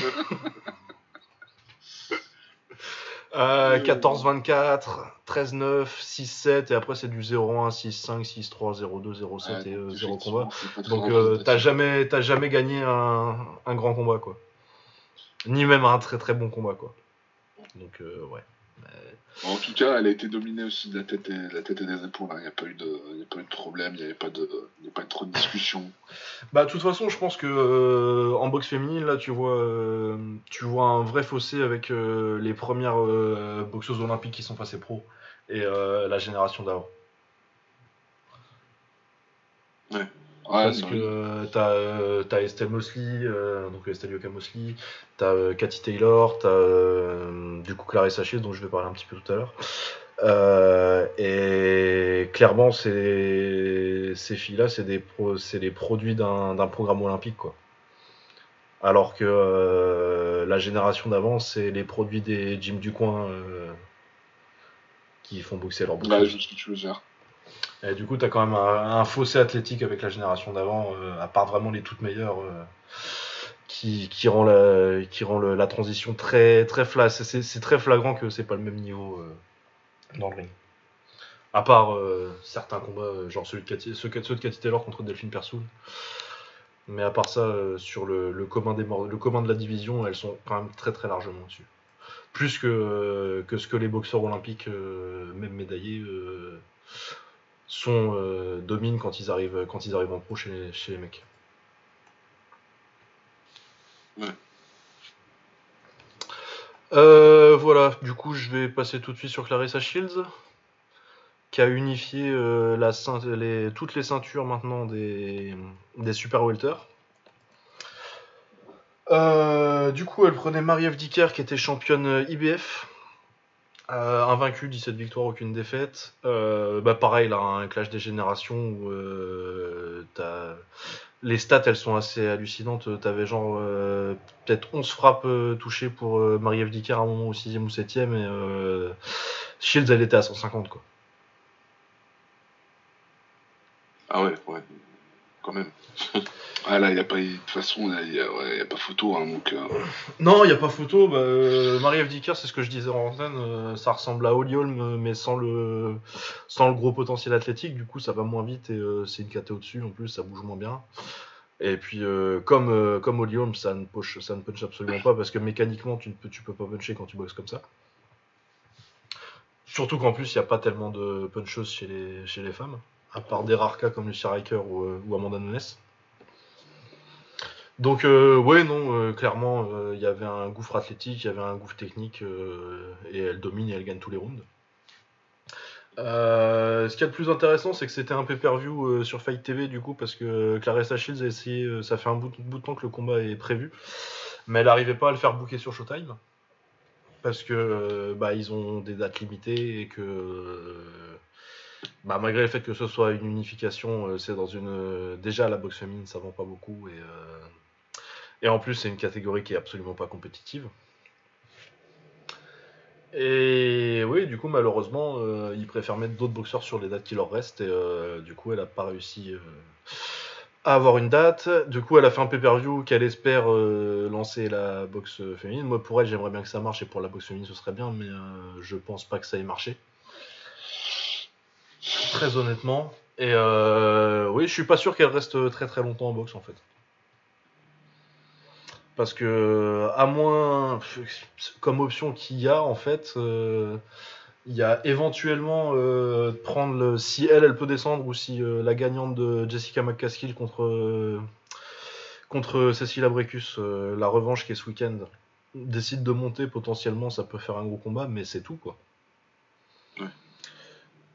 Euh, 14-24, 13-9, 6-7 et après c'est du 0-1, 6-5, 6-3, 0-2, 0-7 et euh, 0 combat. Donc euh, t'as jamais, t'as jamais gagné un, un grand combat quoi. Ni même un très très bon combat quoi. Donc euh, ouais. En tout cas, elle a été dominée aussi de la tête et, de la tête et des épaules. hein. Il n'y a, pas eu de- il y a pas eu de problème, il n'y avait pas de, il y a pas eu trop de discussion. Bah de toute façon je pense que euh, en boxe féminine là tu vois, euh, tu vois un vrai fossé avec euh, les premières euh, boxeuses olympiques qui sont passées pro et euh, la génération d'avant. Ouais, Parce non, que euh, t'as euh, t'as Estelle Mosley, euh, donc Estelle Yoka Mosley, t'as euh, Cathy Taylor, t'as du coup Clarissa Shields dont je vais parler un petit peu tout à l'heure. Et clairement, ces, ces filles-là, c'est des, pro- c'est les produits d'un programme olympique, quoi. Alors que la génération d'avant, c'est les produits des gyms du coin euh, qui font boxer leurs Ouais, boxeuses. je sais ce que tu veux dire. Et du coup, tu as quand même un, fossé athlétique avec la génération d'avant, euh, à part vraiment les toutes meilleures, euh, qui, rend, la, transition très, très c'est- très flagrant que c'est pas le même niveau euh, dans le ring. À part certains combats, genre celui de ceux, de Cathy Taylor contre Delphine Persoon. Mais à part ça, sur le, commun des le commun de la division, elles sont quand même très très largement dessus. Plus que, que ce que les boxeurs olympiques, même médaillés, sont euh, dominent quand ils arrivent quand ils arrivent en pro chez les, chez les mecs. Ouais. Euh, voilà, du coup je vais passer tout de suite sur Clarissa Shields, qui a unifié euh, la les, toutes les ceintures maintenant des, des super welter. Du coup, elle prenait Marie-Ève Dicker, qui était championne IBF. Euh, invaincue, 17 victoires, aucune défaite. Euh, bah pareil, là, un clash des générations où euh, les stats, elles sont assez hallucinantes. T'avais genre euh, peut-être 11 frappes touchées pour Marie-Ève à un moment au 6 ou 7 et euh, Shields, elle était à 150, quoi. Ah ouais, ouais. Quand même. Ah là, il a pas, de toute façon, il n'y a, pas photo. Hein, donc, euh, Non, il n'y a pas photo. Bah, euh, Marie-Ève c'est ce que je disais en antenne. euh, ça ressemble à Holly Holm, euh, mais sans le, sans le gros potentiel athlétique. Du coup, ça va moins vite et c'est une KT au-dessus. En plus, ça bouge moins bien. Et puis, comme, comme Holly Holm, ça ne, push, ça ne punch absolument pas parce que mécaniquement, tu ne peux, tu peux pas puncher quand tu boxes comme ça. Surtout qu'en plus, il n'y a pas tellement de puncheuses chez les, chez les femmes, à part des rares cas comme Lucia Riker ou, euh, ou Amanda Nunes. Donc euh, ouais non euh, clairement il y avait un gouffre athlétique, il y avait un gouffre technique et elle domine et elle gagne tous les rounds. Ce qu'il y a de plus intéressant c'est que c'était un pay-per-view sur Fight TV du coup parce que Clarissa Shields a essayé, ça fait un bout, de temps que le combat est prévu, mais elle n'arrivait pas à le faire booker sur Showtime parce que bah, ils ont des dates limitées et que bah, malgré le fait que ce soit une unification, euh, c'est dans une euh, déjà la boxe féminine ça vend pas beaucoup et euh, et en plus, c'est une catégorie qui est absolument pas compétitive. Et oui, du coup, malheureusement, ils préfèrent mettre d'autres boxeurs sur les dates qui leur restent. Et du coup, elle a pas réussi à avoir une date. Du coup, elle a fait un pay-per-view qu'elle espère lancer la boxe féminine. Moi, pour elle, j'aimerais bien que ça marche. Et pour la boxe féminine, ce serait bien. Mais je pense pas que ça ait marché. Très honnêtement. Et euh, oui, je suis pas sûr qu'elle reste très très longtemps en boxe en fait. Parce que, à moins, comme option qu'il y a, en fait, euh, il y a éventuellement euh, prendre si elle, elle peut descendre, ou si la gagnante de Jessica McCaskill contre, contre Cecilia Brecus, euh, la revanche qui est ce week-end, décide de monter, potentiellement, ça peut faire un gros combat, mais c'est tout, quoi.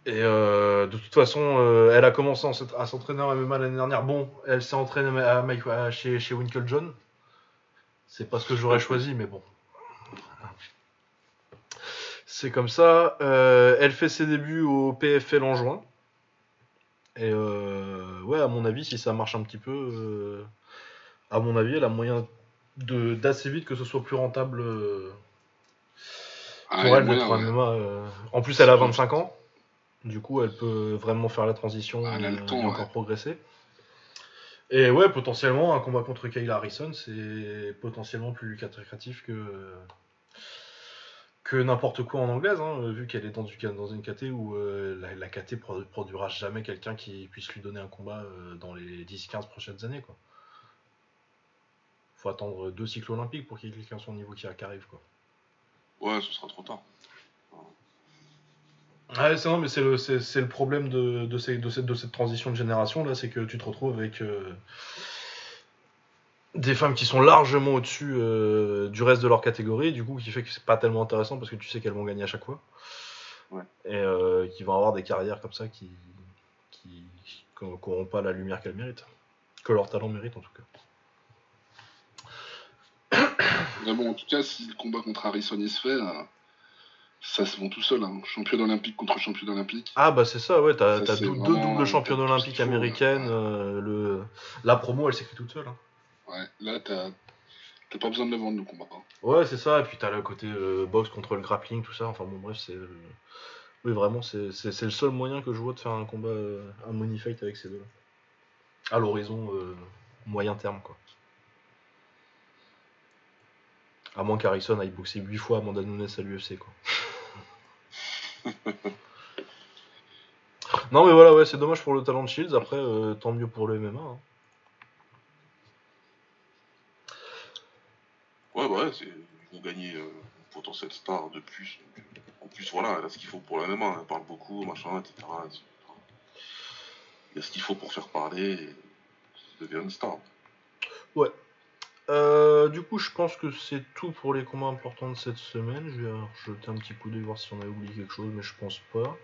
Et euh, de toute façon, euh, elle a commencé à s'entraîner en MMA l'année dernière. Bon, elle s'est entraînée à Mike- à- chez, chez Winkle John. C'est pas ce que j'aurais choisi, mais bon. C'est comme ça. Euh, elle fait ses débuts au PFL en juin. Et euh, ouais, à mon avis, si ça marche un petit peu, à mon avis, elle a moyen d'assez vite que ce soit plus rentable ah, pour elle d'être ouais. MMA. En plus, elle a 25 ans. Du coup, elle peut vraiment faire la transition Ah, elle a le temps, et encore ouais. progresser. Et ouais, potentiellement, un combat contre Kayla Harrison, c'est potentiellement plus lucratif que, que n'importe quoi en anglaise, hein, vu qu'elle est dans, du, dans une KT où euh, la, la KT produ- produira jamais quelqu'un qui puisse lui donner un combat euh, dans les 10-15 prochaines années. Quoi. Faut attendre deux cycles olympiques pour qu'il y ait quelqu'un à son niveau qui, qui arrive. Quoi. Ouais, ce sera trop tard. Ouais, c'est non, mais c'est le, c'est, le problème de, de, ces- de cette, de cette transition de génération là, c'est que tu te retrouves avec euh, des femmes qui sont largement au-dessus euh, du reste de leur catégorie, du coup, qui fait que c'est pas tellement intéressant parce que tu sais qu'elles vont gagner à chaque fois. Ouais. Et euh, qui vont avoir des carrières comme ça qui qui n'auront pas la lumière qu'elles méritent, que leur talent mérite en tout cas. Mais bon, en tout cas, si le combat contre Harrison il se fait, ça se vend tout seul. Hein. Champion olympique contre champion olympique. Ah bah c'est ça, ouais, t'as, deux, doubles championnes olympiques américaines, euh, le, la promo elle s'écrit toute seule. hein. Ouais, là, t'as t'as pas besoin de le vendre le combat. hein. Ouais, c'est ça, et puis t'as le côté euh, boxe contre le grappling, tout ça, enfin bon, bref, c'est. euh, Oui, vraiment, c'est c'est- c'est le seul moyen que je vois de faire un combat, euh, un money fight avec ces deux-là. À l'horizon euh, moyen terme, quoi. À moins qu'Harrison aille boxer 8 fois Amanda Nunes à l'UFC, quoi. non, mais voilà, ouais, c'est dommage pour le talent de Shields, après, euh, tant mieux pour le MMA. hein. Ouais, ouais, c'est- ils vont gagner euh, une potentielle star de plus. En plus, voilà, elle a ce qu'il faut pour la MMA. Elle parle beaucoup, machin, etc. etc. Il y a ce qu'il faut pour faire parler et devient une star. Euh, du coup, je pense que c'est tout pour les combats importants de cette semaine. Je vais jeter un petit coup d'œil voir si on a oublié quelque chose, mais je pense pas.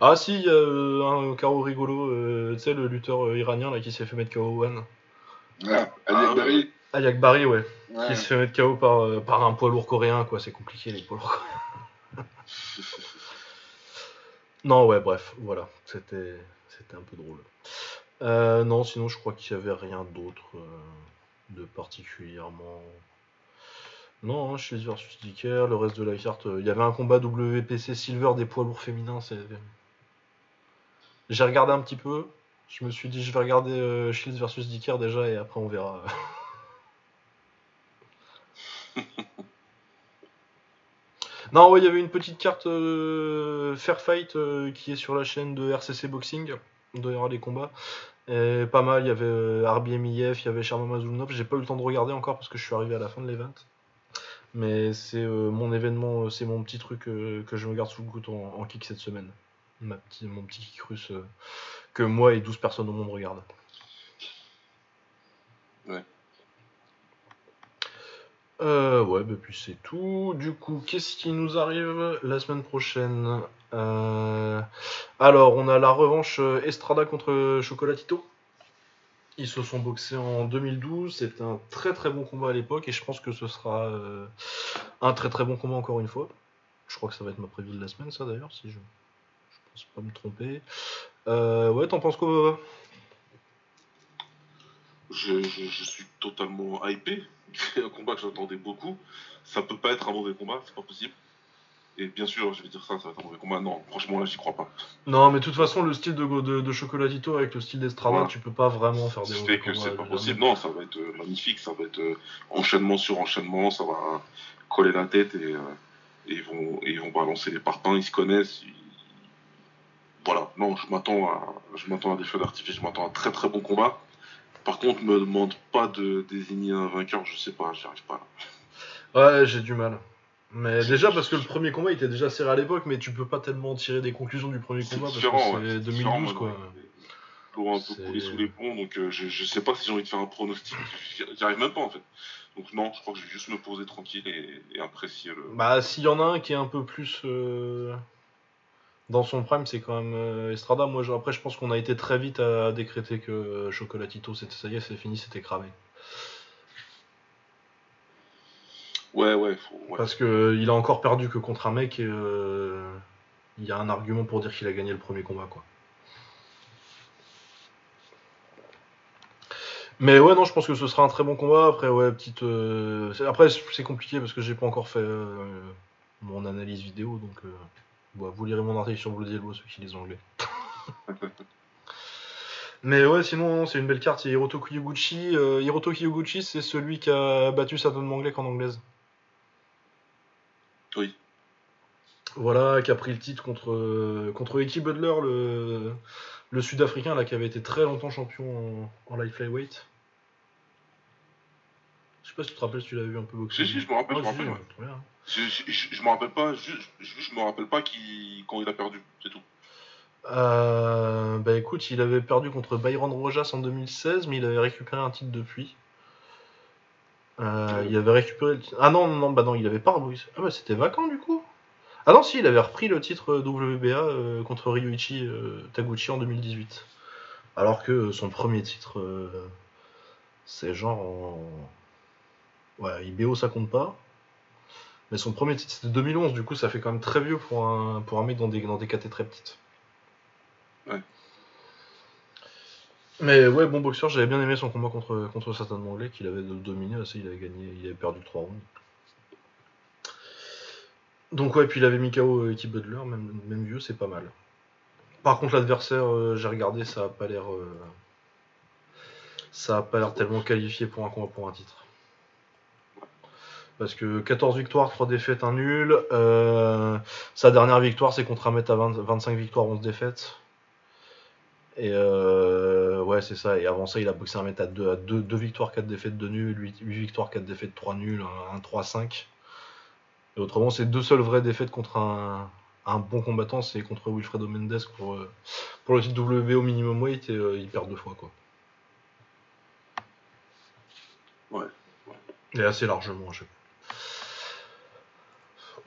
Ah si, il y a euh, un carreau rigolo, euh, tu sais, le lutteur euh, iranien là qui s'est fait mettre KO One. Ah, Ali Ah, y'a que Barry, ouais, Ouais. qui se fait mettre KO par, euh, par un poids lourd coréen, quoi. C'est compliqué, les poids lourds coréens. Non, ouais, bref, voilà. C'était c'était un peu drôle. Euh, non, sinon, je crois qu'il y avait rien d'autre euh, de particulièrement. Non, hein, Shields versus Dicker, le reste de la carte. euh, Il y avait un combat WPC Silver des poids lourds féminins. J'ai regardé un petit peu. Je me suis dit, je vais regarder euh, Shields versus Dicker déjà et après on verra. non, ouais, il y avait une petite carte euh, Fair Fight euh, qui est sur la chaîne de RCC Boxing. Il doit y avoir des combats. Et pas mal, il y avait euh, RBMIF, il y avait Sharma Mazulnov. J'ai pas eu le temps de regarder encore parce que je suis arrivé à la fin de l'event. Mais c'est euh, mon événement, euh, c'est mon petit truc euh, que je me garde sous le coude en, en kick cette semaine. Ma petit, mon petit kick russe euh, que moi et 12 personnes au monde regardent. Ouais. Ouais, bah puis c'est tout. Du coup, qu'est-ce qui nous arrive la semaine prochaine? Euh, Alors, on a la revanche euh, Estrada contre Chocolatito. Ils se sont boxés en 2012. C'était un très très bon combat à l'époque et je pense que ce sera euh, un très très bon combat encore une fois. Je crois que ça va être ma prévue de la semaine, ça d'ailleurs, si je, je pense pas me tromper. Ouais, t'en penses quoi, je, je suis totalement hypé. C'est un combat que j'attendais beaucoup. Ça peut pas être un mauvais combat, c'est pas possible. Et bien sûr, je vais dire ça, ça va être un mauvais combat. Non, franchement, là, j'y crois pas. Non, mais de toute façon, le style de, de, de Chocolatito avec le style d'Estrada, Voilà. tu peux pas vraiment faire des mauvais fait que c'est pas possible. Non, ça va être euh, magnifique, ça va être euh, enchaînement sur enchaînement, ça va coller la tête et, euh, et ils, vont, et ils vont balancer les parpaings, ils se connaissent. ils- Voilà, non, je m'attends à, je m'attends à des feux d'artifice, je m'attends à un très très bon combat. Par contre, me demande pas de désigner un vainqueur, je sais pas, j'y arrive pas là. Ouais, j'ai du mal. Mais déjà parce que le premier combat il était déjà serré à l'époque, mais tu peux pas tellement tirer des conclusions du premier combat parce que ouais, c'est c'est 2012 différent, quoi. a un peu coulé sous les ponts, donc euh, je, je sais pas si j'ai envie de faire un pronostic, j'y arrive même pas en fait. Donc non, je crois que je vais juste me poser tranquille et, et apprécier le. Bah s'il y en a un qui est un peu plus euh, dans son prime, c'est quand même euh, Estrada. Moi je- après je pense qu'on a été très vite à, décréter que Chocolatito c'était ça y est, c'est fini, c'était cramé. Ouais, ouais, faut, ouais. Parce que euh, il a encore perdu que contre un mec et euh, il y a un argument pour dire qu'il a gagné le premier combat quoi. Mais ouais non je pense que ce sera un très bon combat après ouais petite euh, c'est- après c'est compliqué parce que j'ai pas encore fait euh, mon analyse vidéo donc euh, bon, vous lirez mon article sur Bloody Elbow ceux qui lisent anglais. Mais ouais sinon c'est une belle carte c'est Hiroto Kiyoguchi Hiroto Kiyoguchi c'est celui qui a battu Satan Manglek en anglaise. Oui. Voilà, qui a pris le titre contre, euh, contre Eki Butler, le, le sud-africain là, qui avait été très longtemps champion en, en light flyweight. Je sais pas si tu te rappelles si tu l'avais vu un peu boxer. Si, si, je me rappelle, Ah, je me si, rappelle, ouais, très bien. Je, je, je, je me rappelle pas, juste, juste, je me rappelle pas qui, quand il a perdu, c'est tout. Euh, bah écoute, il avait perdu contre Byron Rojas en 2016, mais il avait récupéré un titre depuis. Euh, il avait récupéré le titre. Ah non, non, bah non, il avait pas reboxé. Ah bah c'était vacant du coup. Ah non, si, il avait repris le titre WBA euh, contre Ryuichi euh, Taguchi en 2018. Alors que euh, son premier titre, euh, c'est genre en. Ouais, IBO ça compte pas. Mais son premier titre c'était 2011, du coup ça fait quand même très vieux pour un, pour un mec dans des, dans des KT très petites. Ouais. Mais ouais, bon boxeur, j'avais bien aimé son combat contre, contre Satan Manglais, qu'il avait dominé, assez, il avait gagné, il avait perdu 3 rounds. Donc ouais, puis il avait mis KO euh, Eki Butler, même, même vieux, c'est pas mal. Par contre l'adversaire, euh, j'ai regardé, ça a pas l'air... euh, ça a pas l'air tellement qualifié pour un combat pour un titre. Parce que 14 victoires, 3 défaites, 1 nul. Euh, sa dernière victoire, c'est contre un mec à 20 25 victoires, 11 défaites. Et euh, ouais, c'est ça. Et avant ça, il a boxé un mec à 2 à deux, deux victoires, 4 défaites, 2 nuls, 8, victoires, 4 défaites, 3 nuls, 1 3-5. Et autrement, c'est deux seules vraies défaites contre un, un bon combattant, c'est contre Wilfredo Mendes pour, euh, pour le titre WBO minimum weight et euh, il perd deux fois quoi. Ouais, Et assez largement à chaque fois.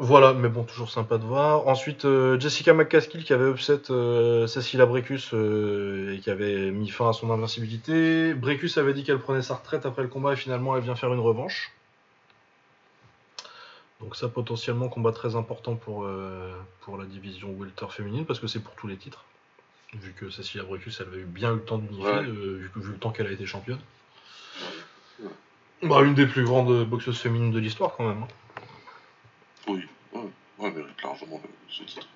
Voilà, mais bon, toujours sympa de voir. Ensuite, euh, Jessica McCaskill qui avait upset euh, Cecilia Brecus euh, et qui avait mis fin à son invincibilité. Brecus avait dit qu'elle prenait sa retraite après le combat et finalement elle vient faire une revanche. Donc ça potentiellement combat très important pour, euh, pour la division welter féminine parce que c'est pour tous les titres. Vu que Cecilia Brecus elle avait eu bien eu le temps d'unifier, Ouais. vu, le temps qu'elle a été championne. Bah, une des plus grandes boxeuses féminines de l'histoire quand même. hein. Oui, ouais, ouais, mérite largement le- ce titre.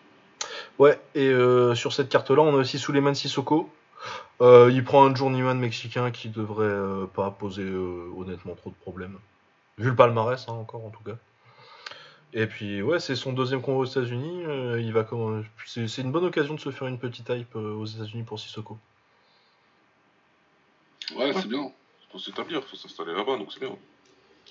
Ouais, et euh, sur cette carte-là, on a aussi Suleiman Sissoko. Euh, il prend un journeyman mexicain qui devrait euh, pas poser euh, honnêtement trop de problèmes. Vu le palmarès, hein, encore en tout cas. Et puis, ouais, c'est son deuxième combat aux États-Unis. euh, il va comme c'est c'est une bonne occasion de se faire une petite hype euh, aux États-Unis pour Sissoko. Ouais, c'est bien. Faut s'établir, faut s'installer là-bas, donc c'est bien.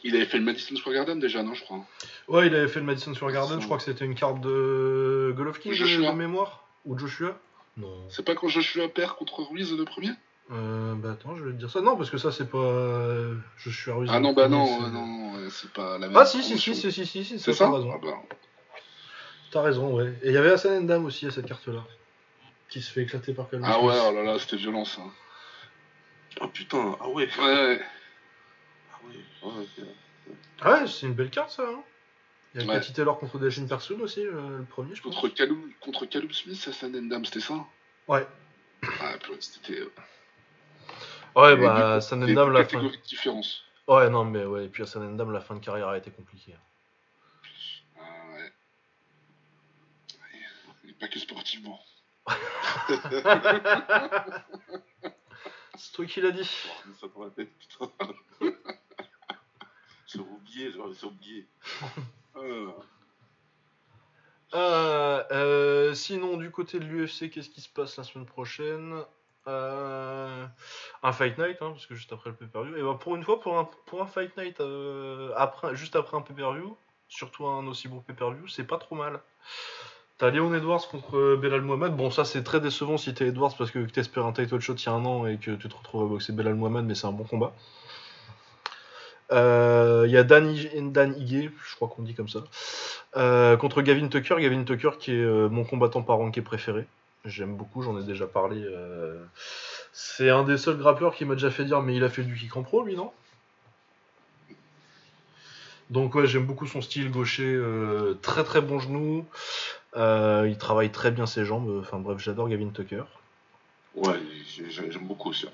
Il avait fait le Madison Square Garden déjà, non, je crois. Ouais, il avait fait le Madison Square Garden. Je crois que c'était une carte de Golovkin de, mémoire ou Joshua. Non. C'est pas quand Joshua perd contre Ruiz le premier? Euh, bah attends, je vais te dire ça. Non, parce que ça c'est pas. euh, Joshua Ruiz. Ah le non, bah non, non, c'est pas la même. Ah si si si si si si, si C'est t'as ça? raison. Ah bah, T'as raison, ouais. Et il y avait Hassan Endam aussi à cette carte-là, qui se fait éclater par Calvin Ah ouais, oh là là, c'était violent ça. Ah putain, ah ouais, Ouais, ouais. Ouais, c'est une belle carte ça. Hein il y a Ouais. Cathy Taylor contre Dashin Persoon aussi, euh, le premier, je pense. Contre Callum, contre Callum Smith, Hassan Endam, c'était ça Ouais. Ah, c'était. euh, Ouais, bah deux- Hassan il y avait Endam, deux la fin. de différence. Ouais, non, mais ouais, et puis Hassan Endam, la fin de carrière a été compliquée. Ah ouais. Et pas que sportivement. c'est toi qui l'as dit. Oh, ça dans la tête, putain. J'ai oublié, j'ai oublié. Euh, Euh, euh, sinon, du côté de l'UFC, qu'est-ce qui se passe la semaine prochaine? Un Fight Night, hein, parce que juste après le pay-per-view. Et ben pour une fois, pour un, pour un Fight Night après, juste après un pay-per-view, surtout un aussi bon pay-per-view, c'est pas trop mal. T'as Léon Edwards contre Belal Mohamed. Bon, ça c'est très décevant si t'es Edwards parce que t'espères un title shot il y a un an et que tu te retrouves à boxer Belal Mohamed, mais c'est un bon combat. Euh, Il y a Dan, Ig- Dan Ige, je crois qu'on dit comme ça, euh, contre Gavin Tucker. Gavin Tucker qui est euh, mon combattant par ranké préféré. J'aime beaucoup, j'en ai déjà parlé. euh, C'est un des seuls grappleurs qui m'a déjà fait dire mais il a fait du kick en pro lui, non? Donc ouais, j'aime beaucoup son style gaucher, euh, très très bon genou. Euh, il travaille très bien ses jambes. Enfin bref, j'adore Gavin Tucker. Ouais, j'ai- j'ai- j'aime beaucoup aussi.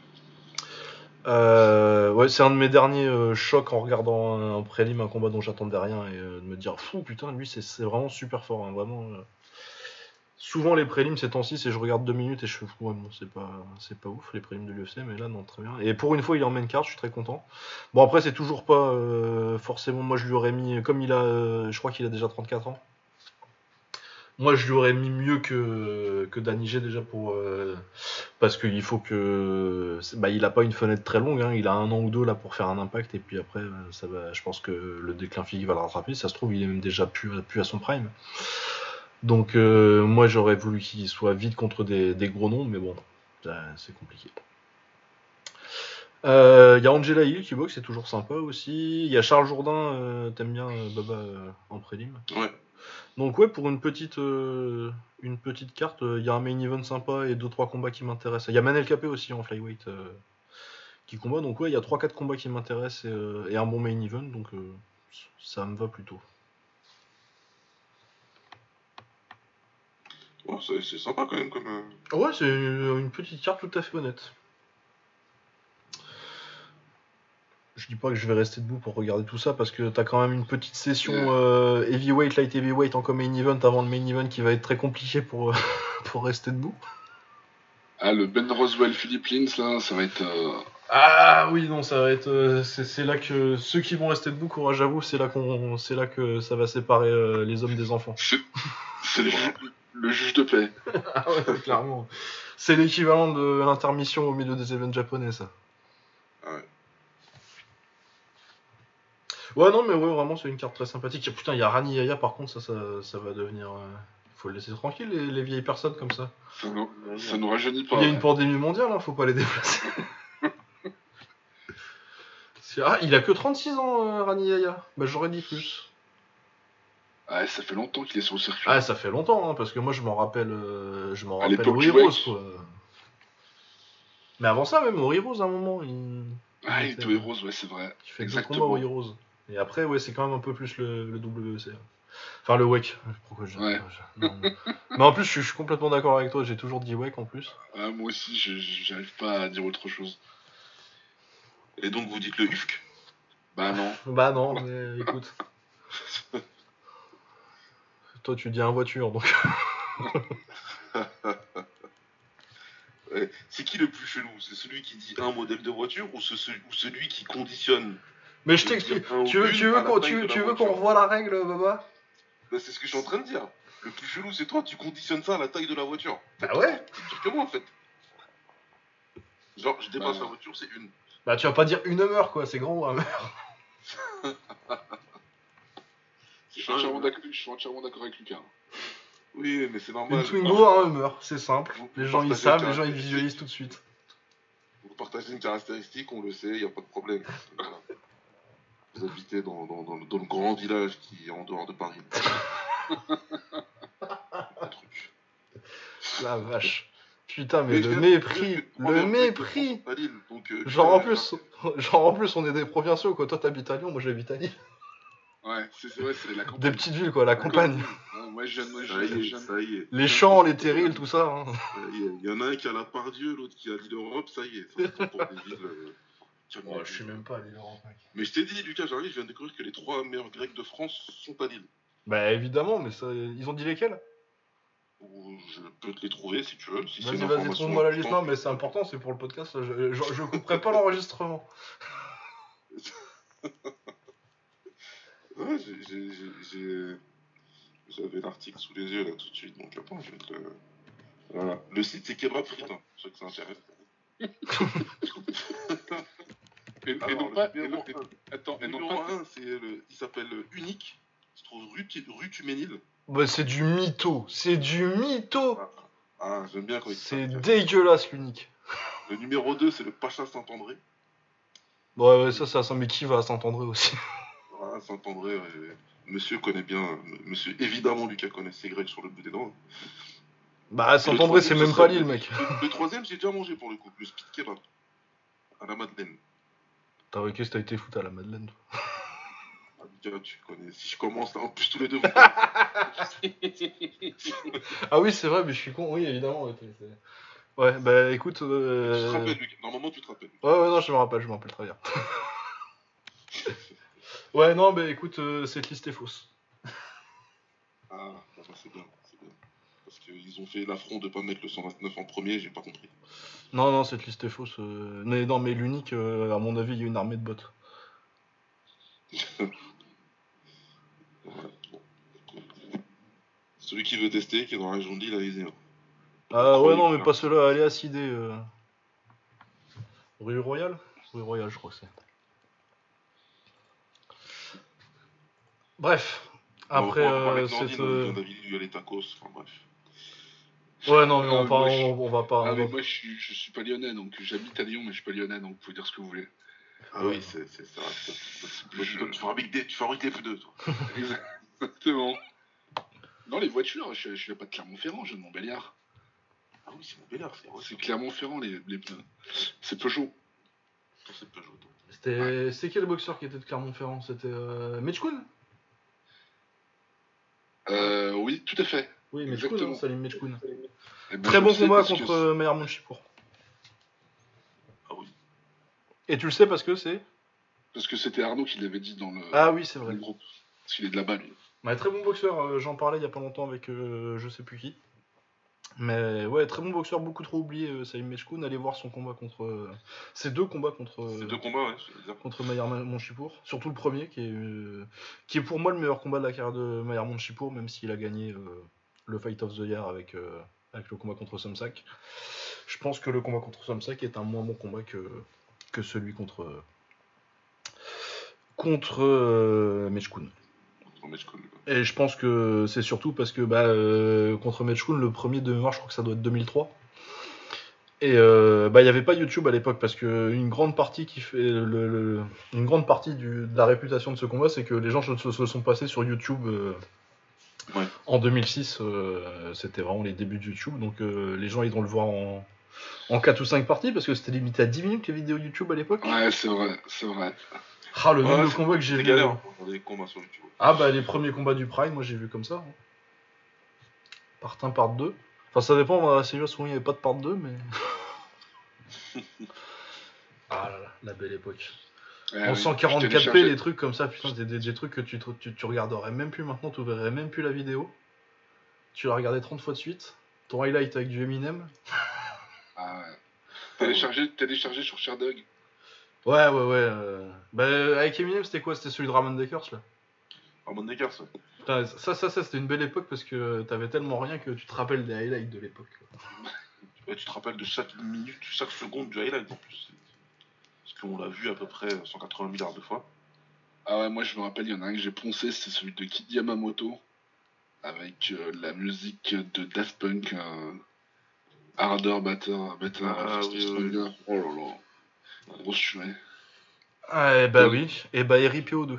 Euh, ouais, c'est un de mes derniers euh, chocs en regardant un, un prélim, un combat dont j'attendais rien, et euh, de me dire, fou, putain, lui, c'est vraiment super fort, hein, vraiment. Souvent, les prélims, ces temps-ci, c'est je regarde deux minutes et je fais, ouais, bon, c'est pas, pas ouf, les prélims de l'UFC, mais là, non, très bien. Et pour une fois, il est en main card, je suis très content. Bon, après, c'est toujours pas forcément, moi, je lui aurais mis, comme il a, je crois qu'il a déjà 34 ans. Moi, je lui aurais mis mieux que, que déjà pour. euh, parce qu'il faut que. Bah, il a pas une fenêtre très longue, hein, il a un an ou deux là pour faire un impact, et puis après, euh, ça va, je pense que le déclin physique va le rattraper. Ça se trouve, il est même déjà plus, plus à son prime. Donc, euh, moi, j'aurais voulu qu'il soit vite contre des, des gros noms, mais bon, c'est compliqué. Il y a Angela Hill qui boxe, c'est toujours sympa aussi. Il y a Charles Jourdain, t'aimes bien Baba en prélim? Ouais. Donc ouais, pour une petite, euh, une petite carte, il y a un main event sympa et 2-3 combats qui m'intéressent. Il y a Manel Capé aussi en flyweight euh, qui combat, donc ouais, il y a 3-4 combats qui m'intéressent et, euh, et un bon main event, donc euh, ça me va plutôt. Ouais, c'est sympa quand même comme. euh, Ouais, c'est une, une petite carte tout à fait honnête. Je dis pas que je vais rester debout pour regarder tout ça parce que t'as quand même une petite session euh, heavyweight, light heavyweight en main event avant le main event qui va être très compliqué pour, pour rester debout. Ah, le Ben Roswell Philippe Lins, là, ça va être. euh, Ah oui, non, ça va être. euh, c'est là que ceux qui vont rester debout, courage à vous, c'est là, qu'on, c'est là que ça va séparer euh, les hommes des enfants. C'est le, ju- le juge de paix. Ah ouais, clairement. C'est l'équivalent de l'intermission au milieu des événements japonais, ça. Ouais. Ouais, non, mais ouais, vraiment, c'est une carte très sympathique. Et putain, il y a Rani Yaya, par contre, ça, ça, ça va devenir. euh, Faut le laisser tranquille, les, les vieilles personnes comme ça. Ça nous, ça nous rajeunit pas. Il y a une pandémie mondiale, hein, faut pas les déplacer. Ah, il a que 36 ans, euh, Rani Yaya. Bah, j'aurais dit plus. Ouais, ça fait longtemps qu'il est sur le circuit. Ah, ça fait longtemps, hein, parce que moi je m'en rappelle, euh, je m'en rappelle au Heroes, quoi. Mais avant ça, même au Heroes, à un moment, il, ah, il est au Heroes, ouais, c'est vrai. il fait Exactement. combats au Heroes. Et après, ouais, c'est quand même un peu plus le, le WEC. Enfin, le WEC. Pourquoi je... Ouais. non. Mais en plus, je suis, je suis complètement d'accord avec toi, j'ai toujours dit WEC en plus. Ah, moi aussi, j'arrive pas à dire autre chose. Et donc vous dites le UFK. Bah non. Bah non, mais écoute. Toi, tu dis un voiture, donc. C'est qui le plus chelou? C'est celui qui dit un modèle de voiture ou, ce- ce- ou celui qui conditionne Mais je t'explique. Tu veux, tu une veux qu'on tu, tu veux qu'on revoie la règle, Baba? Bah, C'est ce que je suis en train de dire. Le plus chelou, c'est toi, tu conditionnes ça à la taille de la voiture. Bah ouais. C'est pire que moi en fait. Genre, je dépasse Bah. la voiture, c'est une. Bah tu vas pas dire une Hummer quoi, c'est grand ou un Hummer Je suis entièrement d'accord avec Lucas. Oui, mais c'est Une normal. Twingo, un Hummer, c'est simple. Vous- Les gens ils savent, le les gens ils visualisent tout de suite. Vous partagez une caractéristique, on le sait, il n'y a pas de problème. Voilà. Vous habitez dans, dans, dans, dans le grand village qui est en dehors de Paris. Un truc. La vache. Putain mais le mépris, le mépris. à Lille, donc, euh, Genre en plus, genre en plus on est des provinciaux quoi. Toi t'habites à Lyon, moi j'habite à Lille. Ouais, c'est vrai, c'est la campagne. Des petites villes quoi, la campagne. Ouais, moi, jeune, moi, Ça y jeune, est, jeune. ça y est. Les champs, les terrils, tout ça. hein. Y. Il y en a un qui a la Pardieu, l'autre qui a l'île Europe, ça y est. Ça pour des villes. euh, calmez-vous. pas à Lille Europe, mec. Mais je t'ai dit, Lucas, j'arrive, je viens de découvrir que les trois meilleurs grecs de France sont à Lille. Bah évidemment, mais ça, ils ont dit lesquels? Ou je peux te les trouver si tu veux. Si Vas-y, vas-y, trouve-moi la liste. Non, mais c'est important, c'est pour le podcast. Je, je, je couperai pas l'enregistrement. Ouais, j'ai- j'ai- j'ai- j'ai- j'avais l'article sous les yeux là tout de suite, donc attends, je vais te le. Voilà. Le site c'est Kebab Frites, hein, ceux que ça intéresse. Et, et Alors, le pas. et et- attends, et pas. 1, c'est le... il s'appelle Unique, il se trouve rue, rue Tuménil. Bah, c'est du mytho. C'est du mytho. Ah, j'aime bien quand il C'est dégueulasse, l'unique. Le numéro 2, c'est le Pacha Saint-André. Ouais, ouais, ça, ça, ça, mais qui va à Saint-André aussi? Ah, Saint-André, ouais. monsieur connaît bien, monsieur, évidemment, Lucas connaît ses grecs sur le bout des dents. Bah, Saint-André, c'est même pas l'île, mec. Le, le troisième, j'ai déjà mangé pour le coup, le speed kebab. À la Madeleine. T'as vrai, qu'est-ce que t'as été foutu à la Madeleine toi Ah, Lucas, tu connais. Si je commence là, en plus tous les deux, Ah oui, c'est vrai, mais je suis con. Oui, évidemment. Ouais, bah écoute. Tu te Euh... rappelles, Lucas. Normalement, tu te rappelles. Ouais, ouais, non, je me rappelle, je me rappelle très bien. ouais, non, mais écoute, euh, cette liste est fausse. Ah, bah, bah, c'est bien, qu'ils ont fait l'affront de pas mettre le 129 en premier, j'ai pas compris. Non, non, cette liste est fausse. euh, Mais non, mais l'unique, euh, à mon avis, il y a une armée de bots. Bon. Celui qui veut tester, qui est dans la région de Lille, allez-y. hein. Ah ouais, non, mais pas ceux-là, allez à Cidé. euh. Rue Royale Rue Royale, je crois que c'est. Bref. Après, euh, cette. euh, vient d'avis, il y a les tacos, enfin bref. Ouais, non, mais on, moi, on va pas. Ah, on mais va- moi, je suis, je suis pas lyonnais, donc j'habite à Lyon, mais je suis pas lyonnais, donc vous pouvez dire ce que vous voulez. Ah oui, c'est c'est ça. tu- fabriques des, tu fabriques des pneus, toi. Exactement. Non, les voitures, je, je viens pas de Clermont-Ferrand, je viens de Montbéliard. Ah oui, c'est Montbéliard, c'est vrai. C'est Clermont-Ferrand, les, les pneus. C'est Peugeot. C'est Peugeot. C'était. C'est quel boxeur qui était de Clermont-Ferrand? C'était. Euh... Mitchkun Euh, oui, tout à fait. Oui, Exactement. hein, Salim Mitchkun. Eh ben, Très bon combat parce que contre euh, Meyer Monchipour. Ah oui. Et tu le sais parce que c'est Parce que c'était Arnaud qui l'avait dit dans le, Ah oui, c'est vrai. le groupe. Parce qu'il est de là-bas, lui. Ouais, très bon boxeur, euh, j'en parlais il y a pas longtemps avec euh, je sais plus qui. Mais ouais, très bon boxeur, beaucoup trop oublié, euh, Salim Meshkoun. Allez voir son combat contre. euh, Ses deux combats contre. euh, C'est deux combats, ouais, je veux dire. contre Maillard Monchipour. Surtout le premier, qui est, euh, qui est pour moi le meilleur combat de la carrière de Maillard Monchipour, même s'il a gagné euh, le Fight of the Year avec, euh, avec le combat contre Somsak. Je pense que le combat contre Somsak est un moins bon combat que, que celui contre. contre euh. Et je pense que c'est surtout parce que bah, euh, contre Mechkoun, le premier de mémoire, je crois que ça doit être 2003. Et euh, bah, il n'y avait pas YouTube à l'époque parce que une grande partie qui fait le, le- une grande partie du- de la réputation de ce combat, c'est que les gens se, se sont passés sur YouTube euh, Ouais. En 2006, euh, c'était vraiment les débuts de YouTube, donc euh, les gens ils vont le voir en, en 4 ou 5 parties parce que c'était limité à 10 minutes les vidéos YouTube à l'époque. Ouais, c'est vrai, c'est vrai. Ah, le Ouais, nombre de combats que j'ai vu. galère hein, pour regarder les combats sur YouTube. Ah bah les premiers combats du Prime, moi j'ai vu comme ça. hein. Part 1, part 2. Enfin ça dépend, à Sega souvent il n'y avait pas de part 2 mais... ah là là, la belle époque. Ouais, en oui. Je 144p téléchargeais- les trucs comme ça, putain des, des trucs que tu, te- tu, tu regarderais même plus maintenant, tu verrais même plus la vidéo. Tu la regardais 30 fois de suite. Ton highlight avec du Eminem. Ah, ouais. Téléchargé, téléchargé sur Sherdog. Ouais ouais ouais. euh, Bah avec Eminem c'était quoi? C'était celui de Ramon Dekers là Ramon Dekers, ouais. Putain, ça, ça, ça c'était une belle époque parce que t'avais tellement rien que tu te rappelles des highlights de l'époque. Ouais, tu te rappelles de chaque minute, chaque seconde du highlight en plus. Qu'on l'a vu à peu près 180 milliards de fois. Ah ouais, moi je me rappelle, il y en a un que j'ai poncé, c'est celui de Kid Yamamoto. Avec euh, la musique de Daft Punk. euh, Harder, Better, Better, Ah, oui, oui. Oh là là. Grosse chouette. Ah, eh bah Ouais. oui, et bah RIPO2.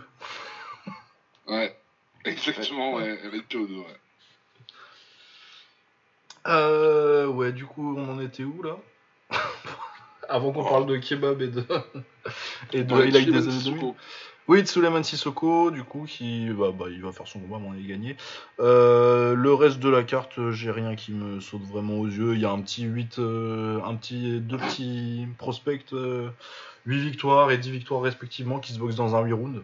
Ouais. Exactement, ouais. Avec PO2, ouais. Euh, ouais, du coup, on en était où là? Avant qu'on Oh. parle de kebab et de, et de Ouais, des années Sissoko. 2000. Oui, Suleiman Sissoko, du coup, qui bah, bah, il va faire son combat, à mon avis, gagner. Euh, le reste de la carte, euh, j'ai rien qui me saute vraiment aux yeux. Il y a un petit 8, euh, un petit, deux petits prospects, euh, 8 victoires et 10 victoires respectivement, qui se boxent dans un 8 rounds.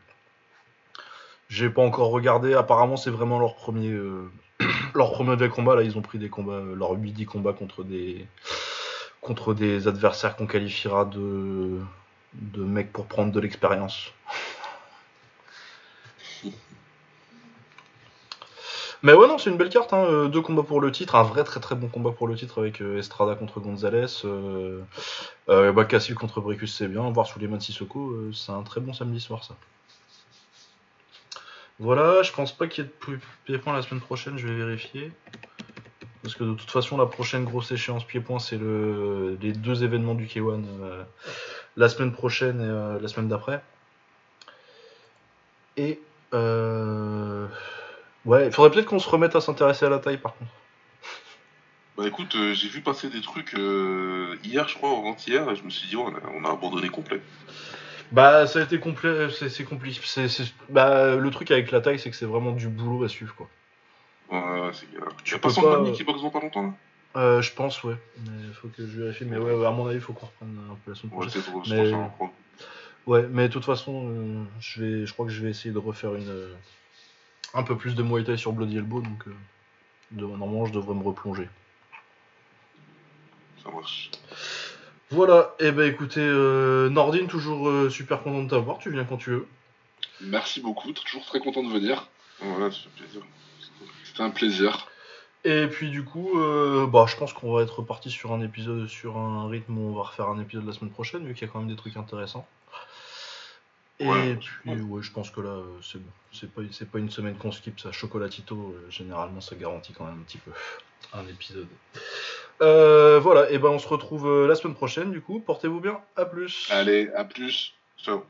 J'ai pas encore regardé, apparemment c'est vraiment leur premier, leur premier vrai combat. Là, ils ont pris des combats, euh, leur 8-10 combats contre des, contre des adversaires qu'on qualifiera de, de mecs pour prendre de l'expérience. Mais ouais, non, c'est une belle carte. Hein. euh, Deux combats pour le titre, un vrai très très bon combat pour le titre avec euh, Estrada contre Gonzalez. Euh, euh, bah, Cassil contre Bricus, c'est bien. Voir Suleiman Sissoko, euh, c'est un très bon samedi soir, ça. Voilà, je pense pas qu'il y ait de plus pied-point la semaine prochaine, je vais vérifier. Parce que de toute façon, la prochaine grosse échéance pied-point, c'est le... les deux événements du K1 euh, la semaine prochaine et euh, la semaine d'après. Et. Euh... Ouais, il faudrait peut-être qu'on se remette à s'intéresser à la taille par contre. Bah écoute, euh, j'ai vu passer des trucs hier, je crois, ou avant-hier, et je me suis dit, oh, on, a, on a abandonné complet. Bah, ça a été complet, c'est c'est compliqué. c'est- c'est- Bah, le truc avec la taille, c'est que c'est vraiment du boulot à suivre quoi. Ouais, ouais, c'est. Tu as pas son pas, ami euh, qui boxe dans pas longtemps là Euh, je pense, ouais. Mais faut que je vérifie. Mais ouais, ouais, à mon avis, il faut qu'on reprenne un peu la semaine Ouais, prochaine. c'est je Mais- hein, Ouais, mais de toute façon, euh, je, vais, je crois que je vais essayer de refaire une, euh, un peu plus de Muay Thai sur Bloody Elbow, donc de- normalement je devrais me replonger. ça marche. Voilà, et ben écoutez, Nordine, toujours super content de t'avoir, tu viens quand tu veux. Merci beaucoup, toujours très content de venir. Voilà, fait plaisir. C'était un plaisir. Et puis du coup, euh, bah, je pense qu'on va être reparti sur un épisode, sur un rythme où on va refaire un épisode la semaine prochaine, vu qu'il y a quand même des trucs intéressants. Et Ouais. puis, ouais, je pense que là, c'est bon. C'est pas, c'est pas une semaine qu'on skip, ça. Chocolatito, euh, généralement, ça garantit quand même un petit peu un épisode. Euh, voilà, et ben on se retrouve la semaine prochaine, du coup. Portez-vous bien, à plus. Allez, à plus. Ciao.